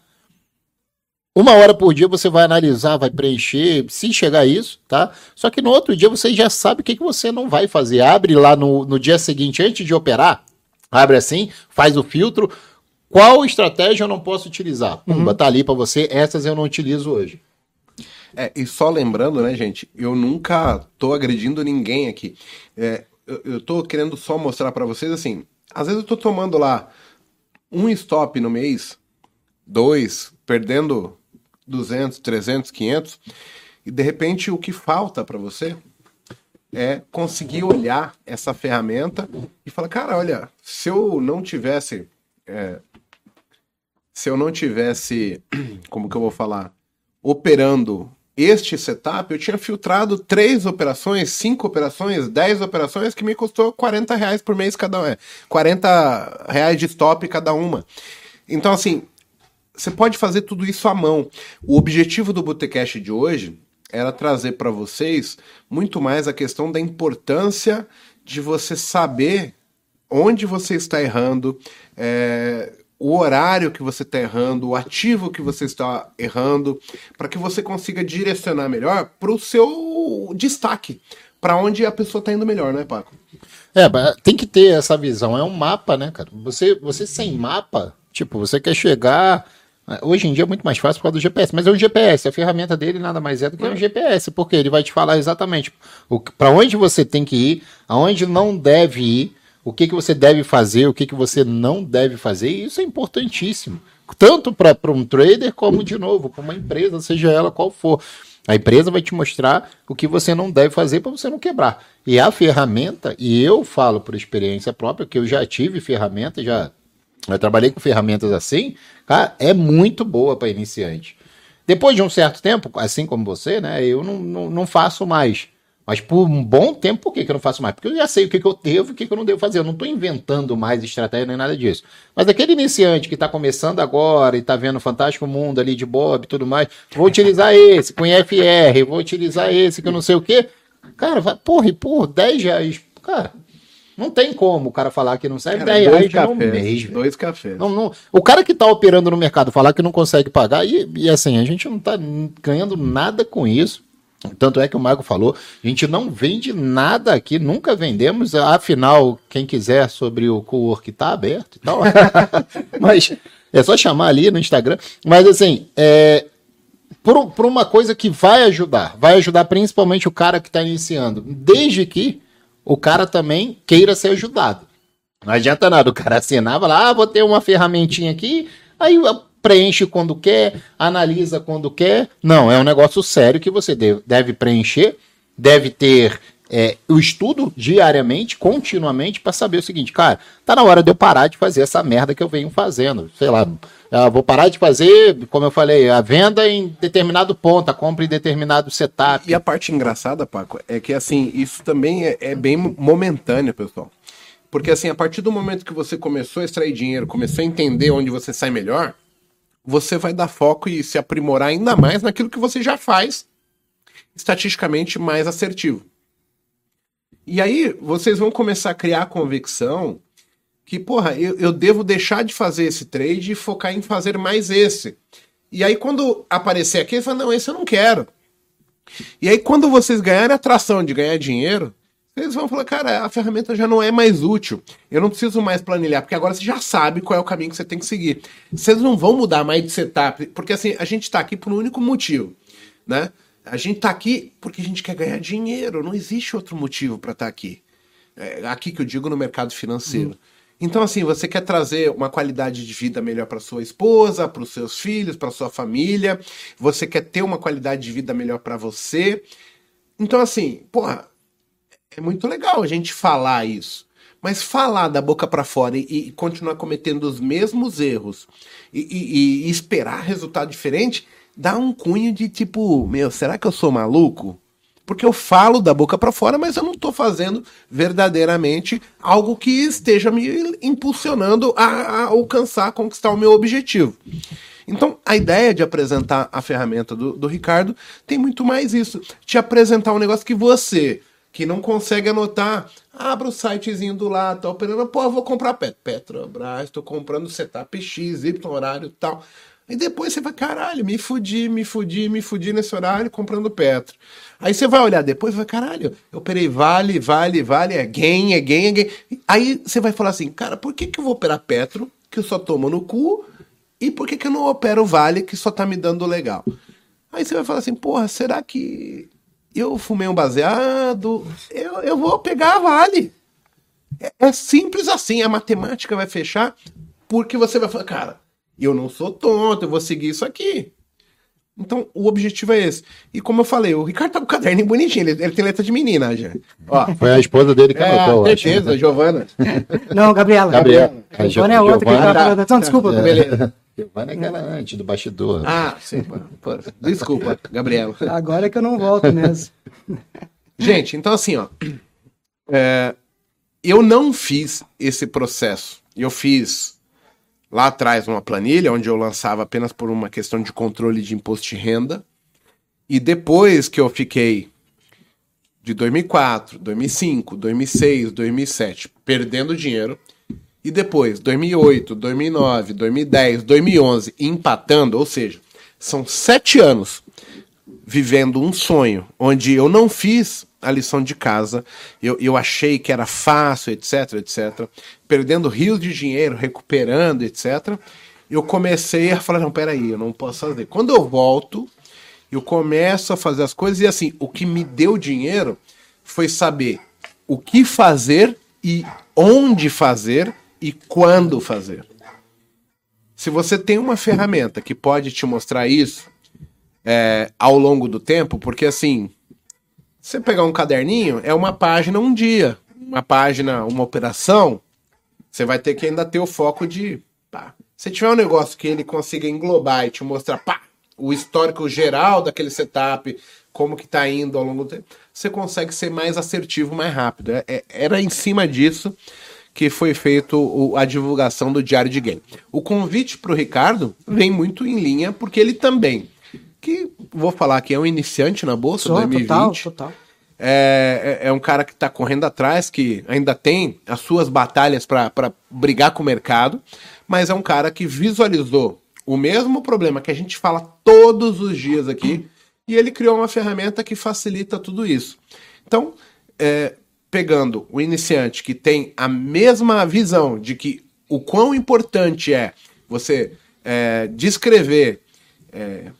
Uma hora por dia você vai analisar, vai preencher, se chegar a isso, tá? Só que no outro dia você já sabe o que, que você não vai fazer. Abre lá no, no dia seguinte, antes de operar, abre assim, faz o filtro. Qual estratégia eu não posso utilizar? Pumba, tá ali para você, essas eu não utilizo hoje. É, e só lembrando, né, gente, eu nunca tô agredindo ninguém aqui. É, eu, eu tô querendo só mostrar pra vocês assim, às vezes eu tô tomando lá um stop no mês, dois, perdendo 200, 300, 500, e de repente o que falta pra você é conseguir olhar essa ferramenta e falar, cara, olha, se eu não tivesse, é, se eu não tivesse, como que eu vou falar, operando este setup, eu tinha filtrado três operações, cinco operações, dez operações que me custou 40 reais por mês cada uma. 40 reais de stop cada uma. Então, assim, você pode fazer tudo isso à mão. O objetivo do Botecast de hoje era trazer para vocês muito mais a questão da importância de você saber onde você está errando, é, o horário que você está errando, o ativo que você está errando, para que você consiga direcionar melhor para o seu destaque, para onde a pessoa está indo melhor, né, Paco? É, tem que ter essa visão. É um mapa, né, cara? Você, você sem mapa, tipo, você quer chegar. Hoje em dia é muito mais fácil por causa do GPS, mas é um GPS, a ferramenta dele nada mais é do que um GPS, porque ele vai te falar exatamente para onde você tem que ir, aonde não deve ir, o que, que você deve fazer, o que, que você não deve fazer, e isso é importantíssimo. Tanto para um trader como, de novo, para uma empresa, seja ela qual for. A empresa vai te mostrar o que você não deve fazer para você não quebrar. E a ferramenta, e eu falo por experiência própria, que eu já tive ferramenta, já eu trabalhei com ferramentas assim, cara, é muito boa para iniciante. Depois de um certo tempo, assim como você, né, eu não, não, não faço mais. Mas por um bom tempo, por que, que eu não faço mais? Porque eu já sei o que, que eu devo e o que, que eu não devo fazer. Eu não estou inventando mais estratégia nem nada disso. Mas aquele iniciante que está começando agora e está vendo o Fantástico Mundo ali de Bob e tudo mais, vou utilizar esse com IFR, vou utilizar esse que eu não sei o quê. Cara, vai, porra, e por 10 reais. Cara, não tem como o cara falar que não serve Cara, 10 dois reais no cafés, mês. velho. Dois cafés. Não, não- o cara que tá operando no mercado falar que não consegue pagar, e, e assim, a gente não tá ganhando nada com isso. Tanto é que o Marco falou, a gente não vende nada aqui, nunca vendemos. Afinal, quem quiser sobre o co-work tá aberto e tal. Mas é só chamar ali no Instagram. Mas assim, é, por, por uma coisa que vai ajudar, vai ajudar principalmente o cara que está iniciando, desde que o cara também queira ser ajudado. Não adianta nada o cara assinar, falar, ah, vou ter uma ferramentinha aqui, aí preenche quando quer, analisa quando quer. Não, é um negócio sério que você deve, deve preencher, deve ter é, o estudo diariamente, continuamente, para saber o seguinte, cara, tá na hora de eu parar de fazer essa merda que eu venho fazendo. Sei lá, ah, vou parar de fazer, como eu falei, a venda em determinado ponto, a compra em determinado setup. E a parte engraçada, Paco, é que assim, isso também é, é bem momentâneo, pessoal. Porque assim, a partir do momento que você começou a extrair dinheiro, começou a entender onde você sai melhor, você vai dar foco e se aprimorar ainda mais naquilo que você já faz estatisticamente mais assertivo. E aí vocês vão começar a criar convicção que, porra, eu, eu devo deixar de fazer esse trade e focar em fazer mais esse. E aí quando aparecer você fala, não, esse eu não quero. E aí quando vocês ganharem a atração de ganhar dinheiro, vocês vão falar, cara, a ferramenta já não é mais útil. Eu não preciso mais planilhar, porque agora você já sabe qual é o caminho que você tem que seguir. Vocês não vão mudar mais de setup, porque assim, a gente tá aqui por um único motivo, né? A gente tá aqui porque a gente quer ganhar dinheiro, não existe outro motivo para estar aqui. É, aqui que eu digo no mercado financeiro. Então, assim, você quer trazer uma qualidade de vida melhor para sua esposa, para os seus filhos, para sua família. Você quer ter uma qualidade de vida melhor para você. Então, assim, porra, é muito legal a gente falar isso. Mas falar da boca para fora e, e continuar cometendo os mesmos erros e, e- e esperar resultado diferente dá um cunho de tipo, meu, será que eu sou maluco? Porque eu falo da boca para fora, mas eu não tô fazendo verdadeiramente algo que esteja me impulsionando a, a alcançar, a conquistar o meu objetivo. Então, a ideia de apresentar a ferramenta do, do Ricardo tem muito mais isso. Te apresentar um negócio que você, que não consegue anotar, abra o sitezinho do lado, tá operando, pô, eu vou comprar Pet Petrobras, tô comprando setup X, Y, horário tal. E depois você vai, caralho, me fudi, me fudi, me fudi nesse horário comprando Petro. Aí você vai olhar depois e vai, caralho, eu operei Vale, Vale, Vale, é gain, é gain, é gain. Aí você vai falar assim, cara, por que, que eu vou operar Petro, que eu só tomo no cu, e por que, que eu não opero Vale, que só tá me dando legal? Aí você vai falar assim, porra, será que eu fumei um baseado? Eu, eu vou pegar a Vale. É, é simples assim, a matemática vai fechar, porque você vai falar, cara, eu não sou tonto, eu vou seguir isso aqui. Então, o objetivo é esse. E como eu falei, o Ricardo tá com o caderno bonitinho, ele, ele tem letra de menina já. Ó, Foi a esposa dele que é, anotou, acho. certeza, Giovana. Não, Gabriela. Gabriela. A Giovana é outra que Giovana. tá falando. Não, desculpa. Beleza. Giovana é aquela antes do bastidor. Ah, sim. pô, pô, Desculpa, Gabriela. Agora é que eu não volto mesmo. Gente, então assim, ó. é, eu não fiz esse processo. Eu fiz lá atrás uma planilha onde eu lançava apenas por uma questão de controle de imposto de renda. E depois que eu fiquei de 2004, 2005, 2006, 2007 perdendo dinheiro e depois 2008, 2009, 2010, 2011 empatando, ou seja, são sete anos vivendo um sonho onde eu não fiz a lição de casa, eu, eu achei que era fácil, etc, etc, perdendo rios de dinheiro, recuperando, etc. Eu comecei a falar, não, peraí, eu não posso fazer. Quando eu volto, eu começo a fazer as coisas e assim, o que me deu dinheiro foi saber o que fazer e onde fazer e quando fazer. Se você tem uma ferramenta que pode te mostrar isso é, ao longo do tempo, porque assim, você pegar um caderninho, é uma página um dia, uma página, uma operação, você vai ter que ainda ter o foco de. Pá. Se tiver um negócio que ele consiga englobar e te mostrar, pá, o histórico geral daquele setup, como que tá indo ao longo do tempo, você consegue ser mais assertivo, mais rápido. É, é, era em cima disso que foi feito o, a divulgação do Diário de Game. O convite para o Ricardo vem muito em linha, porque ele também, que vou falar que é um iniciante na Bolsa Só, 2020, total, total. é, é é um cara que está correndo atrás, que ainda tem as suas batalhas para brigar com o mercado, mas é um cara que visualizou o mesmo problema que a gente fala todos os dias aqui, e ele criou uma ferramenta que facilita tudo isso. Então, é, pegando o iniciante que tem a mesma visão de que o quão importante é você é, descrever, é,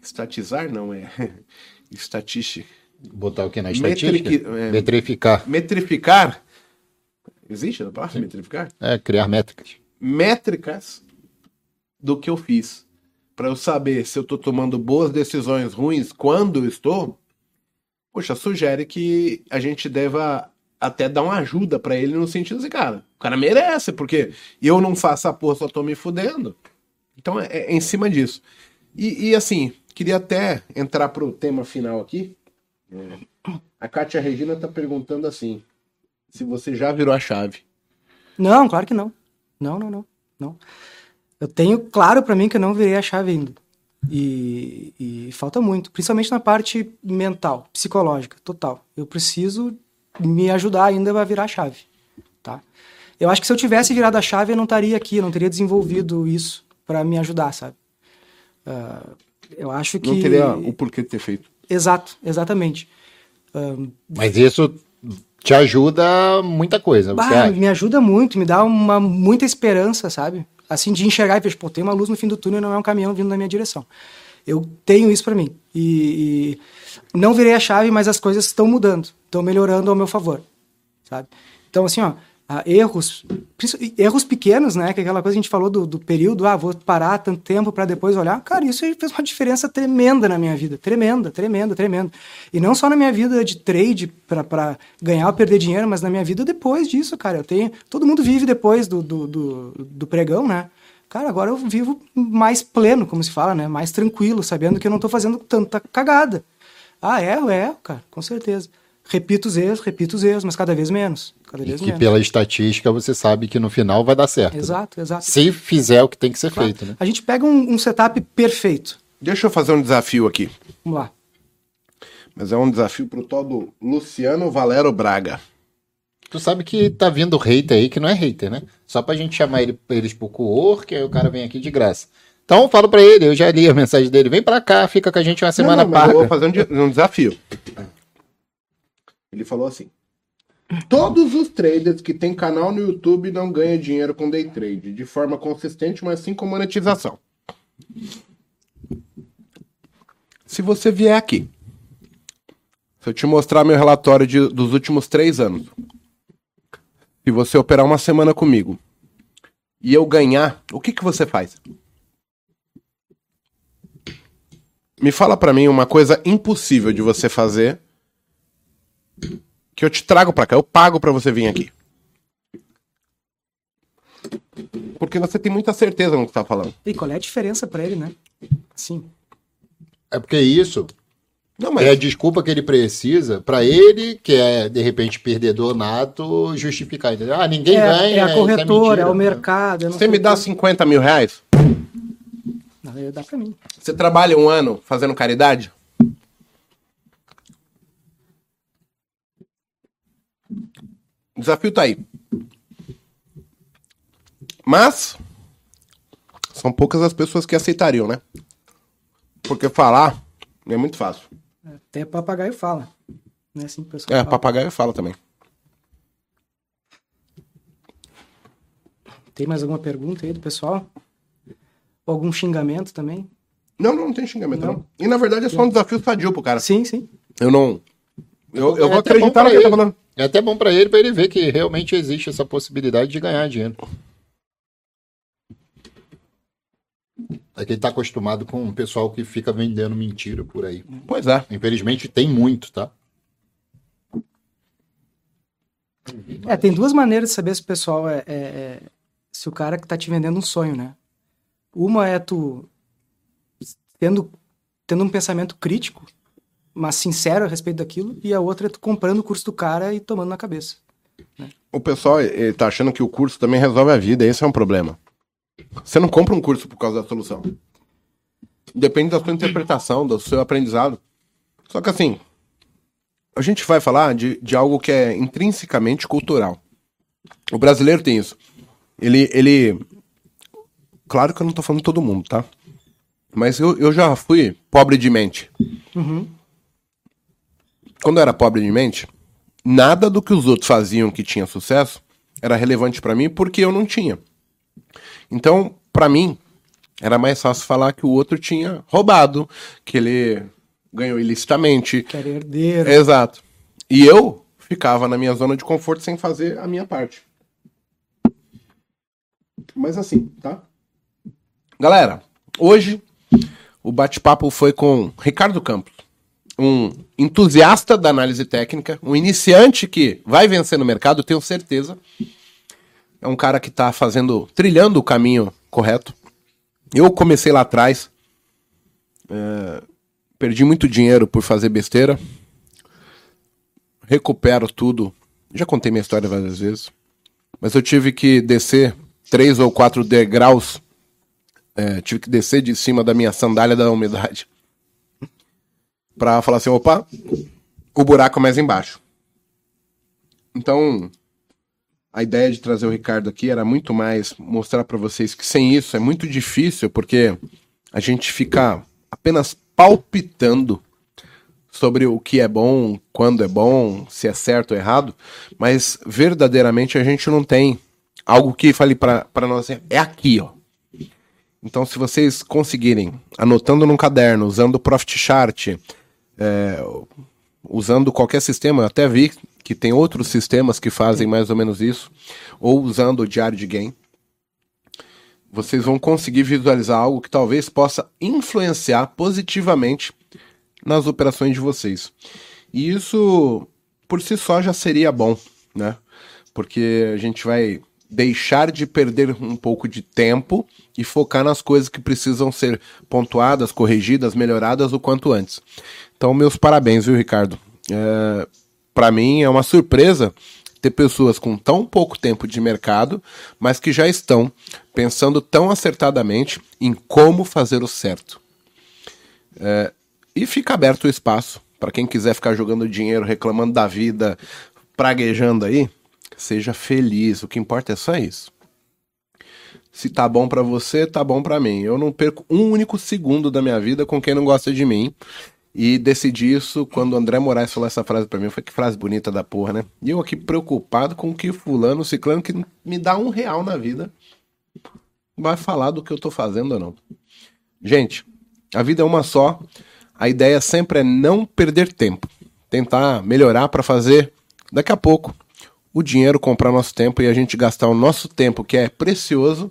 estatizar não é, estatística, Botar o que na estatística? é. Metrificar. metrificar, existe a palavra metrificar? É, criar métricas. métricas do que eu fiz. Para eu saber se eu estou tomando boas decisões ruins quando estou, poxa, sugere que a gente deva até dar uma ajuda para ele no sentido assim, cara, o cara merece, porque eu não faço a porra, só tô me fudendo. Então é, é em cima disso. E, e, assim, queria até entrar pro tema final aqui. É, a Kátia Regina tá perguntando assim: se você já virou a chave. Não, claro que não. Não, não, não. não. Eu tenho claro pra mim que eu não virei a chave ainda. E, e falta muito, principalmente na parte mental, psicológica, total. Eu preciso me ajudar ainda a virar a chave, tá? Eu acho que se eu tivesse virado a chave, eu não estaria aqui, eu não teria desenvolvido isso pra me ajudar, sabe? Ah, eu acho que... Não teria o porquê de ter feito. Exato, exatamente. Ah, Mas isso te ajuda muita coisa. Você Bah, me ajuda muito, me dá uma muita esperança, sabe? Assim, de enxergar e ver, pô, tem uma luz no fim do túnel, não é um caminhão vindo na minha direção. Eu tenho isso pra mim. E, e não virei a chave, mas as coisas estão mudando, estão melhorando ao meu favor, sabe? Então, assim, ó, ah, erros, erros pequenos, né? Que é aquela coisa que a gente falou do, do período, ah, vou parar tanto tempo pra depois olhar. Cara, isso fez uma diferença tremenda na minha vida. Tremenda, tremenda, tremenda. E não só na minha vida de trade pra ganhar ou perder dinheiro, mas na minha vida depois disso, cara. Eu tenho. Todo mundo vive depois do, do, do, do pregão, né? Cara, agora eu vivo mais pleno, como se fala, né? Mais tranquilo, sabendo que eu não tô fazendo tanta cagada. Ah, é, é, cara, com certeza. Repito os erros, repito os erros, mas cada vez menos. Cada E vez que menos. pela estatística você sabe que no final vai dar certo. né? Exato, exato. Se fizer o que tem que ser Claro. feito, né? A gente pega um, um setup perfeito. Deixa eu fazer um desafio aqui. Vamos lá. Mas é um desafio pro tal do Luciano Valero Braga. Tu sabe que tá vindo hater aí que não é hater, né? Só pra gente chamar ele, eles pro coor, que aí o cara vem aqui de graça. Então eu falo pra ele, eu já li a mensagem dele, vem pra cá, fica com a gente uma semana não, não, mas eu paga. vou fazer um, de- um desafio. Ele falou assim: Todos os traders que têm canal no YouTube não ganham dinheiro com day trade, de forma consistente, mas sim com monetização. Se você vier aqui, se eu te mostrar meu relatório de- dos últimos três anos, se você operar uma semana comigo e eu ganhar, o que, que você faz? Me fala pra mim uma coisa impossível de você fazer que eu te trago pra cá, eu pago pra você vir aqui. Porque você tem muita certeza no que tá falando. E qual é a diferença pra ele, né? Sim. É porque isso Não, mas é a desculpa que ele precisa pra ele, que é de repente perdedor nato, justificar. Entendeu? Ah, ninguém é, ganha. é a isso corretora, é, mentira. o mercado. você me dá quê. 50 mil reais? Não, eu- dá pra mim. Você trabalha um ano fazendo caridade? O desafio tá aí. Mas são poucas as pessoas que aceitariam, né? Porque falar é muito fácil. Até papagaio fala. Não é assim que o pessoal É, fala. papagaio fala também. Tem mais alguma pergunta aí do pessoal? Ou algum xingamento também? Não, não, não tem xingamento, não. Não. E na verdade é só um desafio sadio pro cara. Sim, sim. Eu não. Eu, eu É vou acreditar no que ele tá ele. falando. É até bom pra ele, pra ele ver que realmente existe essa possibilidade de ganhar dinheiro. É que ele tá acostumado com o pessoal que fica vendendo mentira por aí. Pois é. Infelizmente tem muito, tá? É, tem duas maneiras de saber se o pessoal é, é- é- se o cara que tá te vendendo um sonho, né? Uma é tu tendo, tendo um pensamento crítico, mas sincero a respeito daquilo, e a outra é tu comprando o curso do cara e tomando na cabeça. O pessoal ele tá achando que o curso também resolve a vida, esse é um problema. Você não compra um curso por causa da solução. Depende da sua interpretação, do seu aprendizado. Só que assim, a gente vai falar de, de algo que é intrinsecamente cultural. O brasileiro tem isso. Ele, ele. Claro que eu não tô falando todo mundo, tá? Mas eu, eu já fui pobre de mente. Quando eu era pobre de mente, nada do que os outros faziam que tinha sucesso era relevante pra mim porque eu não tinha. Então, pra mim, era mais fácil falar que o outro tinha roubado, que ele ganhou ilicitamente. Que era herdeiro. Exato. E eu ficava na minha zona de conforto sem fazer a minha parte. Mas assim, tá? Galera, hoje o bate-papo foi com Ricardo Campos, um entusiasta da análise técnica, um iniciante que vai vencer no mercado, tenho certeza. É um cara que tá fazendo, trilhando o caminho correto. Eu comecei lá atrás, é, perdi muito dinheiro por fazer besteira, recupero tudo. Já contei minha história várias vezes, mas eu tive que descer três ou quatro degraus, é, tive que descer de cima da minha sandália da umidade para falar assim, opa, o buraco é mais embaixo. Então, a ideia de trazer o Ricardo aqui era muito mais mostrar para vocês que sem isso é muito difícil, porque a gente fica apenas palpitando sobre o que é bom, quando é bom, se é certo ou errado, mas verdadeiramente a gente não tem algo que fale para nós é aqui, ó. Então, se vocês conseguirem, anotando num caderno, usando o Profit Chart, é, usando qualquer sistema, até vi que tem outros sistemas que fazem mais ou menos isso, ou usando o diário de game, vocês vão conseguir visualizar algo que talvez possa influenciar positivamente nas operações de vocês. E isso por si só já seria bom, né? Porque a gente vai deixar de perder um pouco de tempo e focar nas coisas que precisam ser pontuadas, corrigidas, melhoradas o quanto antes. Então, meus parabéns, viu, Ricardo? É, Para mim é uma surpresa ter pessoas com tão pouco tempo de mercado, mas que já estão pensando tão acertadamente em como fazer o certo. É, e fica aberto o espaço para quem quiser ficar jogando dinheiro, reclamando da vida, praguejando aí, seja feliz. O que importa é só isso. Se tá bom para você, tá bom para mim. Eu não perco um único segundo da minha vida com quem não gosta de mim. E decidi isso quando o André Moraes falou essa frase para mim. Foi que frase bonita da porra, né? E eu aqui preocupado com que fulano, ciclano, que me dá um real na vida, vai falar do que eu tô fazendo ou não. Gente, a vida é uma só. A ideia sempre é não perder tempo. Tentar melhorar para fazer daqui a pouco o dinheiro comprar nosso tempo e a gente gastar o nosso tempo, que é precioso,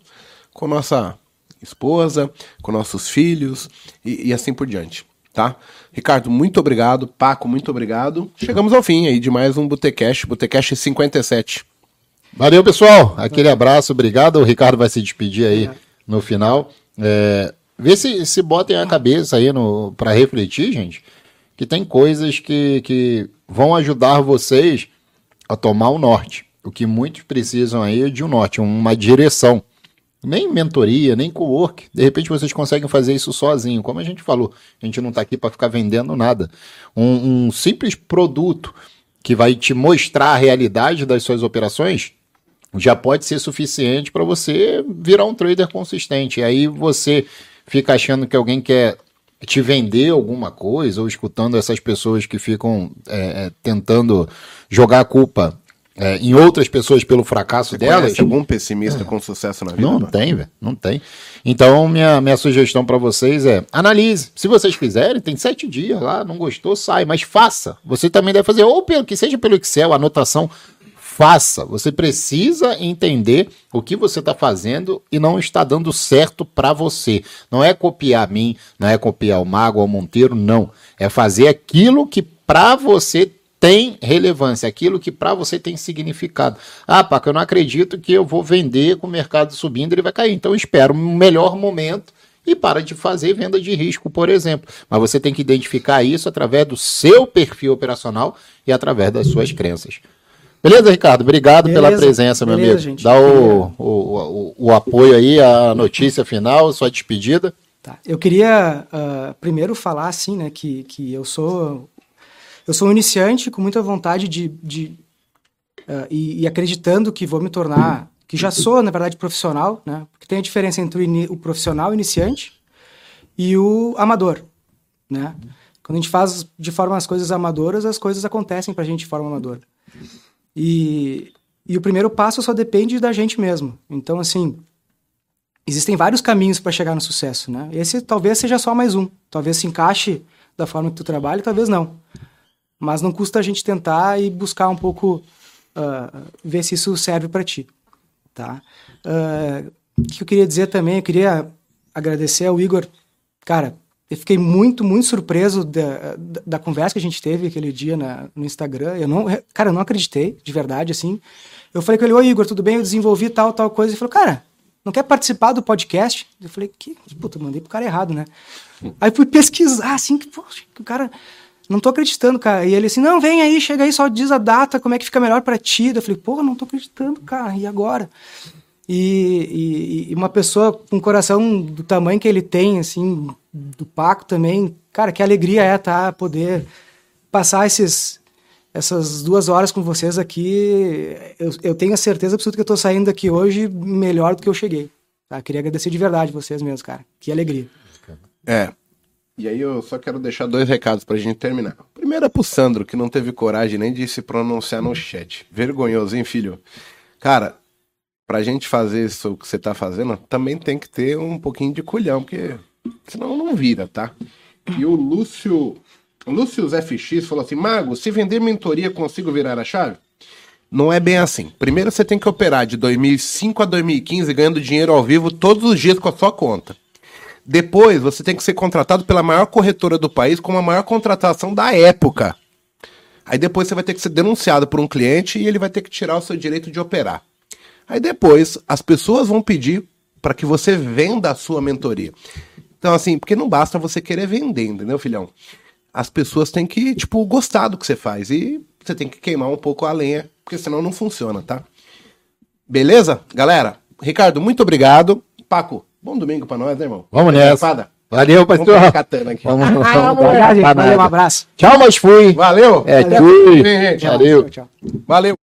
com nossa esposa, com nossos filhos e, e assim por diante, tá? Ricardo, muito obrigado. Paco, muito obrigado. Chegamos ao fim aí de mais um Botecast, Botecast 57. Valeu, pessoal. Aquele abraço, obrigado. O Ricardo vai se despedir aí no final. É, vê se, se botem a cabeça aí para refletir, gente, que tem coisas que, que vão ajudar vocês a tomar o norte. O que muitos precisam aí é de um norte, uma direção. Nem mentoria, nem co-work. De repente vocês conseguem fazer isso sozinho. Como a gente falou, a gente não está aqui para ficar vendendo nada. Um, um simples produto que vai te mostrar a realidade das suas operações já pode ser suficiente para você virar um trader consistente. E aí você fica achando que alguém quer te vender alguma coisa ou escutando essas pessoas que ficam é, é, tentando jogar a culpa é, em outras pessoas pelo fracasso Você delas. conhece algum pessimista com sucesso na vida? Não tem, velho. Não tem. Então, minha, minha sugestão para vocês é analise. Se vocês quiserem, tem sete dias lá, não gostou, sai, mas faça. Você também deve fazer, ou pelo que seja pelo Excel, anotação, faça. Você precisa entender o que você está fazendo e não está dando certo para você. Não é copiar mim, não é copiar o Mago ou o Monteiro, não. É fazer aquilo que para você tem relevância, aquilo que para você tem significado. Ah, Paco, eu não acredito que eu vou vender com o mercado subindo, ele vai cair. Então eu espero um melhor momento e para de fazer venda de risco, por exemplo. Mas você tem que identificar isso através do seu perfil operacional e através das suas crenças. Beleza, Ricardo? Obrigado beleza, pela presença, meu beleza, amigo. Gente. Dá o, o, o, o, apoio aí, a notícia final, sua despedida. Tá. Eu queria uh, primeiro falar assim, né, que, que eu sou eu sou um iniciante com muita vontade de, de uh, e, e, acreditando que vou me tornar, que já sou na verdade profissional, né, porque tem a diferença entre o, o profissional iniciante e o amador, né. Quando a gente faz de forma as coisas amadoras, as coisas acontecem para a gente de forma amadora. E, e o primeiro passo só depende da gente mesmo. Então, assim, existem vários caminhos para chegar no sucesso, né? Esse talvez seja só mais um. Talvez se encaixe da forma que tu trabalha, talvez não. Mas não custa a gente tentar e buscar um pouco uh, ver se isso serve para ti, tá? Uh, o que eu queria dizer também, eu queria agradecer ao Igor, cara, eu fiquei muito, muito surpreso da, da, da, conversa que a gente teve aquele dia na, no Instagram. Eu não, cara, eu não acreditei, de verdade, assim. Eu falei com ele, ô Igor, tudo bem? Eu desenvolvi tal, tal coisa. Ele falou, cara, não quer participar do podcast? Eu falei, que? Puta, mandei pro cara errado, né? Aí fui pesquisar, assim, que, poxa, o cara. Não tô acreditando, cara. E ele assim, não, vem aí, chega aí, só diz a data, como é que fica melhor para ti. Eu falei, pô, não tô acreditando, cara, e agora? E, e, e, uma pessoa com um coração do tamanho que ele tem, assim, do Paco também, cara, que alegria é tá poder passar esses, essas duas horas com vocês aqui. Eu, eu tenho a certeza absoluta que eu tô saindo daqui hoje melhor do que eu cheguei. Tá? Queria agradecer de verdade vocês mesmos, cara. Que alegria. É. E aí eu só quero deixar dois recados pra gente terminar. Primeiro é pro Sandro, que não teve coragem nem de se pronunciar no chat. Vergonhoso, hein, filho? Cara, pra gente fazer isso que você tá fazendo, também tem que ter um pouquinho de culhão, porque senão não vira, tá? E o Lúcio, Lúcio FX falou assim: Mago, se vender mentoria, consigo virar a chave? Não é bem assim. Primeiro você tem que operar de 2005 a 2015 ganhando dinheiro ao vivo todos os dias com a sua conta. Depois você tem que ser contratado pela maior corretora do país com a maior contratação da época. Aí depois você vai ter que ser denunciado por um cliente e ele vai ter que tirar o seu direito de operar. Aí depois as pessoas vão pedir para que você venda a sua mentoria. Então, assim, porque não basta você querer vender, entendeu, filhão? As pessoas têm que, tipo, gostar do que você faz. E você tem que queimar um pouco a lenha, porque senão não funciona, tá? Beleza? Galera, Ricardo, muito obrigado. Paco, bom domingo pra nós, né, irmão? Vamos nessa. Valeu, pastor. Vamos, vamos, vamos, ah, vamos, vamos, um abraço. Tchau, mas fui. Valeu. É, Valeu. fui. Valeu. Valeu. Tchau, tchau. Valeu.